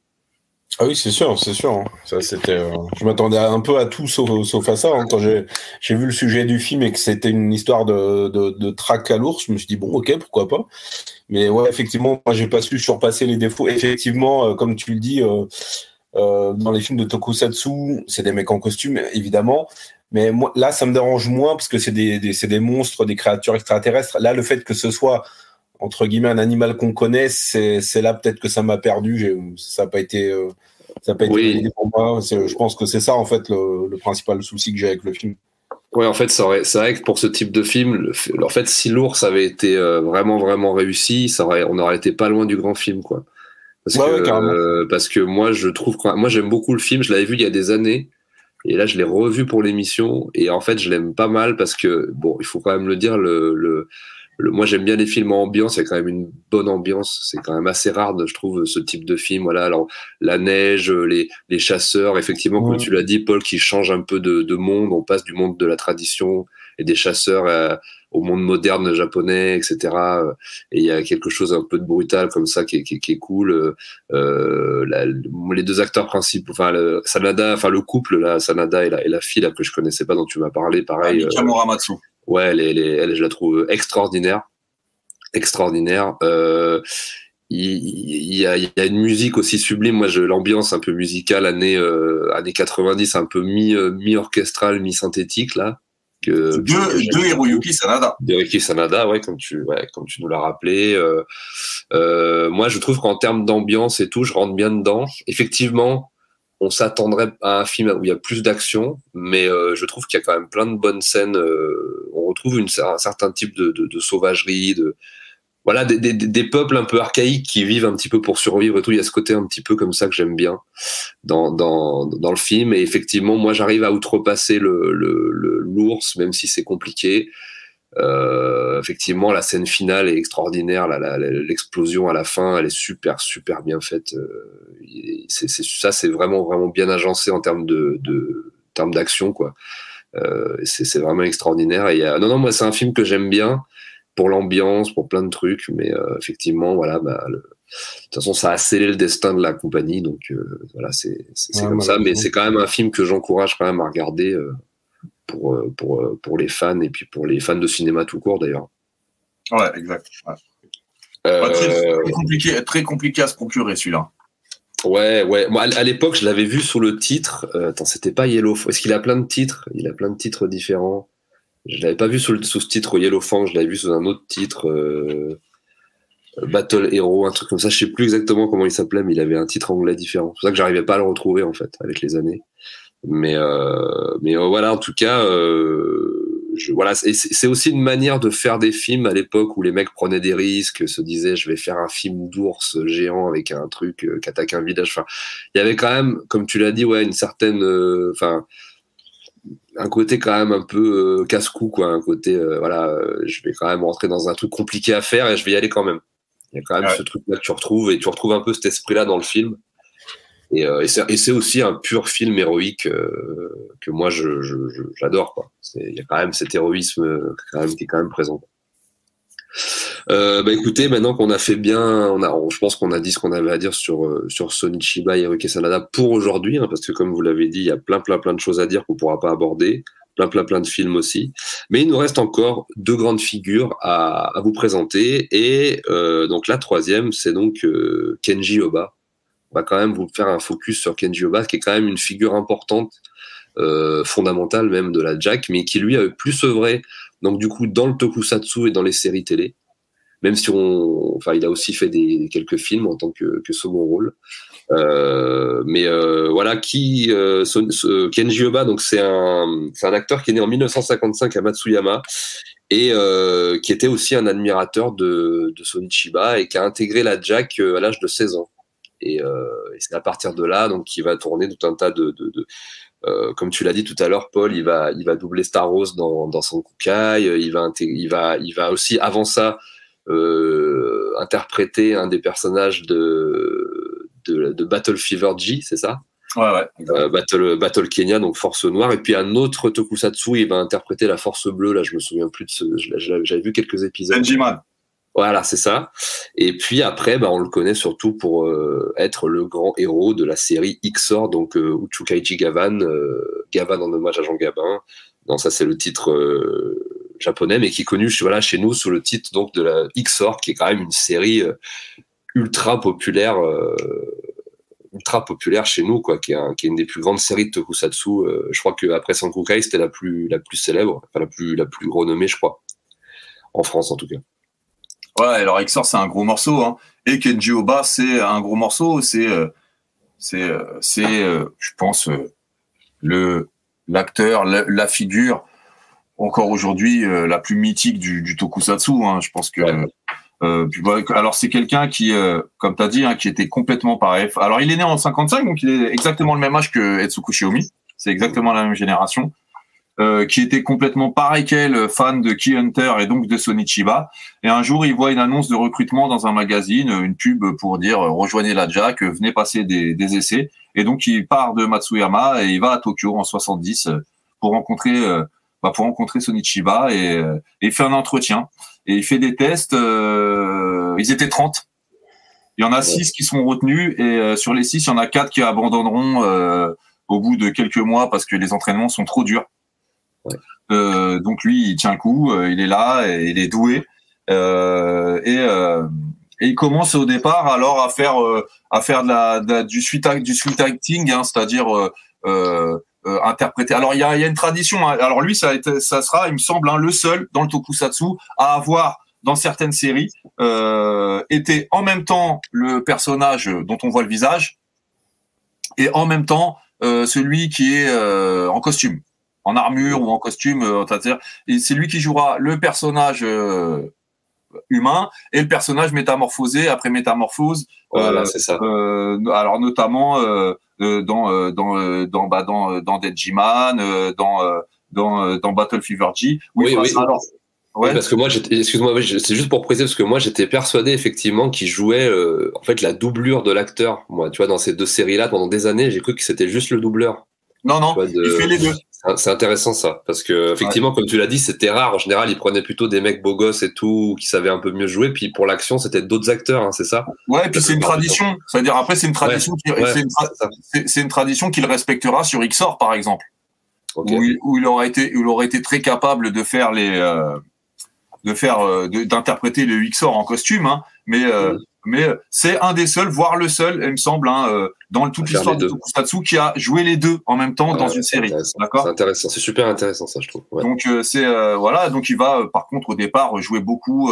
Ah oui, c'est sûr, c'est sûr. hein. Ça, c'était. euh, Je m'attendais un peu à tout sauf, sauf à ça. hein. Quand j'ai j'ai vu le sujet du film et que c'était une histoire de, de, de traque à l'ours, je me suis dit bon, ok, pourquoi pas. Mais ouais, effectivement, moi, j'ai pas su surpasser les défauts. Effectivement, euh, comme tu le dis, euh, euh, dans les films de Tokusatsu, c'est des mecs en costume, évidemment. Mais moi, là, ça me dérange moins parce que c'est des, des, c'est des monstres, des créatures extraterrestres. Là, le fait que ce soit entre guillemets un animal qu'on connaît, c'est là peut-être que ça m'a perdu. Ça n'a pas été, euh, ça a pas été Oui. pour moi. Je pense que c'est ça en fait le, le principal souci que j'ai avec le film. Ouais, en fait, c'est vrai que pour ce type de film, en fait, si l'ours avait été euh, vraiment, vraiment réussi, ça aurait, on aurait été pas loin du grand film, quoi. Parce, Ouais, que, ouais, euh, parce que moi, je trouve, moi, j'aime beaucoup le film. Je l'avais vu il y a des années. Et là, je l'ai revu pour l'émission. Et en fait, je l'aime pas mal parce que, bon, il faut quand même le dire, le, le, le- moi, j'aime bien les films en ambiance. Il y a quand même une bonne ambiance. C'est quand même assez rare, de- je trouve, ce type de film. Voilà. Alors, la neige, les, les chasseurs, effectivement, Ouais. comme tu l'as dit, Paul, qui change un peu de, de monde. On passe du monde de la tradition et des chasseurs euh, au monde moderne japonais, etc. Et il y a quelque chose un peu de brutal comme ça qui est, qui est, qui est cool. Euh, la- les deux acteurs principaux, enfin le, Sanada, enfin le couple là, Sanada et la, et la fille là que je connaissais pas dont tu m'as parlé, pareil. Euh, Muramatsu. ouais, elle, elle, elle, je la trouve extraordinaire, extraordinaire. Euh, il, y, a, il y a une musique aussi sublime. Moi, l'ambiance un peu musicale années euh, années 90, un peu mi euh, mi orchestral, mi synthétique là. Que, deux beaucoup. Hiroyuki Sanada. de Ricky Sanada, ouais, comme tu, ouais, comme tu nous l'as rappelé. Euh, euh, moi, je trouve qu'en termes d'ambiance et tout, je rentre bien dedans. Effectivement, on s'attendrait à un film où il y a plus d'action, mais euh, je trouve qu'il y a quand même plein de bonnes scènes. euh, on retrouve une, un certain type de, de, de sauvagerie, de voilà, des, des, des peuples un peu archaïques qui vivent un petit peu pour survivre et tout. Il y a ce côté un petit peu comme ça que j'aime bien dans, dans, dans le film. Et effectivement, moi, j'arrive à outrepasser le, le, le- l'ours, même si c'est compliqué. Euh, effectivement, la scène finale est extraordinaire. L'explosion à la fin, elle est super, super bien faite. Euh, c'est, ça, c'est vraiment, vraiment bien agencé en termes de, de termes d'action, quoi. Euh, c'est, vraiment extraordinaire. Et a... non, non, moi, c'est un film que j'aime bien pour l'ambiance, pour plein de trucs, mais euh, effectivement, voilà, bah, le- de toute façon, ça a scellé le destin de la compagnie, donc euh, voilà, c'est, Ouais, comme ça. Mais c'est quand même un film que j'encourage quand même à regarder. euh, pour, pour, pour les fans et puis pour les fans de cinéma tout court d'ailleurs. Ouais, exact. Ouais. Ouais, très, très compliqué, très compliqué à se procurer celui-là. ouais, ouais. Moi, à à l'époque, je l'avais vu sous le titre. Euh, attends, c'était pas Yellow. Est-ce qu'il a plein de titres Il a plein de titres différents. Je l'avais pas vu sous, le, sous ce titre Yellow Fang. Je l'avais vu sous un autre titre. euh, Battle Hero, un truc comme ça. Je sais plus exactement comment il s'appelait, mais il avait un titre anglais différent. C'est pour ça que j'arrivais pas à le retrouver en fait avec les années. Mais euh, mais euh, voilà, en tout cas, euh, je, voilà, c'est aussi une manière de faire des films à l'époque où les mecs prenaient des risques, se disaient je vais faire un film d'ours géant avec un truc euh, qui attaque un village. Enfin, il y avait quand même, comme tu l'as dit, ouais, une certaine, euh, enfin, un côté quand même un peu euh, casse-cou, quoi, un côté, euh, voilà, euh, je vais quand même rentrer dans un truc compliqué à faire et je vais y aller quand même. Il y a quand même Ouais. ce truc-là que tu retrouves et tu retrouves un peu cet esprit-là dans le film. Et, et c'est aussi un pur film héroïque que moi je, je- je- j'adore. quoi. Il y a quand même cet héroïsme quand même, qui est quand même présent. Euh, bah écoutez, maintenant qu'on a fait bien, je pense qu'on a dit ce qu'on avait à dire sur euh, sur Sonichiba et Hiroki Sanada pour aujourd'hui, hein, parce que comme vous l'avez dit, il y a plein plein plein de choses à dire qu'on pourra pas aborder, plein plein plein de films aussi. Mais il nous reste encore deux grandes figures à, vous présenter, et euh, donc la troisième, c'est donc Kenji Oba. On va quand même vous faire un focus sur Kenji Oba, qui est quand même une figure importante, fondamentale même de la Jack, mais qui lui a plus œuvré donc du coup dans le tokusatsu et dans les séries télé même si on enfin il a aussi fait des quelques films en tant que, second rôle euh, mais euh, voilà qui euh, Kenji Oba donc c'est un c'est un acteur qui est né en 1955 à Matsuyama et qui était aussi un admirateur de, Sonichiba et qui a intégré la Jack à l'âge de 16 ans. Et, c'est à partir de là donc qu'il va tourner tout un tas de euh, comme tu l'as dit tout à l'heure, Paul, il va, il va doubler Staros dans, dans son Kukai. euh, Il va, il va, il va aussi avant ça euh, interpréter un des personnages de, de, de Battle Fever G, c'est ça? Ouais, ouais. Euh, Battle, Battle Kenya, donc Force Noire. Et puis un autre Tokusatsu, il va interpréter la Force Bleue. Là, je me souviens plus de ce. J'avais vu quelques épisodes. Benjiman. Voilà, c'est ça. Et puis après, bah, on le connaît surtout pour euh, être le grand héros de la série XOR, donc euh, Uchukaiji Gavan, euh, Gavan en hommage à Jean Gabin. Non, ça c'est le titre euh, japonais, mais qui est connu voilà, chez nous sous le titre donc de la XOR, qui est quand même une série euh, ultra populaire, euh, ultra populaire chez nous, quoi, qui est, un- qui est une des plus grandes séries de tokusatsu. je crois qu'après Sankukai, c'était la plus, la plus célèbre, enfin la plus, la plus renommée, je crois, en France en tout cas. Ouais, alors Exor, c'est un gros morceau. Hein. Et Kenji Oba, c'est un gros morceau. C'est, euh, c'est, euh, c'est, euh, je pense, le l'acteur, la, la figure, encore aujourd'hui, la plus mythique du, du tokusatsu. Hein. Je pense que. Ouais. euh, alors c'est quelqu'un qui, euh, comme tu as dit, hein, qui était complètement pareil. Alors il est né en 55, donc il est exactement le même âge que Etsuko Shiomi. C'est exactement la même génération. Euh, qui était complètement pareil qu'elle, fan de Key Hunter et donc de Sonichiba. Et un jour, il voit une annonce de recrutement dans un magazine, une pub pour dire euh, rejoignez la Jack, venez passer des, des essais. Et donc, il part de Matsuyama et il va à Tokyo en 70 euh, pour rencontrer, euh, bah, pour rencontrer Sonichiba et, et il fait un entretien. Et il fait des tests. euh, ils étaient 30. Il y en a six qui seront retenus et euh, sur les six, il y en a quatre qui abandonneront euh, au bout de quelques mois parce que les entraînements sont trop durs. Euh, donc lui, il tient le coup, euh, il est là, il est doué, euh, et, il commence au départ alors à faire à faire du sweet acting, hein, c'est-à-dire interpréter. Alors il y a, une tradition. hein. Alors lui, ça, sera, il me semble, hein, le seul dans le tokusatsu à avoir dans certaines séries été en même temps le personnage dont on voit le visage et en même temps celui qui est en costume en armure ou en costume, euh, c'est lui qui jouera le personnage euh, humain et le personnage métamorphosé après métamorphose. Voilà, euh, c'est ça. euh, alors notamment euh, dans dans dans bah, dans dans Deadman, dans dans dans Battle Fever G. où Oui, oui. Oui, parce que moi, excuse-moi, c'est juste pour préciser parce que moi, j'étais persuadé effectivement qu'il jouait en fait la doublure de l'acteur. Moi, tu vois, dans ces deux séries-là, pendant des années, j'ai cru que c'était juste le doubleur. non non, vois, de- il fait les deux. C'est- intéressant ça, parce que effectivement, comme tu l'as dit, c'était rare. En général, ils prenaient plutôt des mecs beaux gosses et tout, qui savaient un peu mieux jouer. Puis pour l'action, c'était d'autres acteurs, hein, c'est ça? Ouais, et puis c'est une tradition. C'est-à-dire après c'est une tradition. Ouais, c'est une, tra- tradition qu'il respectera sur XOR par exemple. Où, il, où il aurait été, il aurait été très capable de faire les, euh, de faire, euh, d'interpréter le XOR en costume, hein, mais euh, Mhm. mais c'est un des seuls, voire le seul, il me semble, hein, dans toute l'histoire de. Tokusatsu qui a joué les deux en même temps dans Ouais, une série. D'accord C'est intéressant, c'est super intéressant ça, je trouve. Ouais. donc euh, c'est euh, voilà, donc il va euh, par contre au départ jouer beaucoup.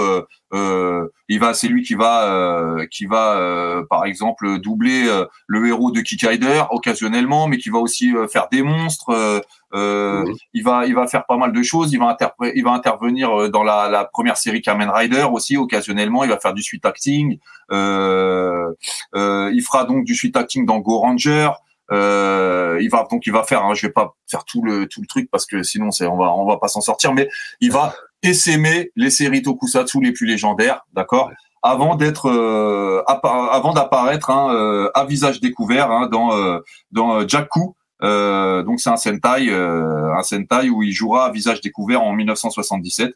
Euh, il va, c'est lui qui va euh, qui va euh, par exemple doubler euh, le héros de Kikaider occasionnellement, mais qui va aussi euh, faire des monstres. euh, Mhm. Il va il va faire pas mal de choses. Il va il va intervenir dans la, la première série Kamen Rider aussi occasionnellement. Il va faire du sweet acting. Euh, euh, il fera donc du sweet acting dans Go Ranger. Euh, il va donc il va faire, hein, je vais pas faire tout le tout le truc parce que sinon c'est on va on va pas s'en sortir, mais il va essaimer les séries tokusatsu les plus légendaires, d'accord, avant d'être euh, avant d'apparaître hein, euh, à visage découvert hein, dans euh, dans euh, Jakku. Euh, donc c'est un Sentai, euh, un Sentai où il jouera à visage découvert en 1977.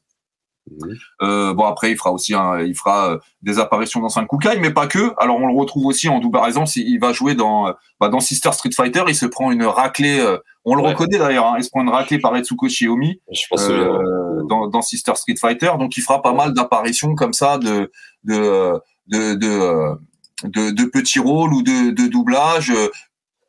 Euh, bon après il fera aussi un, il fera euh, des apparitions dans Sankukai mais pas que. Alors on le retrouve aussi en double par exemple il va jouer dans euh, bah, dans Sister Street Fighter, il se prend une raclée euh, on le Ouais. reconnaît d'ailleurs, hein, il se prend une raclée par Etsuko Shiomi Je pense que bien. dans, dans Sister Street Fighter, donc il fera pas mal d'apparitions comme ça de de de de, de, de petits rôles ou de, de doublage.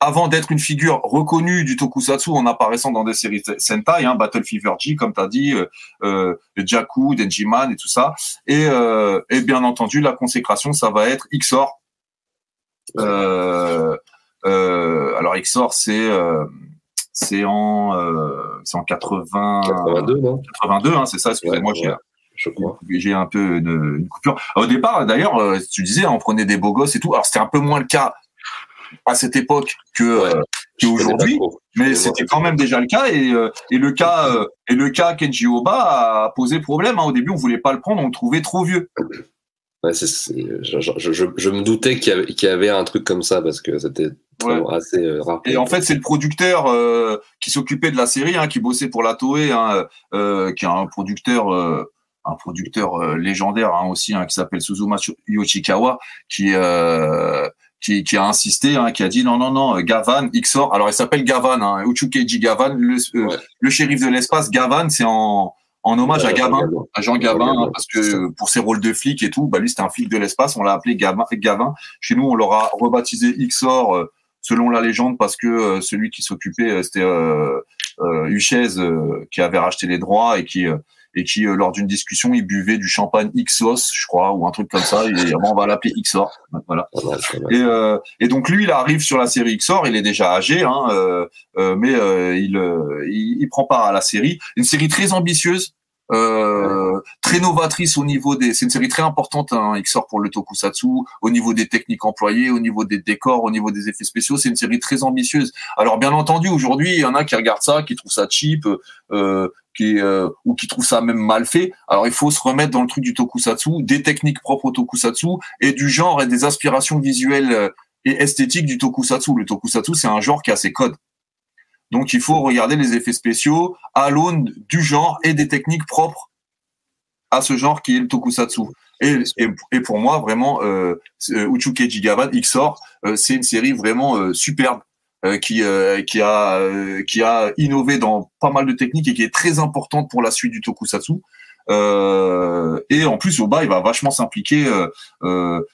Avant d'être une figure reconnue du tokusatsu en apparaissant dans des séries Sentai, hein, Battle Fever G, comme tu as dit, euh, euh, Jakku, Denjiman et tout ça. Et, euh, et bien entendu, la consécration, ça va être XOR. Euh, alors XOR, c'est c'est en en 80 82, non? 82, hein, c'est ça. Excusez-moi, Ouais, j'ai ouais. Un peu une, une coupure. Au départ, d'ailleurs, tu disais, on prenait des beaux gosses et tout. Alors c'était un peu moins le cas à cette époque que Ouais. euh, trop. Mais c'était quand même déjà le cas et, euh, et le cas euh, et le cas Kenji Oba a posé problème. hein. Au début, on voulait pas le prendre, on le trouvait trop vieux. Ouais, je, je, je, je me doutais qu'il y, avait, qu'il y avait un truc comme ça parce que c'était assez euh, rare. Et en fait, c'est le producteur euh, qui s'occupait de la série, hein, qui bossait pour la Toei, hein, euh, qui est un producteur, un producteur légendaire hein, aussi qui s'appelle Suzuma Yoshikawa, qui qui, qui, a insisté, hein, qui a dit non, non, non, Gavan, Xor. Alors, il s'appelle Gavan, hein, Uchukeji Gavan, le, euh, le shérif de l'espace. Gavan, c'est en, en hommage à Gavin, à Jean Gavin, hein, parce que pour ses rôles de flic et tout, bah lui c'était un flic de l'espace, on l'a appelé Gavin, Gavin. Chez nous, on l'aura rebaptisé Xor euh, selon la légende parce que euh, celui qui s'occupait euh, c'était euh, euh, qui avait racheté les droits et qui et qui lors d'une discussion il buvait du champagne Xos, je crois, ou un truc comme ça. Et on va l'appeler Xor, voilà. Et, et, donc lui, il arrive sur la série Xor, il est déjà âgé, hein, mais il, il, il prend part à la série, une série très ambitieuse euh, très novatrice au niveau des. C'est une série très importante hein, sort pour le tokusatsu, au niveau des techniques employées, au niveau des décors, au niveau des effets spéciaux. C'est une série très ambitieuse. Alors bien entendu, aujourd'hui, il y en a qui regardent ça, qui trouvent ça cheap, euh, qui euh, ou qui trouvent ça même mal fait. Alors il faut se remettre dans le truc du tokusatsu, des techniques propres au tokusatsu et du genre et des aspirations visuelles euh, et esthétiques du tokusatsu. Le tokusatsu, c'est un genre qui a ses codes. Donc il faut regarder les effets spéciaux à l'aune du genre et des techniques propres à ce genre qui est le tokusatsu. Et, et, pour moi, vraiment, euh, euh Uchuke XOR, euh, c'est une série vraiment euh, superbe qui, qui, a, qui a innové dans pas mal de techniques et qui est très importante pour la suite du tokusatsu. et en plus, Oba, il va vachement s'impliquer,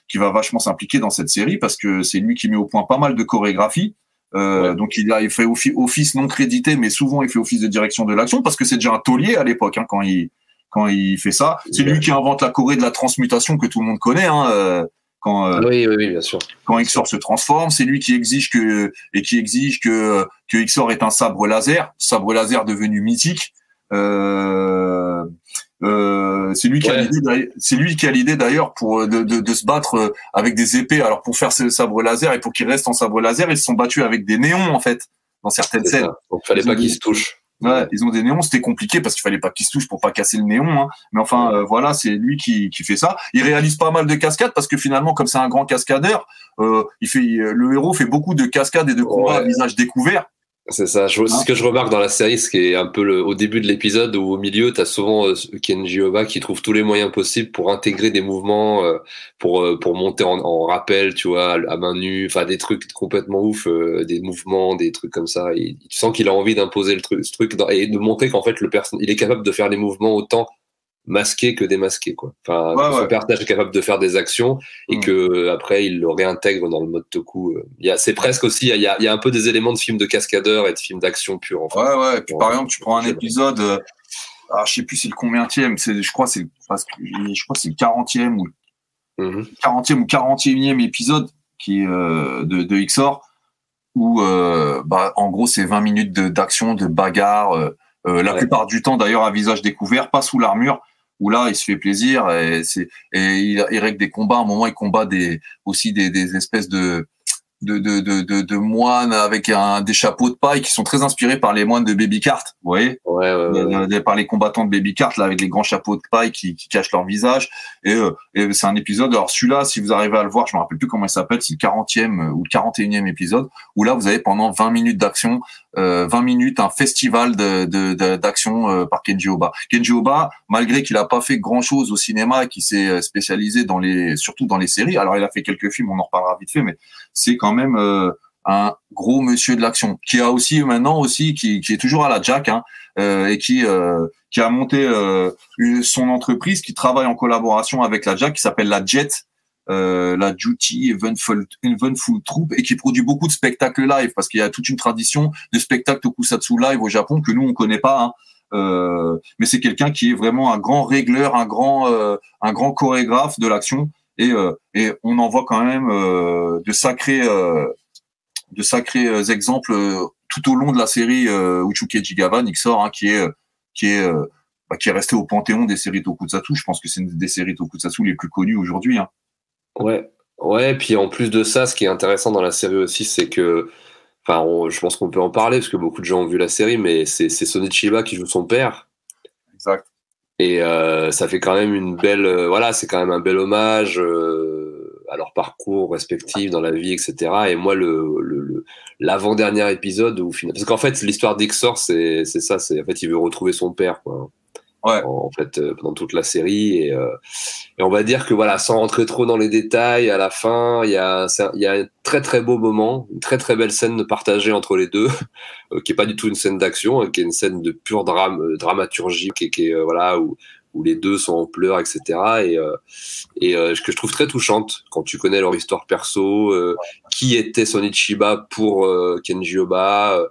qui va vachement s'impliquer dans cette série parce que c'est lui qui met au point pas mal de chorégraphies. Euh, Donc il a il fait office non crédité, mais souvent il fait office de direction de l'action parce que c'est déjà un taulier à l'époque hein, quand il quand il fait ça. C'est lui qui invente la Corée de la transmutation que tout le monde connaît. Hein, euh, quand euh, oui, oui, bien sûr. Quand Xor se transforme, c'est lui qui exige que et qui exige que que Xor est un sabre laser, sabre laser devenu mythique. Euh, euh, c'est lui qui a l'idée. C'est lui qui a l'idée d'ailleurs pour de, de, de, se battre euh, avec des épées. Alors pour faire ce sabre laser et pour qu'il reste en sabre laser, ils se sont battus avec des néons en fait dans certaines scènes. Donc fallait pas qu'ils se touchent. Ouais, ils ont des néons, c'était compliqué parce qu'il fallait pas qu'ils se touchent pour pas casser le néon. Hein. Mais enfin, euh, voilà, c'est lui qui, qui fait ça. Il réalise pas mal de cascades parce que finalement, comme c'est un grand cascadeur, euh, il fait le héros fait beaucoup de cascades et de combats à visage découvert. C'est ça. Je, ce que je remarque dans la série, ce qui est un peu le, au début de l'épisode ou au milieu, tu as souvent euh, Kenji Oba qui trouve tous les moyens possibles pour intégrer des mouvements, euh, pour euh, pour monter en, en, rappel, tu vois, à main nue, enfin des trucs complètement ouf, euh, des mouvements, des trucs comme ça. Et tu sens qu'il a envie d'imposer le truc, ce truc et de montrer qu'en fait le il est capable de faire les mouvements autant masqué que démasqué quoi. Enfin, ouais, son personnage est capable de faire des actions et mm. que après il le réintègre dans le mode Toku. Euh. Il y a, c'est presque aussi, il y a, il y a un peu des éléments de films de cascadeurs et de films d'action pur. En fait. Ouais ouais. Et puis, par exemple, tu prends un épisode, euh, alors, je sais plus c'est le combienième, c'est, je crois c'est, je crois c'est le 40e ou mm 40e ou 41e épisode qui euh, de, de XOR où euh, bah en gros c'est 20 minutes de, d'action, de bagarre. Euh, la plupart du temps d'ailleurs à visage découvert, pas sous l'armure où là il se fait plaisir et, c'est, et il, il, règle des combats. À un moment, il combat des, aussi des, des espèces de, de, de, de, de, moines avec un, des chapeaux de paille qui sont très inspirés par les moines de Baby Cart, vous voyez? Ouais, ouais, ouais, Par les combattants de Baby Cart, là, avec les grands chapeaux de paille qui, qui cachent leur visage. Et, euh, et c'est un épisode, alors celui-là, si vous arrivez à le voir, je me rappelle plus comment il s'appelle, c'est le 40e ou le 41e épisode, où là, vous avez pendant 20 minutes d'action, euh, 20 minutes, un festival de, d'action euh, par Kenji Oba. Kenji Oba, malgré qu'il a pas fait grand-chose au cinéma, qui s'est euh, spécialisé dans les, surtout dans les séries, alors il a fait quelques films, on en reparlera vite fait, mais c'est quand même euh, un gros monsieur de l'action qui a aussi maintenant aussi qui, qui est toujours à la Jack hein, euh, et qui euh, qui a monté euh, son entreprise qui travaille en collaboration avec la Jack qui s'appelle la Jet euh, la Duty Eventful Troupe et qui produit beaucoup de spectacles live parce qu'il y a toute une tradition de spectacles tokusatsu live au Japon que nous on connaît pas hein. Euh, mais c'est quelqu'un qui est vraiment un grand régleur, un grand, euh, un grand chorégraphe de l'action et, euh, et on en voit quand même euh, de sacrés, de sacrés exemples tout au long de la série Uchuke Jigawa, Nixor, hein, qui est, qui est, bah, qui est resté au panthéon des séries Tokusatsu. Je pense que c'est une des séries Tokusatsu les plus connues aujourd'hui. Hein. Ouais, ouais. Puis en plus de ça, ce qui est intéressant dans la série aussi, c'est que Enfin, je pense qu'on peut en parler parce que beaucoup de gens ont vu la série, mais c'est Sonichiba qui joue son père. Exact. Et euh, ça fait quand même une belle, euh, voilà, c'est quand même un bel hommage euh, à leur parcours respectif dans la vie, etc. Et moi, le l'avant-dernier épisode où parce qu'en fait l'histoire d'Ixor, c'est c'est ça, c'est en fait il veut retrouver son père, quoi. En, en fait euh, pendant toute la série et, euh, et, on va dire que voilà sans rentrer trop dans les détails à la fin il y a il y a un très très beau moment une très très belle scène partagée entre les deux [laughs] euh, qui est pas du tout une scène d'action hein, qui est une scène de pure drame dramaturgie qui, qui est voilà où où les deux sont en pleurs, etc. Et, euh, et euh, que je trouve très touchante quand tu connais leur histoire perso, euh, qui était Sonichiba pour Kenji Oba.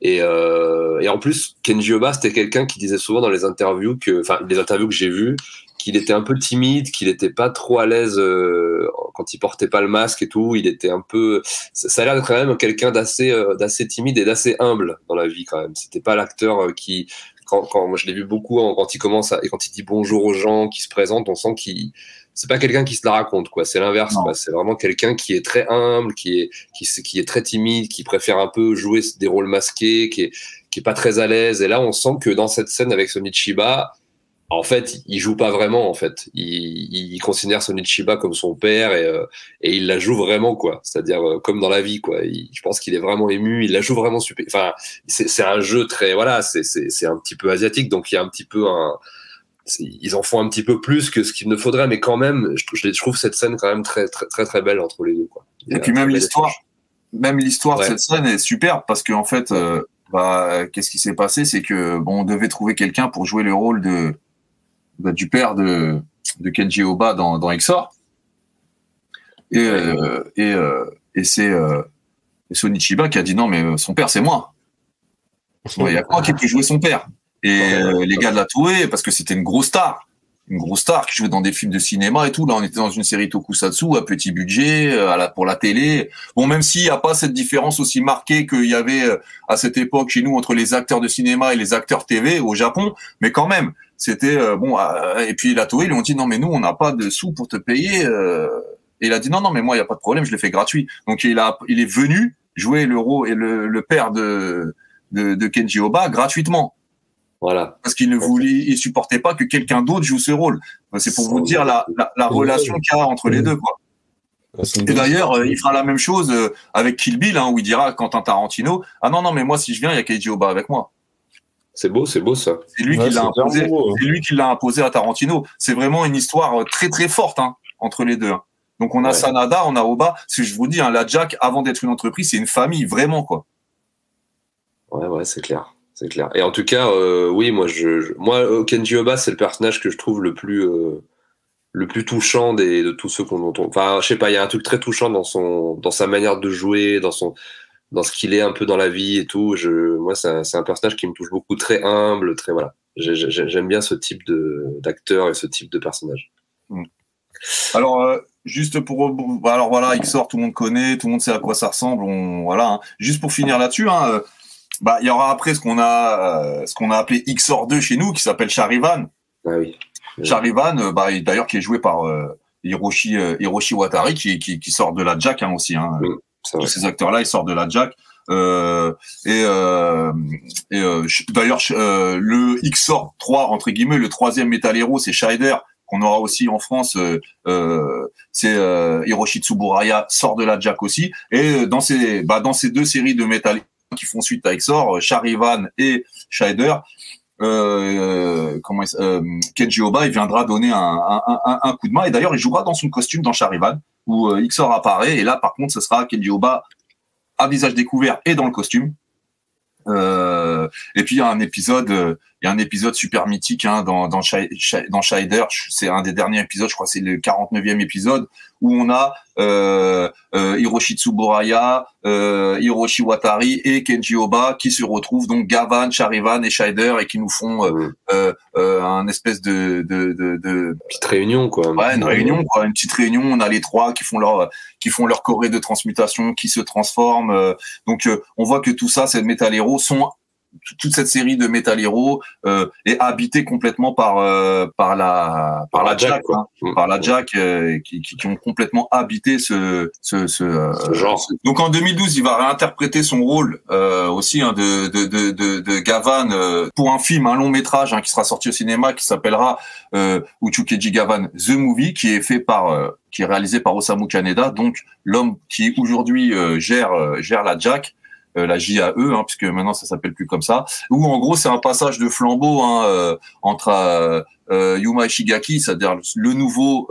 Et, euh, et en plus, Kenji Oba, c'était quelqu'un qui disait souvent dans les interviews que, enfin, les interviews que j'ai vues, qu'il était un peu timide, qu'il n'était pas trop à l'aise euh, quand il portait pas le masque et tout. Il était un peu, ça, ça a l'air quand même quelqu'un d'assez, euh, d'assez timide et d'assez humble dans la vie quand même. C'était pas l'acteur euh, qui, quand, quand moi je l'ai vu beaucoup quand il commence à, et quand il dit bonjour aux gens, qui se présente, on sent qu'il c'est pas quelqu'un qui se la raconte quoi. C'est l'inverse. C'est vraiment quelqu'un qui est très humble, qui est qui, est très timide, qui préfère un peu jouer des rôles masqués, qui est qui est pas très à l'aise. Et là, on sent que dans cette scène avec Sonichiba, en fait, il joue pas vraiment. En fait, il, il considère Sonichiba comme son père et, euh, et il la joue vraiment quoi. C'est-à-dire euh, comme dans la vie quoi. Il- je pense qu'il est vraiment ému. Il la joue vraiment super. Enfin, c'est c'est un jeu très voilà. C'est c'est c'est un petit peu asiatique, donc il y a un petit peu un ils en font un petit peu plus que ce qu'il ne faudrait, mais quand même, je, trouve cette scène quand même très très très, très belle entre les deux. Quoi. Et puis même l'histoire, même l'histoire Ouais. de cette scène est superbe parce qu'en fait, euh, bah, qu'est-ce qui s'est passé, c'est que bon, on devait trouver quelqu'un pour jouer le rôle de bah, du père de de Kenji Oba dans dans Exor. Et euh, et euh, et c'est Sonichiba qui a dit non mais son père c'est moi. [laughs] Il y a quoi qui peut jouer son père Et euh, les gars de la Toei parce que c'était une grosse star une grosse star qui jouait dans des films de cinéma et tout. Là, on était dans une série tokusatsu à petit budget, euh, à la, pour la télé. Bon, même s'il n'y a pas cette différence aussi marquée qu'il y avait euh, à cette époque chez nous entre les acteurs de cinéma et les acteurs TV au Japon, mais quand même, c'était euh, bon. euh, et puis la Toei, ils lui ont dit non, mais nous, on n'a pas de sous pour te payer. euh. et il a dit non, non, mais moi, il y a pas de problème, je l'ai fait gratuit. Donc il a, il est venu jouer le rôle et le, le père de, de de Kenji Oba gratuitement Voilà. parce qu'il ne voulait, il supportait pas que quelqu'un d'autre joue ce rôle. C'est pour vous dire la, la, la relation qu'il y a entre les deux. Quoi. Et d'ailleurs, euh, il fera la même chose euh, avec Kill Bill, hein, où il dira à Quentin Tarantino, ah non non, mais moi si je viens, il y a Keiji Oba avec moi. C'est beau, c'est beau ça. C'est lui Ouais, qui l'a c'est imposé. hein. C'est lui qui l'a imposé à Tarantino. C'est vraiment une histoire euh, très très forte hein, entre les deux. hein. Donc on a Ouais. Sanada, on a Oba. Si je vous dis, hein, la Jack, avant d'être une entreprise, c'est une famille vraiment quoi. Ouais, ouais, c'est clair. C'est clair. Et en tout cas, euh, oui, moi, moi, euh, Kenji Oba, c'est le personnage que je trouve le plus, euh, le plus touchant des, de tous ceux qu'on entend. Enfin, je sais pas, il y a un truc très touchant dans son, dans sa manière de jouer, dans son, dans ce qu'il est un peu dans la vie et tout. Je, moi, c'est un, personnage qui me touche beaucoup, très humble, très voilà. J'ai- j'ai- J'aime bien ce type de d'acteur et ce type de personnage. Alors, euh, juste pour, alors voilà, XOR, tout le monde connaît, tout le monde sait à quoi ça ressemble. Voilà, hein. juste pour finir là-dessus, hein, bah il y aura après ce qu'on a, euh, ce qu'on a appelé XOR 2 chez nous, qui s'appelle Charivan. Ah oui. Charivan, euh, bah d'ailleurs qui est joué par euh, Hiroshi euh, Hiroshi Watari, qui, qui qui sort de la Jack hein, aussi. Hein. Oui, Tous ces acteurs-là, ils sortent de la Jack. Euh, et euh, et euh, d'ailleurs euh, le XOR 3 entre guillemets, le troisième Metal Hero, c'est Scheider qu'on aura aussi en France. c'est euh, Hiroshi Tsuburaya sort de la Jack aussi. Et dans ces bah, dans ces deux séries de Metal qui font suite à XOR, euh, Charivan et Scheider, euh, comment il s- euh, Kenji Oba, il viendra donner un, un, un, coup de main. Et d'ailleurs, il jouera dans son costume dans Charivan, où euh, XOR apparaît. Et là, par contre, ce sera Kenji Oba à visage découvert et dans le costume. Euh, et puis il y a un épisode, euh, il y a un épisode super mythique hein, dans dans, dans Scheider. C'est un des derniers épisodes, je crois, c'est le 49e épisode où on a euh, euh, Hiroshi Tsuburaya, euh, Hiroshi Watari et Kenji Oba qui se retrouvent donc Gavan, Charivan et Scheider et qui nous font euh, euh, euh, un espèce de de, de, de Petite réunion, quoi. Ouais, une réunion, quoi, une petite réunion. On a les trois qui font leur qui font leur choré de transmutation, qui se transforment. euh, donc, euh, on voit que tout ça, ces Metal Hero sont toute cette série de Metal Hero euh, est habitée complètement par euh, par la par la Jack, hein, Mmh. par la Jack euh, qui, qui, qui ont complètement habité ce ce ce, euh, Ce genre. donc en 2012, il va réinterpréter son rôle euh, aussi hein, de, de, de, de, de Gavan euh, pour un film, un long métrage hein, qui sera sorti au cinéma, qui s'appellera euh, Uchukeji Gavan The Movie, qui est fait par, euh, qui est réalisé par Osamu Kaneda, donc l'homme qui aujourd'hui euh, gère gère la Jack. La JAE, hein, puisque maintenant ça s'appelle plus comme ça. Où en gros c'est un passage de flambeau hein, entre Yuma Ishigaki, c'est-à-dire le nouveau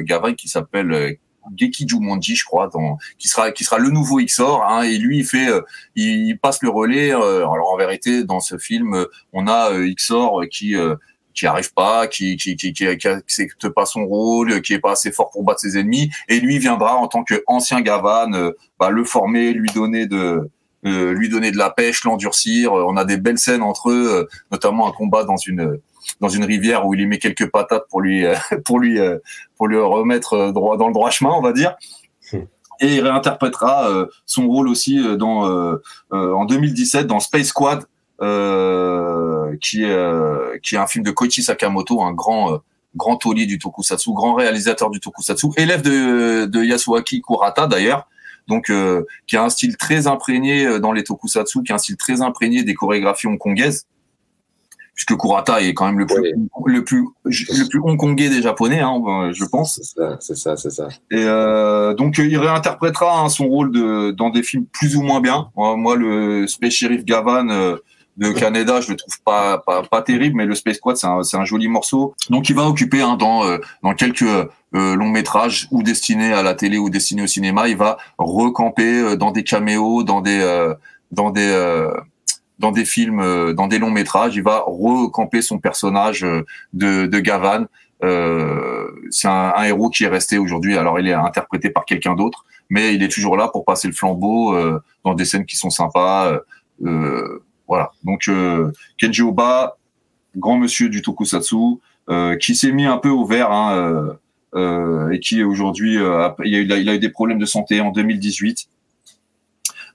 Gavan qui s'appelle Geki Jumonji, je crois, dans, qui sera qui sera le nouveau XOR, hein, et lui il fait, euh, il, passe le relais. Euh, alors en vérité, dans ce film, euh, on a XOR qui qui arrive pas, qui qui qui qui, accepte pas son rôle, qui est pas assez fort pour battre ses ennemis, et lui viendra en tant qu'ancien Gavan, bah, le former, lui donner de lui donner de la pêche, l'endurcir. On a des belles scènes entre eux, notamment un combat dans une dans une rivière où il y met quelques patates pour lui euh, [laughs] pour lui euh, pour lui remettre euh, droit dans le droit chemin, on va dire. Et il réinterprétera son rôle aussi dans en 2017 dans Space Squad, qui qui est un film de Koichi Sakamoto, un grand grand taulier du tokusatsu, grand réalisateur du tokusatsu, élève de, de Yasuaki Kurata d'ailleurs, donc qui a un style très imprégné dans les tokusatsu, qui a un style très imprégné des chorégraphies hongkongaises puisque Kurata est quand même le plus le plus le plus hongkongais des japonais, hein, euh, je pense. C'est ça, c'est ça, c'est ça. Et euh, donc il réinterprétera hein, son rôle de dans des films plus ou moins bien. Moi, le Space Sheriff Gavan euh, de Canada, je le trouve pas pas, pas terrible, mais le Space Squad c'est un, c'est un joli morceau. Donc il va occuper hein, dans euh, dans quelques euh, longs métrages ou destinés à la télé ou destinés au cinéma, il va recamper dans des caméos, dans des dans des dans des films, euh, dans des longs métrages. Il va recamper son personnage euh, de, de Gavan. Euh, c'est un, un, héros qui est resté aujourd'hui. Alors, il est interprété par quelqu'un d'autre, mais il est toujours là pour passer le flambeau euh, dans des scènes qui sont sympas. Euh, voilà. Donc, Kenji Oba, grand monsieur du tokusatsu, qui s'est mis un peu au vert hein, et qui aujourd'hui, il, a eu, il a eu des problèmes de santé en 2018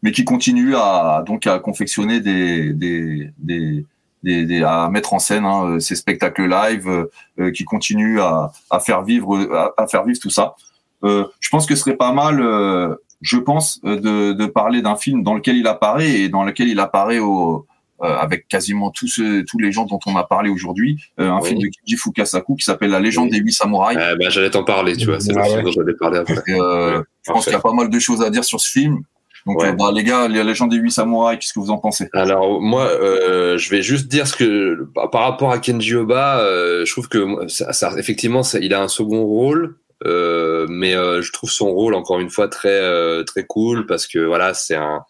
mais qui continue à donc à confectionner des des, des, des, à mettre en scène hein, ces spectacles live, euh, qui continue à, à faire vivre à, faire vivre tout ça. Euh, je pense que ce serait pas mal, euh, je pense, de, de parler d'un film dans lequel il apparaît et dans lequel il apparaît au avec quasiment tous tous les gens dont on a parlé aujourd'hui, un film de Kiji Fukasaku qui s'appelle La légende des huit samouraïs. bah, j'allais t'en parler, tu vois, c'est le film dont j'allais parler après. je pense qu'il y a pas mal de choses à dire sur ce film. Donc, euh, bah, les gars, les légendes des huit samouraïs, qu'est-ce que vous en pensez? Alors, moi, euh, je vais juste dire ce que, bah, par rapport à Kenji Oba, euh, je trouve que ça, ça effectivement, ça, il a un second rôle, euh, mais euh, je trouve son rôle encore une fois très euh, très cool parce que voilà, c'est un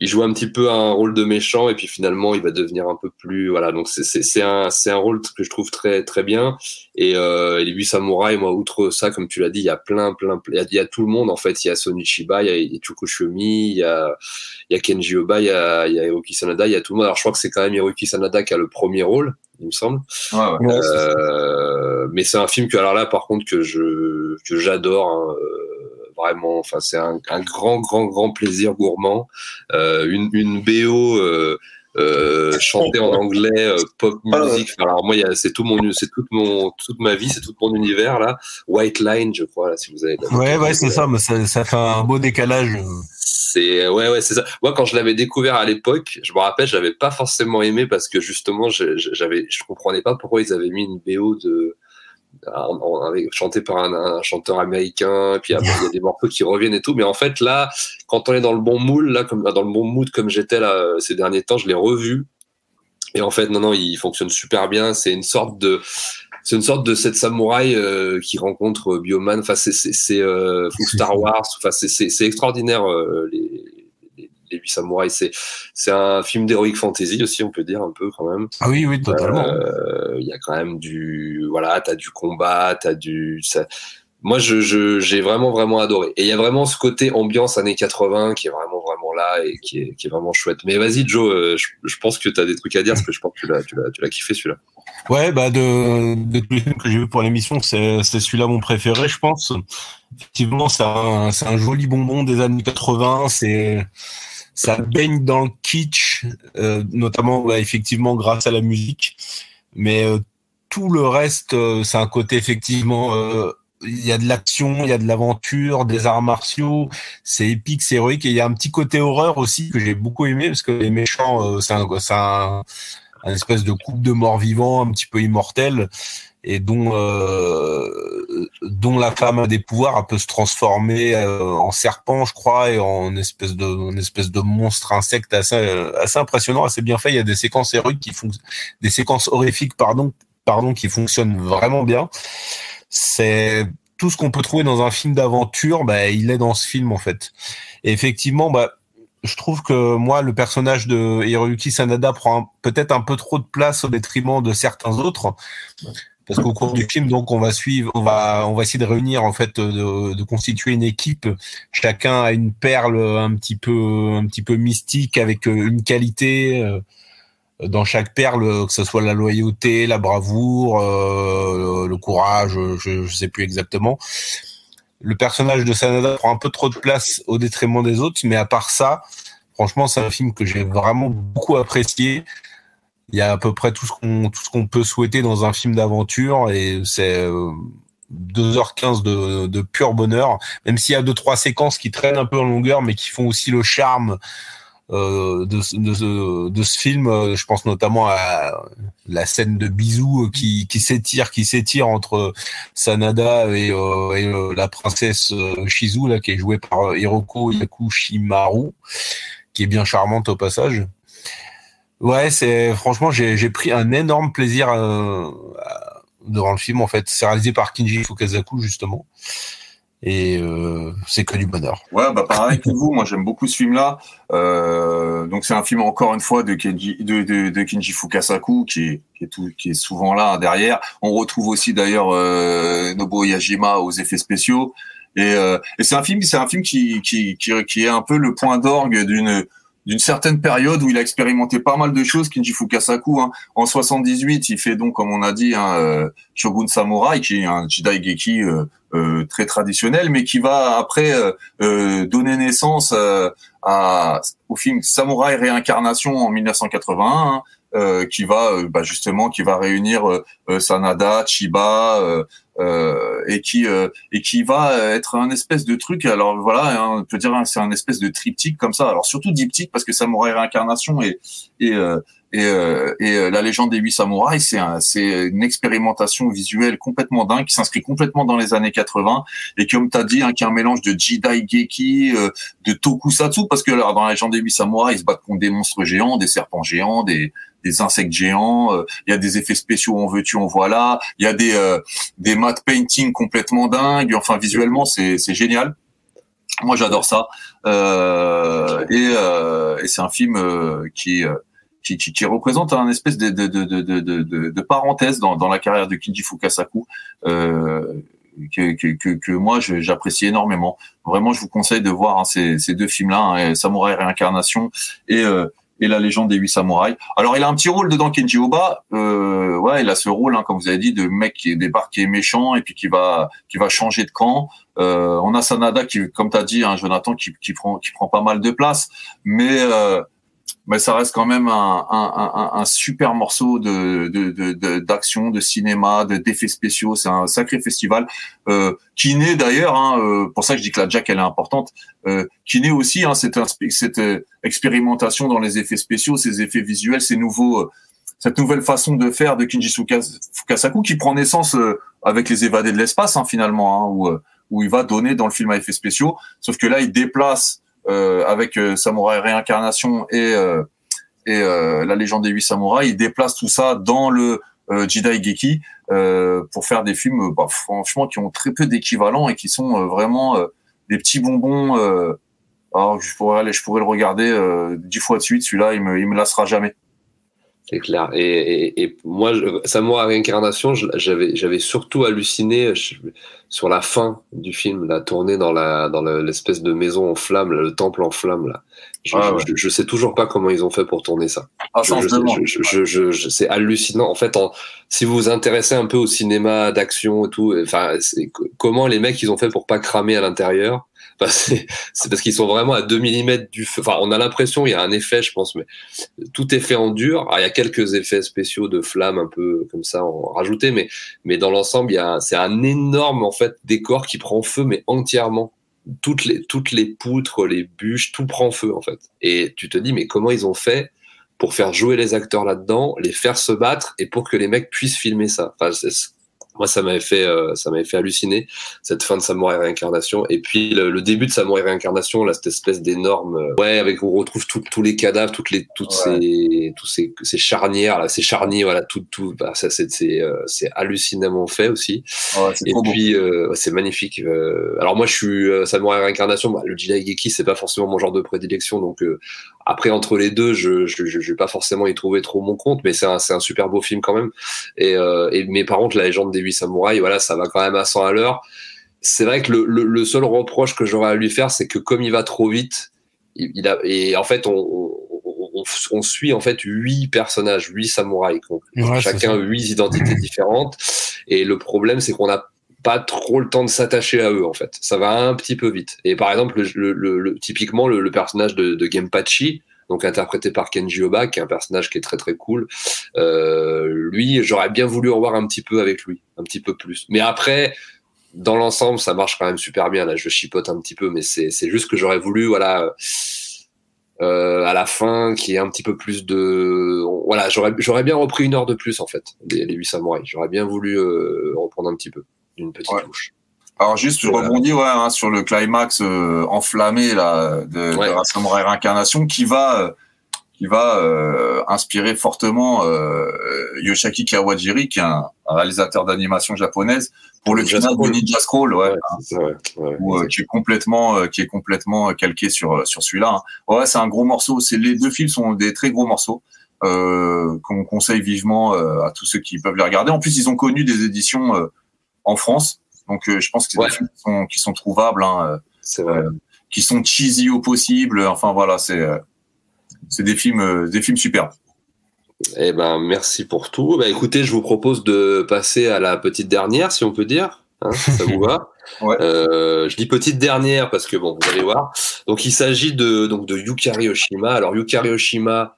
il joue un petit peu un rôle de méchant et puis finalement il va devenir un peu plus voilà donc c'est un c'est un rôle que je trouve très très bien et, euh, les huit samouraïs moi outre ça comme tu l'as dit il y a plein plein il y, a, il y, a, tout le monde en fait il y a Sonichiba il y a, il y a Chukushomi il y a il y a Kenji Oba il y a il y a Hiroki Sanada il y a tout le monde alors je crois que c'est quand même Hiroki Sanada qui a le premier rôle il me semble ouais, ouais. Euh, mais c'est un film que alors là par contre que je que j'adore hein, vraiment. Enfin, c'est un, un, grand, grand, grand plaisir gourmand. Euh, une, une BO. Euh, euh, chanter en anglais, euh, pop music. alors moi, c'est tout mon, c'est toute mon, toute ma vie, c'est tout mon univers là. White Line, je crois là, si vous avez. Ouais, ouais, c'est ça, mais ça, ça, fait un beau décalage. C'est ouais, ouais, c'est ça. Moi, quand je l'avais découvert à l'époque, je me rappelle, j'avais pas forcément aimé parce que justement, j'avais, je comprenais pas pourquoi ils avaient mis une BO de chanté par un, chanteur américain, et puis il y a des morceaux qui reviennent et tout. Mais en fait, là, quand on est dans le bon moule, là, comme dans le bon mood comme j'étais là ces derniers temps, je l'ai revu. Et en fait, non, non, il fonctionne super bien. C'est une sorte de, c'est une sorte de cette samouraï euh, qui rencontre Bioman. Enfin, c'est, euh, Star Wars. Enfin, c'est, c'est, extraordinaire euh, les, les huit samouraïs. C'est c'est un film d'heroic fantasy aussi, on peut dire un peu quand même. Ah oui, oui, totalement. Euh, il y a quand même du voilà, t'as du combat, t'as du ça, moi je j'ai vraiment vraiment adoré et il y a vraiment ce côté ambiance années 80 qui est vraiment vraiment là et qui est, qui est vraiment chouette mais vas-y Joe euh, je, je, pense que tu as des trucs à dire parce que je pense que tu l'as tu l'as tu l'as kiffé celui-là ouais bah de, de tous les films que j'ai vu pour l'émission c'est c'est celui-là mon préféré je pense effectivement c'est un c'est un joli bonbon des années 80 c'est ça baigne dans le kitsch, euh, notamment ouais, effectivement grâce à la musique. Mais euh, tout le reste, euh, c'est un côté effectivement. Euh, il y a de l'action, il y a de l'aventure, des arts martiaux, c'est épique, c'est héroïque, et il y a un petit côté horreur aussi que j'ai beaucoup aimé parce que les méchants, c'est un, un, un espèce de couple de morts vivants un petit peu immortel et dont euh, dont la femme a des pouvoirs, elle peut se transformer euh, en serpent, je crois, et en espèce de une espèce de monstre insecte assez assez impressionnant, assez bien fait. Il y a des séquences héroïques qui font des séquences horrifiques, pardon, pardon, qui fonctionnent vraiment bien. C'est tout ce qu'on peut trouver dans un film d'aventure, bah, il est dans ce film en fait. Et effectivement, bah, je trouve que moi, le personnage de Hiroyuki Sanada prend peut-être un peu trop de place au détriment de certains autres parce qu'au cours du film, donc, on va suivre, on va, on va essayer de réunir, en fait, de, constituer une équipe. Chacun a une perle un petit peu, un petit peu mystique avec euh, une qualité euh, dans chaque perle, que ce soit la loyauté, la bravoure, euh, le courage, je, je sais plus exactement. Le personnage de Sanada prend un peu trop de place au détriment des autres, mais à part ça, franchement, c'est un film que j'ai vraiment beaucoup apprécié il y a à peu près tout ce qu'on tout ce qu'on peut souhaiter dans un film d'aventure et c'est 2h15 euh, de, de pur bonheur, même s'il y a deux trois séquences qui traînent un peu en longueur, mais qui font aussi le charme euh, de, de, de, ce film. Je pense notamment à la scène de bisous qui, qui s'étire, qui s'étire entre Sanada et, euh, et euh, la princesse Shizu là, qui est jouée par Hiroko Yakushimaru, qui est bien charmante au passage. Ouais, c'est franchement j'ai pris un énorme plaisir euh, devant le film en fait. C'est réalisé par Kinji Fukasaku justement. Et euh, c'est que du bonheur. Ouais, bah pareil que vous, moi j'aime beaucoup ce film-là. Euh, donc c'est un film encore une fois de Kenji, de, de, de Kinji Fukasaku qui est, qui est, tout, qui est souvent là derrière. On retrouve aussi d'ailleurs euh, Nobuo Yajima aux effets spéciaux. Et, euh, et c'est un film, c'est un film qui, qui, qui, qui est un peu le point d'orgue d'une d'une certaine période où il a expérimenté pas mal de choses, Kinji Fukasaku. Hein. En 78, il fait donc, comme on a dit, un euh, Shogun Samurai, qui est un Jidai Geki euh, euh, très traditionnel, mais qui va après donner naissance à, au film Samurai Réincarnation en 1981, hein, qui va bah, justement qui va réunir Sanada, Chiba, euh, et qui euh, et qui va être un espèce de truc. Alors voilà, hein, on peut dire c'est un espèce de triptyque comme ça. Alors surtout diptyque parce que Samouraï réincarnation et et euh, et, et la légende des huit samouraïs, c'est un, c'est une expérimentation visuelle complètement dingue qui s'inscrit complètement dans les années 80 et comme tu as dit, hein, qui est un mélange de Jidai Geki, de Tokusatsu parce que alors, dans la légende des huit samouraïs, ils se battent contre des monstres géants, des serpents géants, des des insectes géants, euh, il y a des effets spéciaux en veux-tu en voilà, il y a des euh, des matte painting complètement dingues. Enfin visuellement c'est c'est génial. Moi j'adore ça euh, et, euh, et c'est un film qui qui, qui, qui, représente un espèce de, de, de, de, parenthèse dans, dans la carrière de Kinji Fukasaku euh, que, que, que, moi j'apprécie énormément. Vraiment, je vous conseille de voir hein, ces, ces deux films-là, hein, Samouraï Réincarnation et euh, et la légende des huit samouraïs. Alors il a un petit rôle dedans Kenji Oba. Euh, ouais, il a ce rôle, hein, comme vous avez dit, de mec qui débarque, qui est méchant et puis qui va qui va changer de camp. Euh, on a Sanada qui, comme tu as dit, hein, Jonathan, qui, qui prend qui prend pas mal de place, mais euh, mais ça reste quand même un, super morceau de, d'action, de, cinéma, de d'effets spéciaux. C'est un sacré festival euh, qui naît d'ailleurs. Hein, euh, pour ça que je dis que la Jack elle est importante. Euh, qui naît aussi hein, cette, expérimentation dans les effets spéciaux, ces effets visuels, cette nouvelle façon de faire de Kinji Fukasaku qui prend naissance avec les évadés de l'espace hein, finalement, où il va donner dans le film à effets spéciaux. Sauf que là, il déplace avec euh, Samouraï Réincarnation et, euh, et la légende des huit samouraïs, il déplace tout ça dans le Jidai Geki pour faire des films bah, franchement qui ont très peu d'équivalents et qui sont vraiment des petits bonbons. alors je pourrais aller, je pourrais le regarder dix fois de suite. Celui-là, il me, il me lassera jamais. C'est clair. Et, et, et moi, Samouraï Réincarnation, j'avais, j'avais surtout halluciné sur la fin du film, la tournée dans la dans l'espèce de maison en flammes, le temple en flammes là. Je, ah, je, sais toujours pas comment ils ont fait pour tourner ça. Ah, je c'est hallucinant. En fait, en, si vous vous intéressez un peu au cinéma d'action et tout, enfin, comment les mecs ils ont fait pour pas cramer à l'intérieur c'est parce qu'ils sont vraiment à 2 mm du feu. Enfin, on a l'impression, il y a un effet, je pense, mais tout est fait en dur. il y a quelques effets spéciaux de flammes un peu comme ça en rajouté, mais, mais dans l'ensemble, c'est un énorme, en fait, décor qui prend feu, mais entièrement. Toutes les, toutes les poutres, les bûches, tout prend feu, en fait. Et tu te dis, mais comment ils ont fait pour faire jouer les acteurs là-dedans, les faire se battre et pour que les mecs puissent filmer ça? Moi, ça m'avait fait, euh, ça m'avait fait halluciner cette fin de Samouraï réincarnation. Et puis le, le début de Samouraï réincarnation, là, cette espèce d'énorme, euh, ouais, avec où on retrouve tous les cadavres, toutes les, toutes ces, tous ces, ces charnières, là, ces charniers, voilà, tout, tout, bah, ça, c'est, c'est, euh, c'est hallucinamment fait aussi. Ouais, c'est Et puis, euh, ouais, c'est magnifique. Euh, alors moi, je suis euh, Samouraï Réincarnation. Bah, le Jidaigeki, c'est pas forcément mon genre de prédilection. Donc euh, après, entre les deux, je, je, je, je vais pas forcément y trouver trop mon compte, mais c'est un, c'est un super beau film quand même. Et, euh, et mais par contre, la légende des huit samouraïs, voilà, ça va quand même à 100 à l'heure. C'est vrai que le, le, le seul reproche que j'aurais à lui faire, c'est que comme il va trop vite, il, il a et en fait, on, on, on, on suit en fait huit personnages, huit samouraïs, Ouais, chacun ça. huit identités différentes. Et le problème, c'est qu'on n'a pas trop le temps de s'attacher à eux, en fait. Ça va un petit peu vite. Et par exemple, le, typiquement, le, personnage de, de donc interprété par Kenji Oba, qui est un personnage qui est très très cool. Euh, lui, j'aurais bien voulu en voir un petit peu avec lui, un petit peu plus. Mais après, dans l'ensemble, ça marche quand même super bien. Là, je chipote un petit peu, mais c'est c'est juste que j'aurais voulu, voilà, euh, à la fin, qu'il y ait un petit peu plus de, voilà, j'aurais j'aurais bien repris une heure de plus en fait, les, les huit samouraïs. J'aurais bien voulu euh, reprendre un petit peu, une petite Ouais. touche. Alors juste, je rebondis ouais, hein, sur le climax euh, enflammé là, de, Ouais. de la Samurai Réincarnation qui va, euh, qui va euh, inspirer fortement euh, Yoshaki Kawajiri, qui est un, un réalisateur d'animation japonaise, pour le Ninja final Scroll. de Ninja Scroll, ouais, Ouais, c'est ça, ouais, ouais, où, euh, qui est complètement, euh, qui est complètement calqué sur sur celui-là. hein. Ouais, c'est un gros morceau. C'est les deux films sont des très gros morceaux. Euh, qu'on conseille vivement euh, à tous ceux qui peuvent les regarder. En plus, ils ont connu des éditions euh, en France, donc euh, je pense que c'est Ouais. des films qui sont, qui sont trouvables, hein, euh, vrai. euh, qui sont cheesy au possible. Enfin voilà, c'est c'est des films, des films superbes. Eh ben, merci pour tout. Bah, écoutez, je vous propose de passer à la petite dernière, si on peut dire. Hein, ça vous va [laughs] Ouais. Euh, Je dis petite dernière parce que bon, vous allez voir. Donc, il s'agit de donc de Yukari Oshima. Alors, Yukari Oshima,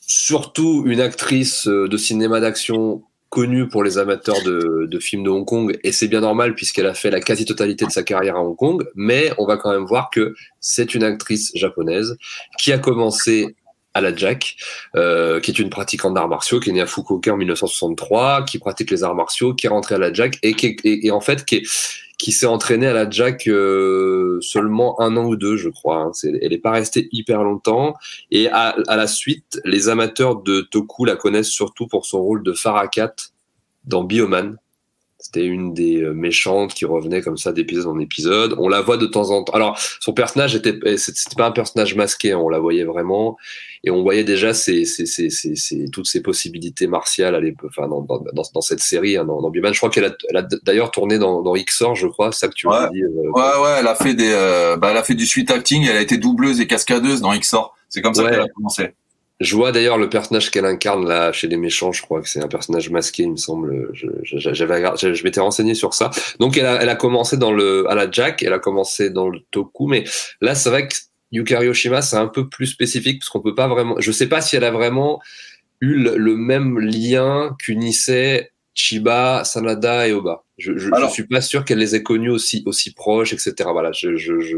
surtout une actrice de cinéma d'action connue pour les amateurs de, de films de Hong Kong, et c'est bien normal puisqu'elle a fait la quasi-totalité de sa carrière à Hong Kong. Mais on va quand même voir que c'est une actrice japonaise qui a commencé à la Jack, euh, qui est une pratiquante d'arts martiaux, qui est née à Fukuoka en 1963, qui pratique les arts martiaux, qui est rentrée à la Jack et qui, est- et, en fait qui, est- qui s'est entraînée à la Jack euh, seulement un an ou deux, je crois. hein. C'est- elle n'est pas restée hyper longtemps. Et à, à la suite, les amateurs de Toku la connaissent surtout pour son rôle de Farakat dans Bioman. C'était une des euh, méchantes qui revenait comme ça d'épisode en épisode. On la voit de temps en temps. Alors, son personnage était, eh, c'était pas un personnage masqué, hein, on la voyait vraiment, et on voyait déjà ses, ses, ses, ses- ses- toutes ses possibilités martiales à enfin, dans, dans, dans, dans cette série, hein, dans, Bioman. Je crois qu'elle a, a d'ailleurs tourné dans, dans Xor, je crois, c'est ça que tu m'as Ouais. dit. euh, Ouais, ouais, elle a fait des, euh, bah, elle a fait du sweet acting. Elle a été doubleuse et cascadeuse dans Xor. C'est comme ça Ouais. qu'elle a commencé. Je vois d'ailleurs le personnage qu'elle incarne là chez les méchants, je crois que c'est un personnage masqué, il me semble. Je, je, je, je m'étais renseigné sur ça. Donc elle a, elle a commencé dans le, à la Jack, elle a commencé dans le Toku, mais là c'est vrai que Yukari Oshima c'est un peu plus spécifique parce qu'on peut pas vraiment. Je sais pas si elle a vraiment eu le, le même lien qu'unissait Chiba, Sanada et Oba. Je, je, Alors- je suis pas sûr qu'elle les ait connus aussi aussi proches, etc. Voilà, je, je, je...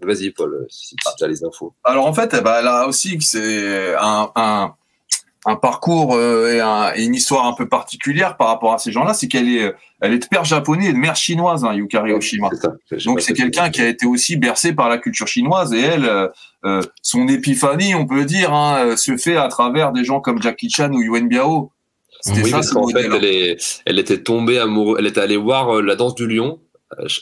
vas-y Paul, si, tu as les infos. Alors en fait, elle a aussi c'est un, un, un parcours euh, et, un- et une histoire un peu particulière par rapport à ces gens-là, c'est qu'elle est, elle est de père japonais et de mère chinoise, hein, Yukari Oshima. Donc c'est quelqu'un qui a été aussi bercé par la culture chinoise et elle, euh, euh, son épiphanie, on peut dire, hein, se fait à travers des gens comme Jackie Chan ou Yuen Biao. C'était Oui, ça, parce ce qu'en fait, elle, est, elle était tombée amoureuse. Elle était allée voir euh, la danse du lion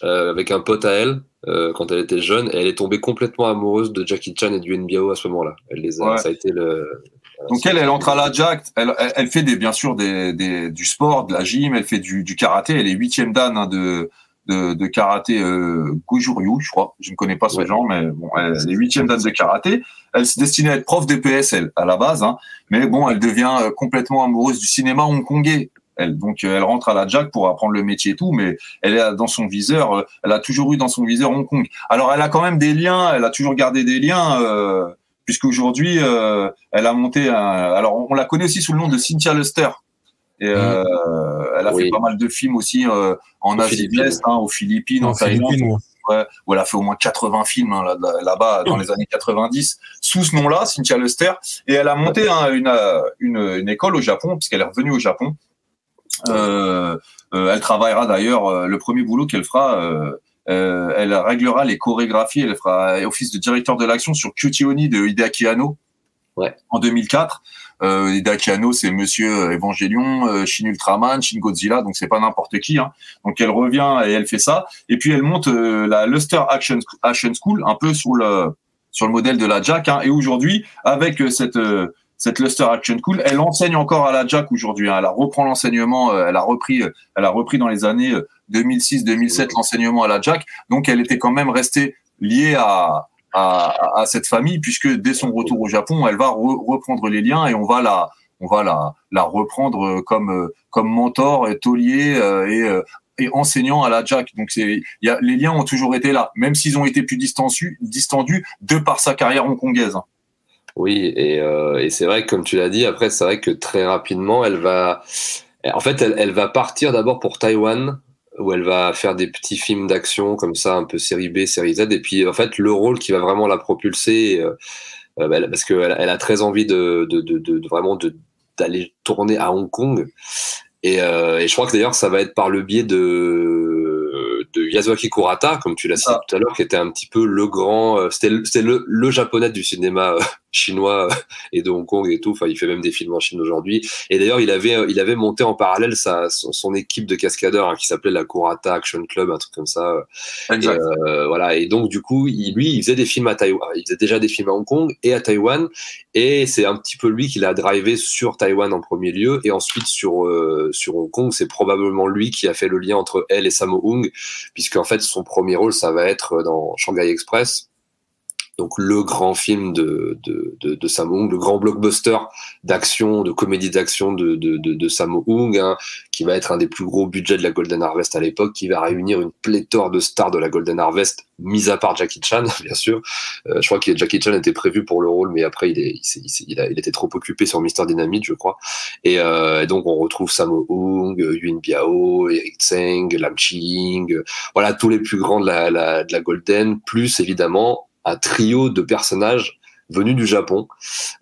avec un pote à elle euh, quand elle était jeune, et elle est tombée complètement amoureuse de Jackie Chan et du NBAO à ce moment-là. Elle les a, Ouais. ça a été le. Donc elle, elle entre à la Jack, elle, elle, fait des, bien sûr des, des, du sport, de la gym, elle fait du, du karaté, elle est huitième dan hein, de, de, de karaté euh, Goju-Ryu, je crois. Je ne connais pas ce Ouais. genre, mais bon, elle, est huitième dan de karaté. Elle se destinait à être prof DPS, elle, à la base, hein, mais bon, elle devient euh, complètement amoureuse du cinéma hongkongais. Elle, donc elle rentre à la Jack pour apprendre le métier et tout, mais elle est dans son viseur, euh, elle a toujours eu dans son viseur Hong Kong. Alors elle a quand même des liens, elle a toujours gardé des liens. Euh, puisqu'aujourd'hui, euh, elle a monté un... Alors, on la connaît aussi sous le nom de Cynthia Luster. Et euh, elle a Oui. fait pas mal de films aussi euh, en Aux Asie de Philippines. l'Est, hein, aux Philippines, en En Thaïlande. Philippines, ouais. Ouais, où elle a fait au moins 80 films hein, là- là- là-bas dans les années 90 sous ce nom-là, Cynthia Luster, et elle a monté hein, une, euh, une, une école au Japon puisqu'elle est revenue au Japon. Euh, euh, elle travaillera d'ailleurs euh, le premier boulot qu'elle fera. elle réglera les chorégraphies, elle fera office de directeur de l'action sur Cutie Oni de Hideaki Anno Ouais. en 2004. Euh, Hideaki Anno, c'est Monsieur Evangelion, Shin Ultraman, Shin Godzilla, donc c'est pas n'importe qui. Hein. Donc elle revient et elle fait ça. Et puis elle monte la Luster Action, Action School, un peu sur le sur le modèle de la Jack. Hein. Et aujourd'hui, avec cette cette Luster Action School, elle enseigne encore à la Jack aujourd'hui. Hein. Elle a reprend l'enseignement, euh, elle a repris, euh, elle a repris dans les années euh, 2006-2007 l'enseignement à la Jack. Donc elle était quand même restée liée à à, à cette famille puisque dès son retour au Japon, elle va re- reprendre les liens et on va la on va la la reprendre euh, comme euh, comme mentor, et taulier euh, et euh, et enseignant à la Jack. Donc c'est les liens ont toujours été là, même s'ils ont été plus distendus distendus de par sa carrière hongkongaise. Oui, et, euh, et c'est vrai que comme tu l'as dit, après c'est vrai que très rapidement, elle va, en fait, elle, elle va partir d'abord pour Taïwan, où elle va faire des petits films d'action comme ça, un peu série B, série Z, et puis en fait le rôle qui va vraiment la propulser, euh, euh, bah, parce qu'elle elle a très envie de, de, de, de- vraiment de d'aller tourner à Hong Kong, et, euh, et je crois que d'ailleurs ça va être par le biais de de Yasuaki Kurata, comme tu l'as cité Ah. tout à l'heure, qui était un petit peu le grand, euh, c'était le, c'était le, le japonais du cinéma euh, chinois [laughs] et de Hong Kong et tout. Enfin, il fait même des films en Chine aujourd'hui. Et d'ailleurs, il avait, il avait monté en parallèle sa, son, son équipe de cascadeurs hein, qui s'appelait la Kurata Action Club, un truc comme ça. Et, euh, voilà. Et donc, du coup, il, lui, il faisait des films à Taïwan. Il faisait déjà des films à Hong Kong et à Taïwan. Et c'est un petit peu lui qui l'a drivé sur Taïwan en premier lieu. Et ensuite, sur, euh, sur Hong Kong, c'est probablement lui qui a fait le lien entre elle et Sammo Hung, puisqu'en fait, son premier rôle, ça va être dans Shanghai Express. Donc, le grand film de, de, de, de Sammo Hung, le grand blockbuster d'action, de comédie d'action de, de, de, de Sammo Hung, hein, qui va être un des plus gros budgets de la Golden Harvest à l'époque, qui va réunir une pléthore de stars de la Golden Harvest, mis à part Jackie Chan, [laughs] bien sûr. Euh, je crois que Jackie Chan était prévu pour le rôle, mais après il, est, il, il a, il était trop occupé sur Mister Dynamite, je crois. Et, euh, et donc on retrouve Sammo Hung, Yuen Biao, Eric Tseng, Lam Ching, euh, voilà tous les plus grands de la, la, de la Golden, plus évidemment un trio de personnages venus du Japon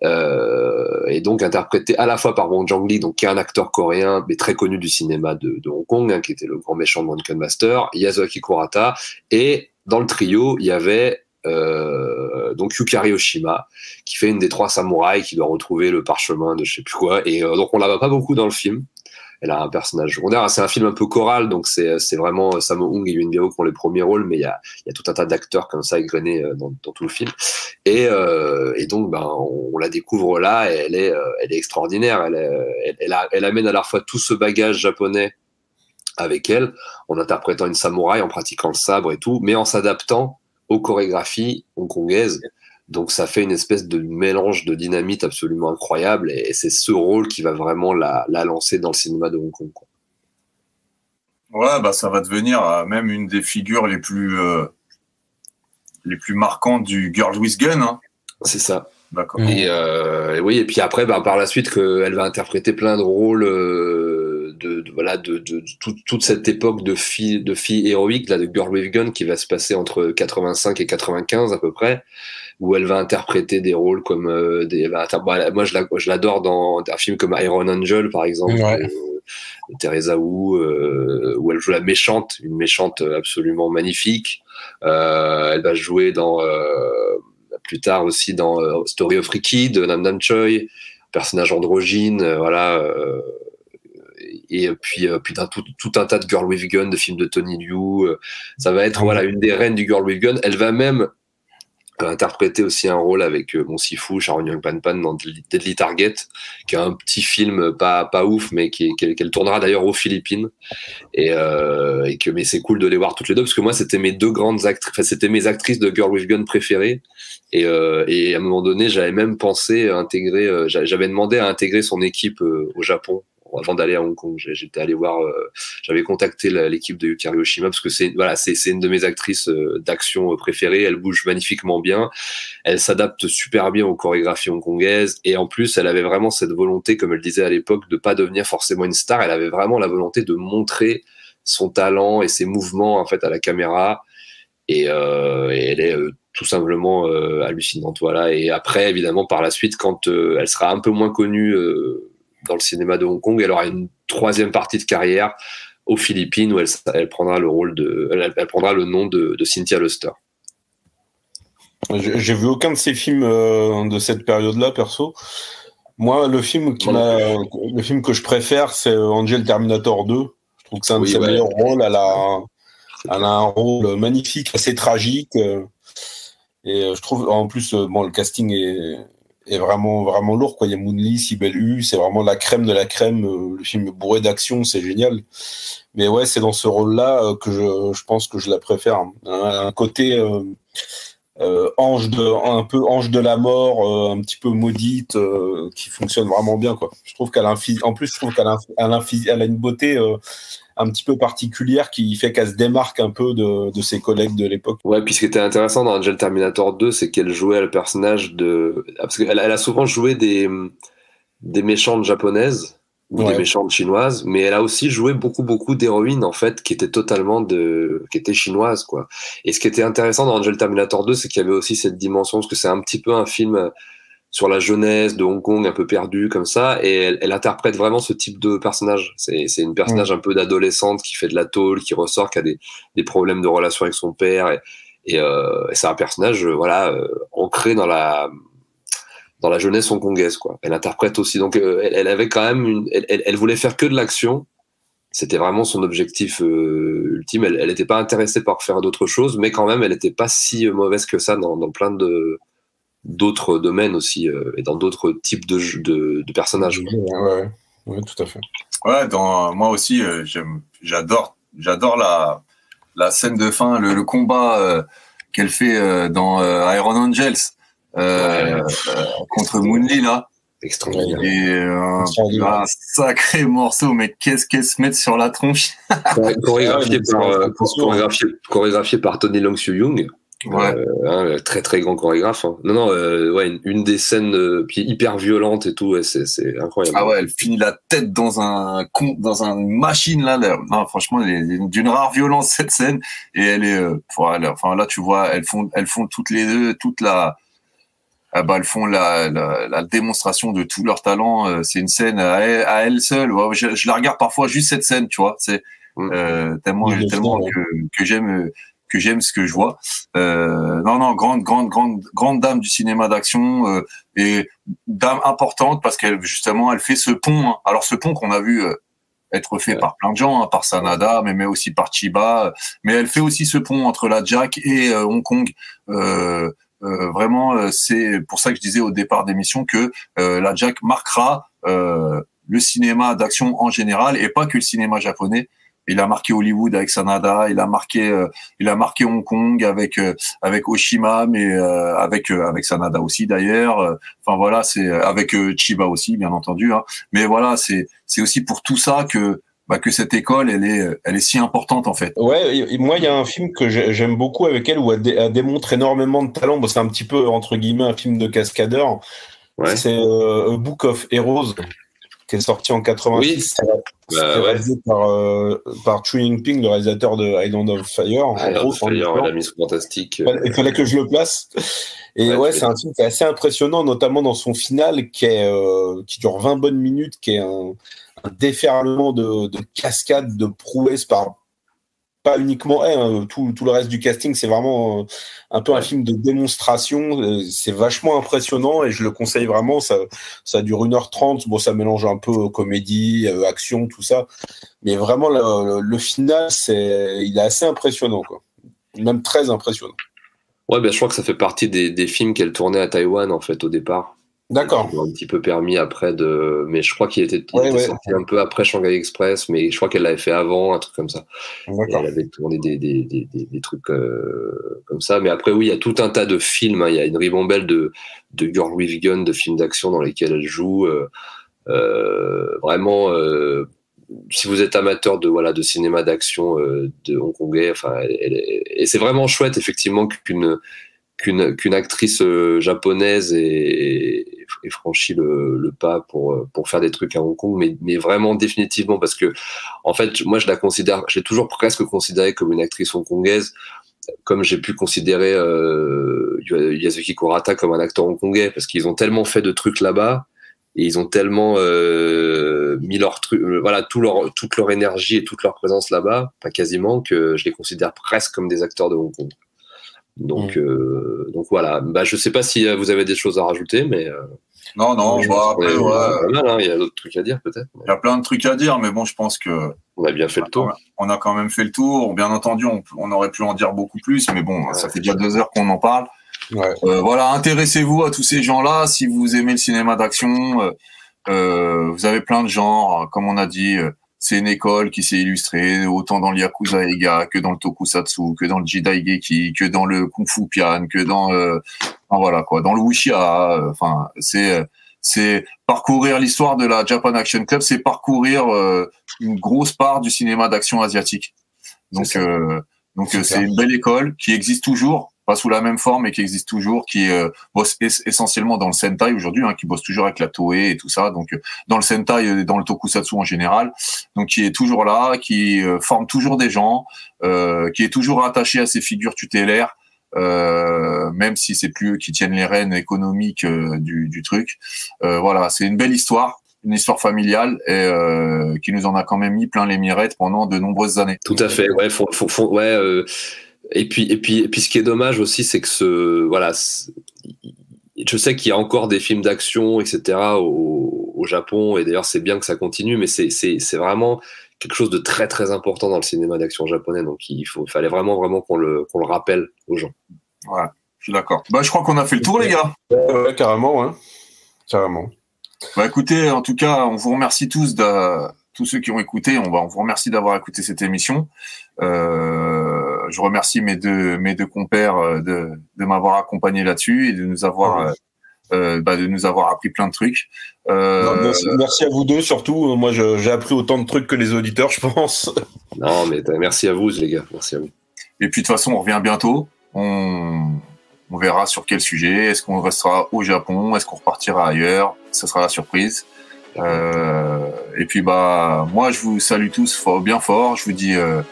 euh, et donc interprété à la fois par Wong Jang Lee, donc qui est un acteur coréen mais très connu du cinéma de, de Hong Kong, hein, qui était le grand méchant de Drunken Master, Yasuaki Kurata, et dans le trio il y avait euh, donc Yukari Oshima, qui fait une des trois samouraïs qui doit retrouver le parchemin de je sais plus quoi, et euh, donc on la voit pas beaucoup dans le film. Elle a un personnage secondaire. C'est un film un peu choral, donc c'est vraiment Sammo Hung et Yuen Biao qui ont les premiers rôles, mais il y a, y a tout un tas d'acteurs comme ça égrenés euh, dans, dans tout le film. Et, euh, et donc, ben, on, la découvre là, et elle est, euh, elle est extraordinaire. Elle, est- elle, elle amène à la fois tout ce bagage japonais avec elle, en interprétant une samouraï, en pratiquant le sabre et tout, mais en s'adaptant aux chorégraphies hongkongaises. Donc ça fait une espèce de mélange de dynamite absolument incroyable et c'est ce rôle qui va vraiment la, la lancer dans le cinéma de Hong Kong. quoi. Ouais, bah ça va devenir euh, même une des figures les plus euh, les plus marquantes du Girl with Gun. Hein. C'est ça. D'accord. Et, euh, et oui, et puis après, bah, par la suite, que elle va interpréter plein de rôles euh, de, de- voilà de, de, toute- toute cette époque de filles de filles héroïques là de Girl with Gun qui va se passer entre 85 et 95 à peu près, où elle va interpréter des rôles comme euh, des. bah, bah, moi, je la- je l'adore dans un film comme Iron Angel par exemple. Ouais. euh, de Teresa Wu, euh, où elle joue la méchante, une méchante absolument magnifique. Elle va jouer dans plus tard aussi dans Story of Ricky de Nam Nam Choi, personnage androgyne, euh, voilà. euh, et puis, euh, puis tout, tout un tas de Girl with Gun, de films de Tony Liu. euh, ça va être voilà une des reines du Girl with Gun. Elle va même euh, interpréter aussi un rôle avec mon Sifu, Sharon Young Pan Pan dans Deadly Target, qui est un petit film pas pas ouf, mais qui qu'elle qu'elle tournera d'ailleurs aux Philippines. Et, que mais c'est cool de les voir toutes les deux parce que moi c'était mes deux grandes actrices, c'était mes actrices de Girl with Gun préférées. Et, à un moment donné, j'avais même pensé à intégrer, j'a- j'avais demandé à intégrer son équipe au Japon avant d'aller à Hong Kong. J'étais allé voir, euh, j'avais contacté l'équipe de Yukari Oshima parce que c'est voilà, c'est une de mes actrices euh, d'action euh, préférées. Elle bouge magnifiquement bien, elle s'adapte super bien aux chorégraphies hongkongaises et en plus, elle avait vraiment cette volonté, comme elle disait à l'époque, de pas devenir forcément une star. Elle avait vraiment la volonté de montrer son talent et ses mouvements en fait à la caméra et, elle est tout simplement hallucinante. Voilà. Et après, évidemment, par la suite, quand elle sera un peu moins connue dans le cinéma de Hong Kong, elle aura une troisième partie de carrière aux Philippines où elle, elle prendra le rôle de, elle, elle prendra le nom de, de Cynthia Luster. J'ai vu aucun de ces films euh, de cette période-là, perso. Moi, le film qui m'a, le film que je préfère, c'est euh, Angel Terminator 2. Je trouve que c'est un de Oui, ses ouais. meilleurs rôles. Elle a, elle a un rôle magnifique, assez tragique. euh, Et je trouve, en plus, bon, le casting est, est vraiment, vraiment lourd. Quoi. Il y a Moon Lee, Sibel Hu, c'est vraiment la crème de la crème. euh, Le film est bourré d'action, c'est génial. Mais ouais, c'est dans ce rôle-là euh, que je, je pense que je la préfère. Un, un côté euh, euh, ange de, un peu ange de la mort, euh, un petit peu maudite, euh, qui fonctionne vraiment bien. Quoi. Je trouve qu'elle a un en plus, je trouve qu'elle a, un- elle a, a une beauté un petit peu particulière qui fait qu'elle se démarque un peu de, de ses collègues de l'époque. Ouais, puis ce qui était intéressant dans Angel Terminator 2, c'est qu'elle jouait le personnage de. ah, Parce qu'elle elle a souvent joué des, des méchantes japonaises ou Ouais. des méchantes chinoises, mais elle a aussi joué beaucoup, beaucoup d'héroïnes, en fait, qui étaient totalement de. qui étaient chinoises, quoi. Et ce qui était intéressant dans Angel Terminator 2, c'est qu'il y avait aussi cette dimension, parce que c'est un petit peu un film sur la jeunesse de Hong Kong, un peu perdu comme ça, et elle, elle interprète vraiment ce type de personnage. C'est c'est une personnage un peu d'adolescente qui fait de la tôle, qui ressort, qui a des, des problèmes de relation avec son père, et, et, euh, et c'est un personnage, euh, voilà, euh, ancré dans la dans la jeunesse hongkongaise, quoi. Elle interprète aussi, donc euh, elle, elle avait quand même une, elle, voulait faire que de l'action. C'était vraiment son objectif euh, ultime. Elle n'était pas intéressée par faire d'autres choses, mais quand même, elle n'était pas si mauvaise que ça dans, dans plein de d'autres domaines aussi euh, et dans d'autres types de, jeux- de, de personnages. Ouais, ouais, ouais, tout à fait. Ouais, dans, moi aussi, euh, j'adore, j'adore la, la scène de fin, le, le combat euh, qu'elle fait euh, dans euh, Iron Angels euh, euh, contre Moonly là. Extraordinaire. Et euh, un sacré morceau, mais qu'est-ce qu'elle se met sur la tronche? Choré- chorégraphié, [laughs] par, euh, chorégraphié, chorégraphié par Tony Long Young. Ouais. Euh, hein, très très grand chorégraphe. hein. Non non, euh, ouais, une, une des scènes euh, puis hyper violente et tout, ouais, c'est incroyable. Ah ouais, elle finit la tête dans un con, dans une machine là. là. Non, franchement, elle est d'une rare violence cette scène. Et elle est, euh, voilà, enfin là, tu vois, elles font, elles font toutes les deux, toute la, ah bah, elles font la, la, la démonstration de tout leur talent. Euh, C'est une scène à elle, à elle seule. Ouais, je, je la regarde parfois juste cette scène, tu vois. C'est Mm. euh, tellement, Oui, tellement que j'aime. Que j'aime ce que je vois. Euh, non, non, grande, grande, grande, grande dame du cinéma d'action euh, et dame importante parce qu'elle justement, elle fait ce pont. hein. Alors ce pont qu'on a vu euh, être fait Ouais. par plein de gens, hein, par Sanada, mais, mais aussi par Chiba. euh, Mais elle fait aussi ce pont entre la Jack et euh, Hong Kong. Euh, euh, vraiment, euh, c'est pour ça que je disais au départ d'émission que euh, la Jack marquera euh, le cinéma d'action en général et pas que le cinéma japonais. Il a marqué Hollywood avec Sanada, il a marqué, euh, il a marqué Hong Kong avec euh, avec Oshima, mais euh, avec euh, avec Sanada aussi d'ailleurs. Euh, Enfin voilà, c'est euh, avec euh, Chiba aussi, bien entendu. Hein. Mais voilà, c'est c'est aussi pour tout ça que bah, que cette école, elle est elle est si importante en fait. Ouais, moi, il y a un film que j'ai- j'aime beaucoup avec elle où elle, dé- elle démontre énormément de talent. Bon, c'est un petit peu, entre guillemets, un film de cascadeur. Ouais. C'est euh, A Book of Heroes, qui est sorti en 86. Oui. C'est Bah, ouais. par, euh, par Chu Yingping, le réalisateur de Island of Fire. En gros, Fire, histoire. la mise fantastique. Ouais, Il fallait que je le place. Et Ouais, c'est un film qui est assez impressionnant, notamment dans son final, qui, est, euh, qui dure 20 bonnes minutes, qui est un, un déferlement de, de cascades, de prouesses par pas uniquement elle, hein, tout, tout le reste du casting, c'est vraiment euh, un peu un film de démonstration. euh, C'est vachement impressionnant et je le conseille vraiment. Ça, ça dure 1h30. Bon, ça mélange un peu euh, comédie, action, tout ça. Mais vraiment, le, le- le final, c'est, il est assez impressionnant, quoi. Même très impressionnant. Ouais, ben, je crois que ça fait partie des, des films qu'elle tournait à Taïwan, en fait, au départ. D'accord. Un petit peu permis après de. Mais je crois qu'il était, il Ouais, était ouais. sorti un peu après Shanghai Express, mais je crois qu'elle l'avait fait avant, un truc comme ça. Et elle avait tourné des, des, des, des, trucs euh, comme ça. Mais après, oui, il y a tout un tas de films. hein. Il y a une ribambelle de, de Girl with Gun, de films d'action dans lesquels elle joue. Euh, euh, vraiment, euh, si vous êtes amateur de voilà de cinéma d'action euh, de hongkongais, enfin, elle- elle et c'est vraiment chouette effectivement qu'une qu'une actrice euh, japonaise ait, franchi le, le pas pour pour faire des trucs à Hong Kong, mais mais vraiment définitivement parce que en fait moi je la considère, je l'ai toujours presque considérée comme une actrice hongkongaise comme j'ai pu considérer euh, Yasuki Kurata comme un acteur hongkongais, parce qu'ils ont tellement fait de trucs là-bas et ils ont tellement euh, mis leur truc, euh, voilà, tout leur, toute leur énergie et toute leur présence là-bas, pas quasiment, que je les considère presque comme des acteurs de Hong Kong. Donc, euh, donc voilà. Bah, je sais pas si vous avez des choses à rajouter, mais euh, Non, non, je bah, après, ouais, mal, hein, il y a d'autres trucs à dire peut-être. mais il y a plein de trucs à dire, mais bon, je pense que On a bien fait le tour. on a quand même fait le tour. Bien entendu, on, on aurait pu en dire beaucoup plus, mais bon, ça fait déjà deux heures qu'on en parle. Ouais. Euh, voilà, intéressez-vous à tous ces gens-là. Si vous aimez le cinéma d'action, euh, euh, vous avez plein de genres. Comme on a dit, euh, c'est une école qui s'est illustrée autant dans le Yakuza Eiga que dans le Tokusatsu, que dans le Jidaigeki, que dans le Kung Fu Pian, que dans euh, voilà quoi, dans le Wuxia. euh, Enfin, c'est euh, c'est parcourir l'histoire de la Japan Action Club, c'est parcourir euh, une grosse part du cinéma d'action asiatique. Donc euh, donc euh, c'est une belle école qui existe toujours, pas sous la même forme, mais qui existe toujours, qui euh, bosse es- essentiellement dans le Sentai aujourd'hui, hein, qui bosse toujours avec la Toei et tout ça, donc euh, dans le Sentai et dans le Tokusatsu en général, donc qui est toujours là, qui euh, forme toujours des gens, euh, qui est toujours attaché à ses figures tutélaires, euh, même si c'est plus eux qui tiennent les rênes économiques euh, du, du truc. Voilà, c'est une belle histoire, une histoire familiale et euh, qui nous en a quand même mis plein les mirettes pendant de nombreuses années. Tout à fait. Ouais, faut, faut- ouais. euh, et puis, et puis, et puis, ce qui est dommage aussi, c'est que ce, voilà, je sais qu'il y a encore des films d'action, etc. au, au Japon, et d'ailleurs, c'est bien que ça continue, mais c'est, c'est, c'est vraiment quelque chose de très, très important dans le cinéma d'action japonais. Donc, il faut, fallait vraiment, vraiment qu'on le, qu'on le rappelle aux gens. Voilà, je suis d'accord. Bah, je crois qu'on a fait le tour, les gars. Ouais, carrément, hein. Carrément. Bah, écoutez, en tout cas, on vous remercie tous de tous ceux qui ont écouté. On va, on vous remercie d'avoir écouté cette émission. Euh, je remercie mes deux mes deux compères euh, de de m'avoir accompagné là-dessus et de nous avoir euh, euh, bah, de nous avoir appris plein de trucs. Euh, Non, merci, merci à vous deux surtout. Moi, j'ai appris autant de trucs que les auditeurs, je pense. [laughs] Non, mais merci à vous, les gars. Merci à vous. Et puis de toute façon, on revient bientôt. On, on verra sur quel sujet. Est-ce qu'on restera au Japon? Est-ce qu'on repartira ailleurs? Ce sera la surprise. Euh, et puis bah moi, je vous salue tous fort, bien fort. Je vous dis, euh,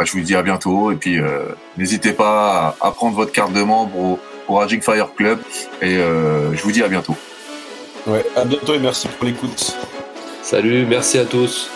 bah, je vous dis à bientôt. Et puis euh, n'hésitez pas à, à prendre votre carte de membre au, au Raging Fire Club. Et euh, je vous dis à bientôt. Ouais, à bientôt et merci pour l'écoute. Salut, merci à tous.